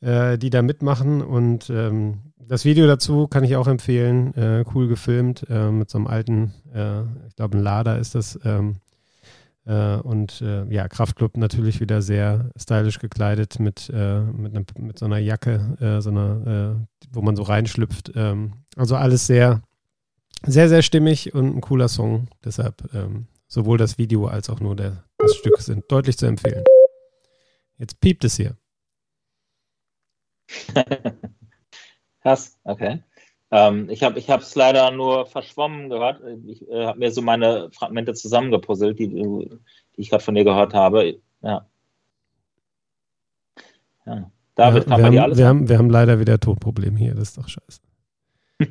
äh, die da mitmachen. Und ähm, das Video dazu kann ich auch empfehlen. Äh, cool gefilmt äh, mit so einem alten, äh, ich glaube, ein Lader ist das. Ähm, äh, und ja, Kraftclub natürlich wieder sehr stylisch gekleidet mit, mit, ne, mit, so einer Jacke, so einer, wo man so reinschlüpft. Ähm, also alles sehr, sehr, sehr stimmig und ein cooler Song. Deshalb ähm, sowohl das Video als auch nur der, das Stück sind deutlich zu empfehlen. Jetzt piept es hier. Krass, okay. Ähm, ich habe es leider nur verschwommen gehört. Ich äh, habe mir so meine Fragmente zusammengepuzzelt, die, die ich gerade von dir gehört habe. Ja. ja. David, ja, wir, haben, alles wir, haben, wir haben leider wieder Tonprobleme hier, das ist doch scheiße.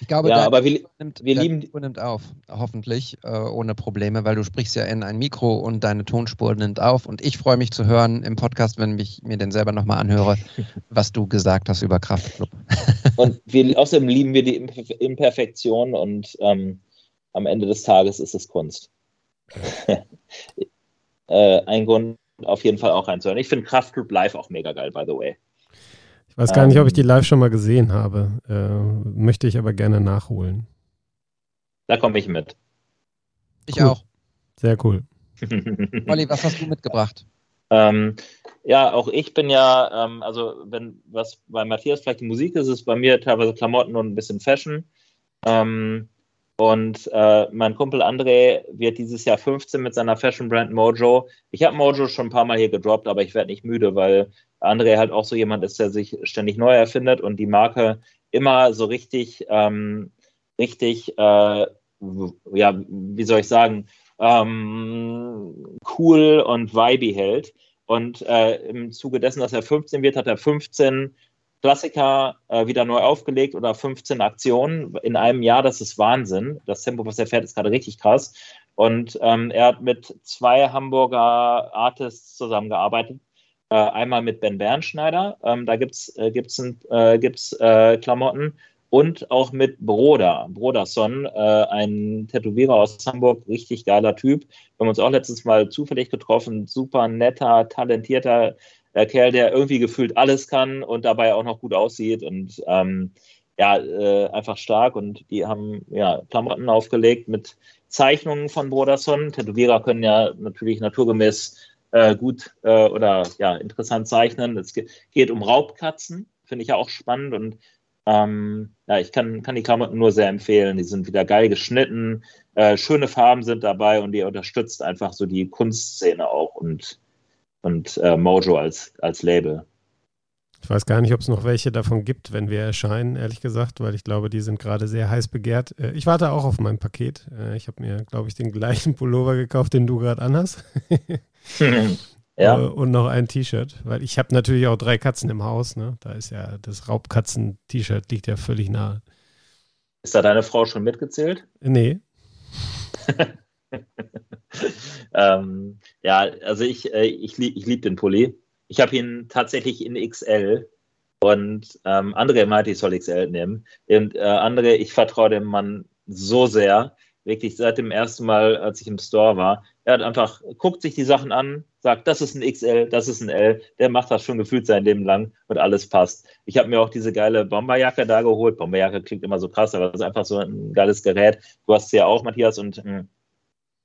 Ich glaube, ja, aber wir, nimmt, wir lieben Mikro nimmt auf, hoffentlich äh, ohne Probleme, weil du sprichst ja in ein Mikro und deine Tonspur nimmt auf. Und ich freue mich zu hören im Podcast, wenn ich mir den selber nochmal anhöre, was du gesagt hast über Kraftclub. und wir, außerdem lieben wir die Imperfektion und ähm, am Ende des Tages ist es Kunst. äh, ein Grund auf jeden Fall auch reinzuhören. Ich finde Kraftclub live auch mega geil, by the way. Weiß gar nicht, ob ich die ähm. live schon mal gesehen habe. Äh, möchte ich aber gerne nachholen. Da komme ich mit. Ich cool. auch. Sehr cool. Olli, was hast du mitgebracht? Ähm, ja, auch ich bin ja, ähm, also wenn was bei Matthias vielleicht die Musik ist, ist bei mir teilweise Klamotten und ein bisschen Fashion. Ähm, und äh, mein Kumpel André wird dieses Jahr 15 mit seiner Fashion Brand Mojo. Ich habe Mojo schon ein paar Mal hier gedroppt, aber ich werde nicht müde, weil André halt auch so jemand ist, der sich ständig neu erfindet und die Marke immer so richtig, ähm, richtig, äh, ja, wie soll ich sagen, ähm, cool und vibey hält. Und äh, im Zuge dessen, dass er 15 wird, hat er 15 Klassiker äh, wieder neu aufgelegt oder 15 Aktionen in einem Jahr. Das ist Wahnsinn. Das Tempo, was er fährt, ist gerade richtig krass. Und ähm, er hat mit zwei Hamburger Artists zusammengearbeitet. Äh, einmal mit Ben Bernschneider, ähm, da gibt es äh, gibt's, äh, gibt's, äh, Klamotten. Und auch mit Broder, Broderson, äh, ein Tätowierer aus Hamburg, richtig geiler Typ. Wir haben uns auch letztes Mal zufällig getroffen. Super netter, talentierter äh, Kerl, der irgendwie gefühlt alles kann und dabei auch noch gut aussieht und ähm, ja, äh, einfach stark. Und die haben ja Klamotten aufgelegt mit Zeichnungen von Broderson. Tätowierer können ja natürlich naturgemäß äh, gut äh, oder ja interessant zeichnen. Es geht um Raubkatzen, finde ich ja auch spannend und ähm, ja, ich kann, kann die Klamotten nur sehr empfehlen. Die sind wieder geil geschnitten, äh, schöne Farben sind dabei und die unterstützt einfach so die Kunstszene auch und und äh, Mojo als, als Label. Ich weiß gar nicht, ob es noch welche davon gibt, wenn wir erscheinen, ehrlich gesagt, weil ich glaube, die sind gerade sehr heiß begehrt. Äh, ich warte auch auf mein Paket. Äh, ich habe mir, glaube ich, den gleichen Pullover gekauft, den du gerade anhast. ja. Äh, und noch ein T-Shirt, weil ich habe natürlich auch drei Katzen im Haus. Ne? Da ist ja das Raubkatzen-T-Shirt liegt ja völlig nahe. Ist da deine Frau schon mitgezählt? Nee. ähm, ja, also ich, äh, ich, ich liebe den Pulli. Ich habe ihn tatsächlich in XL und ähm, andere meinte, ich soll XL nehmen. Und äh, andere, ich vertraue dem Mann so sehr, wirklich seit dem ersten Mal, als ich im Store war. Er hat einfach, guckt sich die Sachen an, sagt, das ist ein XL, das ist ein L. Der macht das schon gefühlt sein Leben lang und alles passt. Ich habe mir auch diese geile Bomberjacke da geholt. Bomberjacke klingt immer so krass, aber das ist einfach so ein geiles Gerät. Du hast sie ja auch, Matthias, und mh, hm,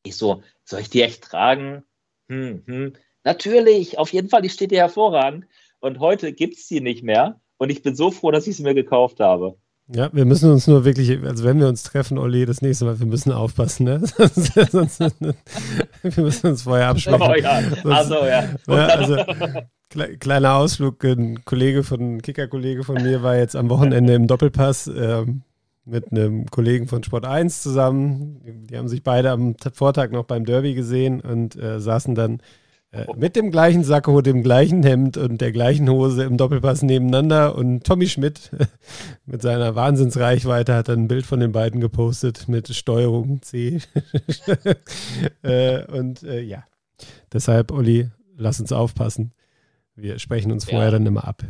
ich so, soll ich die echt tragen? Hm, hm. Natürlich, auf jeden Fall, die steht dir hervorragend. Und heute gibt es die nicht mehr. Und ich bin so froh, dass ich sie mir gekauft habe. Ja, wir müssen uns nur wirklich, also wenn wir uns treffen, Olli, das nächste Mal, wir müssen aufpassen, ne? Sonst, wir müssen uns vorher absprechen. Oh ja, also ja. ja also, kleiner Ausflug, ein Kollege von, Kicker-Kollege von mir war jetzt am Wochenende im Doppelpass ähm, mit einem Kollegen von Sport 1 zusammen. Die haben sich beide am Vortag noch beim Derby gesehen und äh, saßen dann äh, mit dem gleichen Sakko, dem gleichen Hemd und der gleichen Hose im Doppelpass nebeneinander. Und Tommy Schmidt mit seiner Wahnsinnsreichweite hat dann ein Bild von den beiden gepostet mit Steuerung C. äh, und äh, ja, deshalb, Olli, lass uns aufpassen. Wir sprechen uns vorher ja. dann immer ab.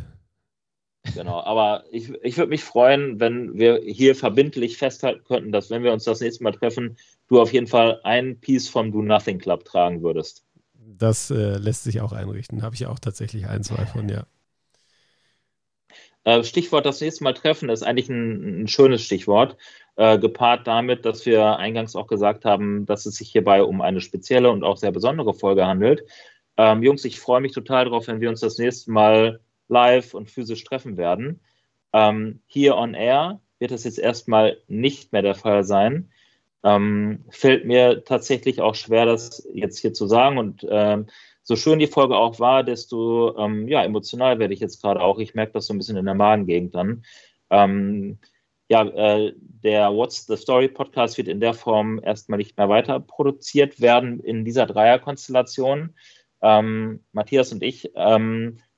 Genau, aber ich, ich würde mich freuen, wenn wir hier verbindlich festhalten könnten, dass wenn wir uns das nächste Mal treffen, du auf jeden Fall ein Piece vom Do Nothing Club tragen würdest das äh, lässt sich auch einrichten. Habe ich auch tatsächlich ein, zwei von, ja. Äh, Stichwort das nächste Mal treffen ist eigentlich ein, ein schönes Stichwort, äh, gepaart damit, dass wir eingangs auch gesagt haben, dass es sich hierbei um eine spezielle und auch sehr besondere Folge handelt. Ähm, Jungs, ich freue mich total darauf, wenn wir uns das nächste Mal live und physisch treffen werden. Ähm, hier on air wird es jetzt erstmal nicht mehr der Fall sein ähm, fällt mir tatsächlich auch schwer, das jetzt hier zu sagen. Und ähm, so schön die Folge auch war, desto ähm, ja, emotional werde ich jetzt gerade auch. Ich merke das so ein bisschen in der Magengegend dann. Ähm, ja, äh, der What's the Story Podcast wird in der Form erstmal nicht mehr weiter produziert werden in dieser Dreierkonstellation. Ähm, Matthias und ich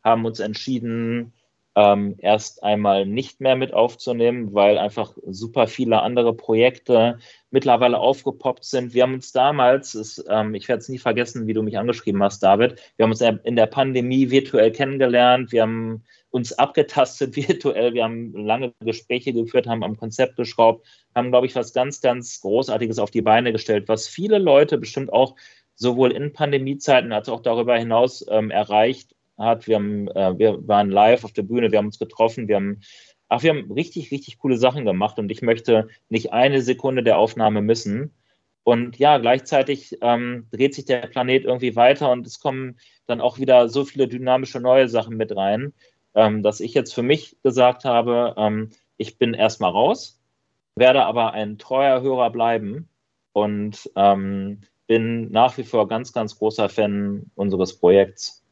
haben uns entschieden, ähm, erst einmal nicht mehr mit aufzunehmen, weil einfach super viele andere Projekte mittlerweile aufgepoppt sind. Wir haben uns damals, ist, ähm, ich werde es nie vergessen, wie du mich angeschrieben hast, David, wir haben uns in der Pandemie virtuell kennengelernt, wir haben uns abgetastet virtuell, wir haben lange Gespräche geführt, haben am Konzept geschraubt, haben, glaube ich, was ganz, ganz Großartiges auf die Beine gestellt, was viele Leute bestimmt auch sowohl in Pandemiezeiten als auch darüber hinaus ähm, erreicht hat. Wir, haben, äh, wir waren live auf der Bühne, wir haben uns getroffen, wir haben, ach, wir haben richtig, richtig coole Sachen gemacht und ich möchte nicht eine Sekunde der Aufnahme missen. Und ja, gleichzeitig ähm, dreht sich der Planet irgendwie weiter und es kommen dann auch wieder so viele dynamische neue Sachen mit rein, ähm, dass ich jetzt für mich gesagt habe, ähm, ich bin erstmal raus, werde aber ein treuer Hörer bleiben und ähm, bin nach wie vor ganz, ganz großer Fan unseres Projekts.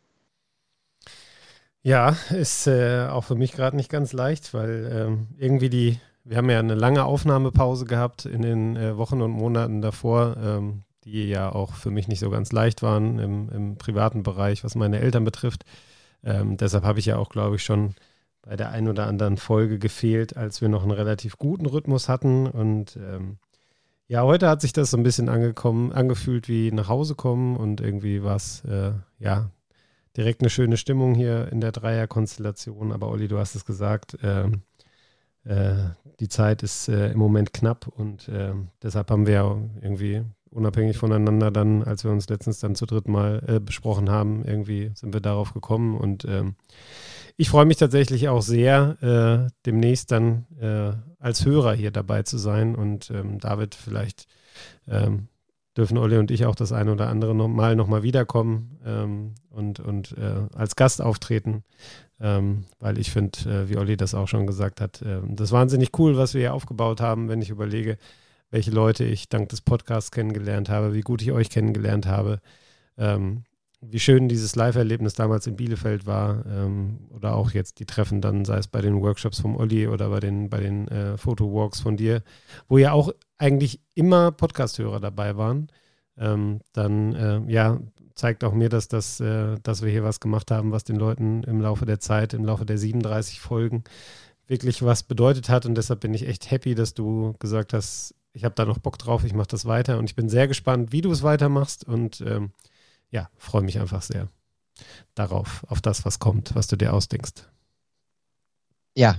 Ja, ist äh, auch für mich gerade nicht ganz leicht, weil ähm, irgendwie die, wir haben ja eine lange Aufnahmepause gehabt in den äh, Wochen und Monaten davor, ähm, die ja auch für mich nicht so ganz leicht waren im, im privaten Bereich, was meine Eltern betrifft. Ähm, deshalb habe ich ja auch, glaube ich, schon bei der einen oder anderen Folge gefehlt, als wir noch einen relativ guten Rhythmus hatten. Und ähm, ja, heute hat sich das so ein bisschen angekommen, angefühlt wie nach Hause kommen und irgendwie war es, äh, ja, direkt eine schöne Stimmung hier in der Dreierkonstellation. Aber Olli, du hast es gesagt, äh, äh, die Zeit ist äh, im Moment knapp und ähm, deshalb haben wir irgendwie unabhängig voneinander dann, als wir uns letztens dann zu dritt mal äh, besprochen haben, irgendwie sind wir darauf gekommen und ähm, ich freue mich tatsächlich auch sehr, äh, demnächst dann äh, als Hörer hier dabei zu sein und ähm, David vielleicht dürfen Olli und ich auch das eine oder andere noch Mal nochmal wiederkommen ähm, und, und äh, als Gast auftreten, ähm, weil ich finde, äh, wie Olli das auch schon gesagt hat, äh, das ist wahnsinnig cool, was wir hier aufgebaut haben, wenn ich überlege, welche Leute ich dank des Podcasts kennengelernt habe, wie gut ich euch kennengelernt habe. Ähm, wie schön dieses Live-Erlebnis damals in Bielefeld war ähm, oder auch jetzt die Treffen dann, sei es bei den Workshops vom Olli oder bei den, bei den äh, Fotowalks von dir, wo ja auch eigentlich immer Podcast-Hörer dabei waren, ähm, dann äh, ja, zeigt auch mir, dass, das, äh, dass wir hier was gemacht haben, was den Leuten im Laufe der Zeit, im Laufe der 37 Folgen wirklich was bedeutet hat. Und deshalb bin ich echt happy, dass du gesagt hast, ich habe da noch Bock drauf, ich mache das weiter. Und ich bin sehr gespannt, wie du es weitermachst. Und ähm, ja, freue mich einfach sehr darauf, auf das, was kommt, was du dir ausdenkst. Ja,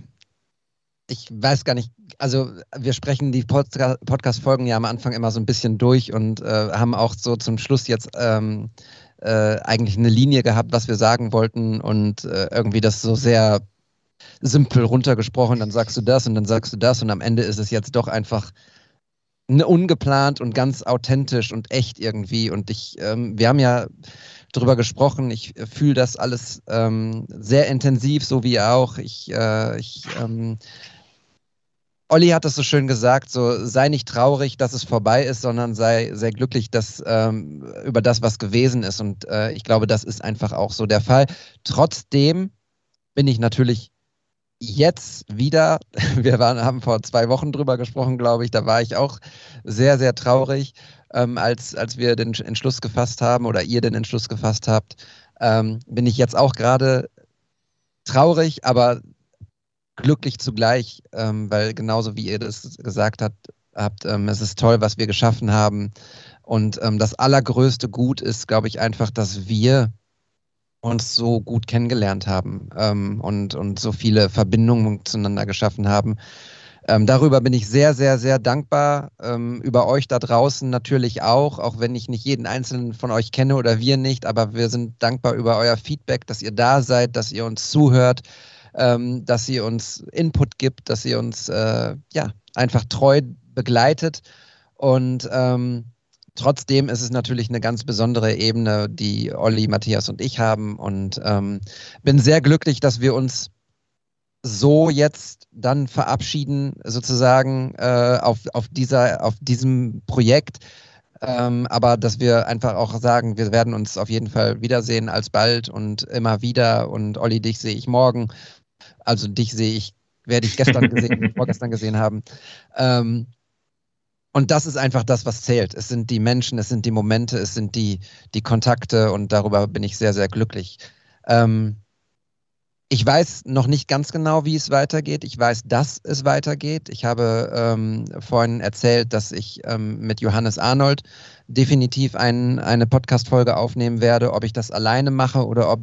ich weiß gar nicht, also wir sprechen die Podcast-Folgen ja am Anfang immer so ein bisschen durch und äh, haben auch so zum Schluss jetzt ähm, äh, eigentlich eine Linie gehabt, was wir sagen wollten und äh, irgendwie das so sehr simpel runtergesprochen, dann sagst du das und dann sagst du das und am Ende ist es jetzt doch einfach ne, ungeplant und ganz authentisch und echt irgendwie. Und ich, ähm, wir haben ja drüber gesprochen. Ich fühle das alles ähm, sehr intensiv, so wie auch. Ich, äh, ich ähm, Olli hat es so schön gesagt, so sei nicht traurig, dass es vorbei ist, sondern sei sehr glücklich dass, ähm, über das, was gewesen ist. Und äh, ich glaube, das ist einfach auch so der Fall. Trotzdem bin ich natürlich jetzt wieder, wir waren, haben vor zwei Wochen drüber gesprochen, glaube ich, da war ich auch sehr, sehr traurig, ähm, als, als wir den Entschluss gefasst haben oder ihr den Entschluss gefasst habt, ähm, bin ich jetzt auch gerade traurig, aber glücklich zugleich, ähm, weil genauso wie ihr das gesagt habt, habt ähm, es ist toll, was wir geschaffen haben. Und ähm, das allergrößte Gut ist, glaube ich, einfach, dass wir uns so gut kennengelernt haben ähm, und, und so viele Verbindungen zueinander geschaffen haben. Ähm, darüber bin ich sehr, sehr, sehr dankbar. Ähm, über euch da draußen natürlich auch, auch wenn ich nicht jeden einzelnen von euch kenne oder wir nicht, aber wir sind dankbar über euer Feedback, dass ihr da seid, dass ihr uns zuhört, ähm, dass ihr uns Input gibt, dass ihr uns äh, ja, einfach treu begleitet. Und ähm, trotzdem ist es natürlich eine ganz besondere Ebene, die Olli, Matthias und ich haben. Und ähm, bin sehr glücklich, dass wir uns so jetzt dann verabschieden, sozusagen äh, auf, auf, dieser, auf diesem Projekt. Ähm, aber dass wir einfach auch sagen, wir werden uns auf jeden Fall wiedersehen alsbald und immer wieder. Und Olli, dich sehe ich morgen. Also dich sehe ich, werde ich gestern gesehen, vorgestern gesehen haben. Ähm, und das ist einfach das, was zählt. Es sind die Menschen, es sind die Momente, es sind die, die Kontakte und darüber bin ich sehr, sehr glücklich. Ähm, ich weiß noch nicht ganz genau, wie es weitergeht. Ich weiß, dass es weitergeht. Ich habe ähm, vorhin erzählt, dass ich ähm, mit Johannes Arnold definitiv ein, eine Podcast-Folge aufnehmen werde. Ob ich das alleine mache oder ob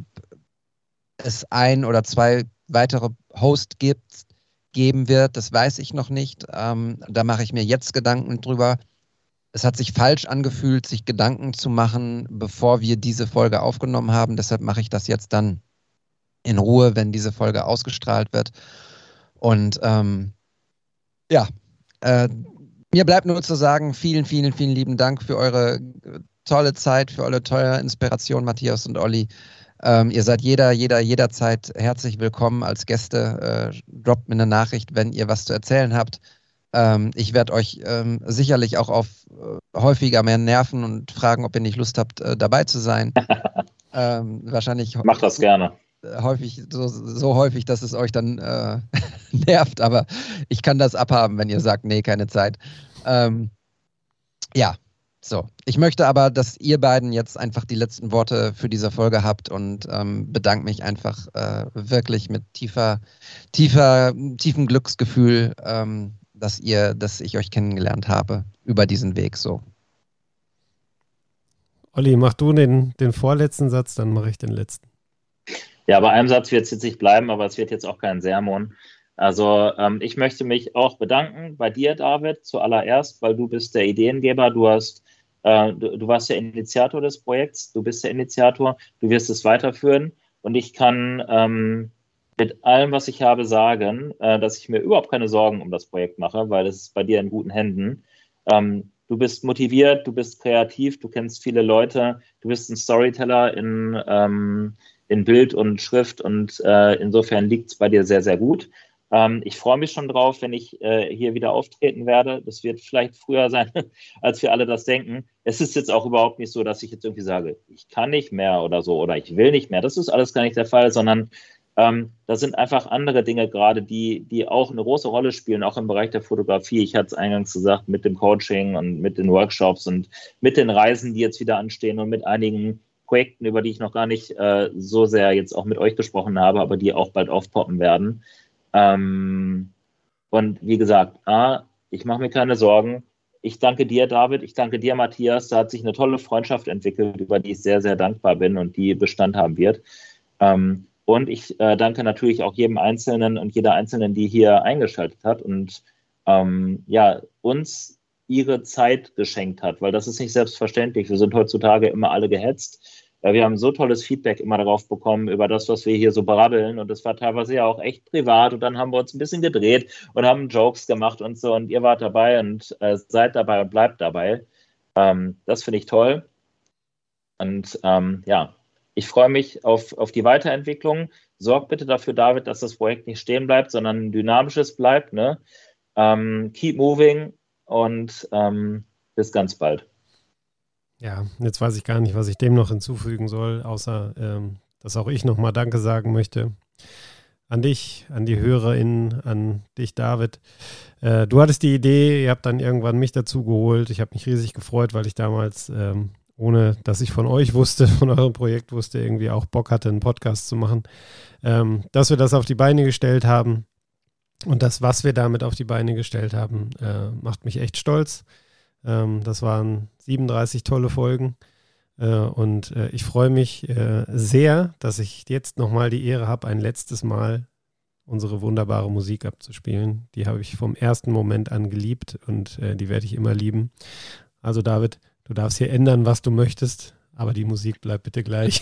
es ein oder zwei weitere Hosts gibt, geben wird, das weiß ich noch nicht. Ähm, da mache ich mir jetzt Gedanken drüber. Es hat sich falsch angefühlt, sich Gedanken zu machen, bevor wir diese Folge aufgenommen haben. Deshalb mache ich das jetzt dann in Ruhe, wenn diese Folge ausgestrahlt wird. Und ähm, ja, äh, mir bleibt nur zu sagen, vielen, vielen, vielen lieben Dank für eure tolle Zeit, für eure tolle Inspiration, Matthias und Olli. Ähm, ihr seid jeder, jeder, jederzeit herzlich willkommen als Gäste. Äh, droppt mir eine Nachricht, wenn ihr was zu erzählen habt. Ähm, ich werde euch ähm, sicherlich auch auf äh, häufiger mehr nerven und fragen, ob ihr nicht Lust habt, äh, dabei zu sein. Ähm, wahrscheinlich. Macht das gerne. Häufig, so, so häufig, dass es euch dann äh, nervt, aber ich kann das abhaben, wenn ihr sagt, nee, keine Zeit. Ähm, ja, so, ich möchte aber, dass ihr beiden jetzt einfach die letzten Worte für diese Folge habt und ähm, bedanke mich einfach äh, wirklich mit tiefer, tiefer, tiefem Glücksgefühl, ähm, dass ihr, dass ich euch kennengelernt habe über diesen Weg so. Olli, mach du den, den vorletzten Satz, dann mache ich den letzten. Ja, bei einem Satz wird es jetzt nicht bleiben, aber es wird jetzt auch kein Sermon. Also ähm, ich möchte mich auch bedanken bei dir, David, zuallererst, weil du bist der Ideengeber, du hast äh, du, du, warst der Initiator des Projekts, du bist der Initiator, du wirst es weiterführen und ich kann ähm, mit allem, was ich habe, sagen, äh, dass ich mir überhaupt keine Sorgen um das Projekt mache, weil es ist bei dir in guten Händen. Ähm, du bist motiviert, du bist kreativ, du kennst viele Leute, du bist ein Storyteller in, ähm, in Bild und Schrift und äh, insofern liegt es bei dir sehr, sehr gut. Ähm, ich freue mich schon drauf, wenn ich äh, hier wieder auftreten werde. Das wird vielleicht früher sein, als wir alle das denken. Es ist jetzt auch überhaupt nicht so, dass ich jetzt irgendwie sage, ich kann nicht mehr oder so oder ich will nicht mehr. Das ist alles gar nicht der Fall, sondern ähm, da sind einfach andere Dinge gerade, die, die auch eine große Rolle spielen, auch im Bereich der Fotografie. Ich hatte es eingangs gesagt, mit dem Coaching und mit den Workshops und mit den Reisen, die jetzt wieder anstehen und mit einigen Projekten, über die ich noch gar nicht äh, so sehr jetzt auch mit euch gesprochen habe, aber die auch bald aufpoppen werden. Ähm, und wie gesagt, A, ich mache mir keine Sorgen. Ich danke dir, David. Ich danke dir, Matthias. Da hat sich eine tolle Freundschaft entwickelt, über die ich sehr, sehr dankbar bin und die Bestand haben wird. Ähm, und ich äh, danke natürlich auch jedem Einzelnen und jeder Einzelnen, die hier eingeschaltet hat und ähm, ja, uns ihre Zeit geschenkt hat, weil das ist nicht selbstverständlich. Wir sind heutzutage immer alle gehetzt wir haben so tolles Feedback immer darauf bekommen, über das, was wir hier so brabbeln. Und das war teilweise ja auch echt privat. Und dann haben wir uns ein bisschen gedreht und haben Jokes gemacht und so. Und ihr wart dabei und äh, seid dabei und bleibt dabei. Ähm, das finde ich toll. Und ähm, ja, ich freue mich auf, auf die Weiterentwicklung. Sorgt bitte dafür, David, dass das Projekt nicht stehen bleibt, sondern ein dynamisches bleibt. Ne? Ähm, keep moving und ähm, bis ganz bald. Ja, jetzt weiß ich gar nicht, was ich dem noch hinzufügen soll, außer ähm, dass auch ich nochmal Danke sagen möchte an dich, an die HörerInnen, an dich, David. Äh, du hattest die Idee, ihr habt dann irgendwann mich dazu geholt. Ich habe mich riesig gefreut, weil ich damals, ähm, ohne dass ich von euch wusste, von eurem Projekt wusste, irgendwie auch Bock hatte, einen Podcast zu machen. Ähm, dass wir das auf die Beine gestellt haben und das, was wir damit auf die Beine gestellt haben, äh, macht mich echt stolz. Ähm, das waren 37 tolle Folgen. Äh, und äh, ich freue mich äh, sehr, dass ich jetzt nochmal die Ehre habe, ein letztes Mal unsere wunderbare Musik abzuspielen. Die habe ich vom ersten Moment an geliebt und die werde ich immer lieben. Also David, du darfst hier ändern, was du möchtest, aber die Musik bleibt bitte gleich.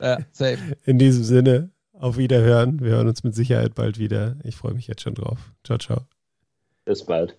ja, safe. In diesem Sinne, auf Wiederhören. Wir hören uns mit Sicherheit bald wieder. Ich freue mich jetzt schon drauf. Ciao, ciao. Bis bald.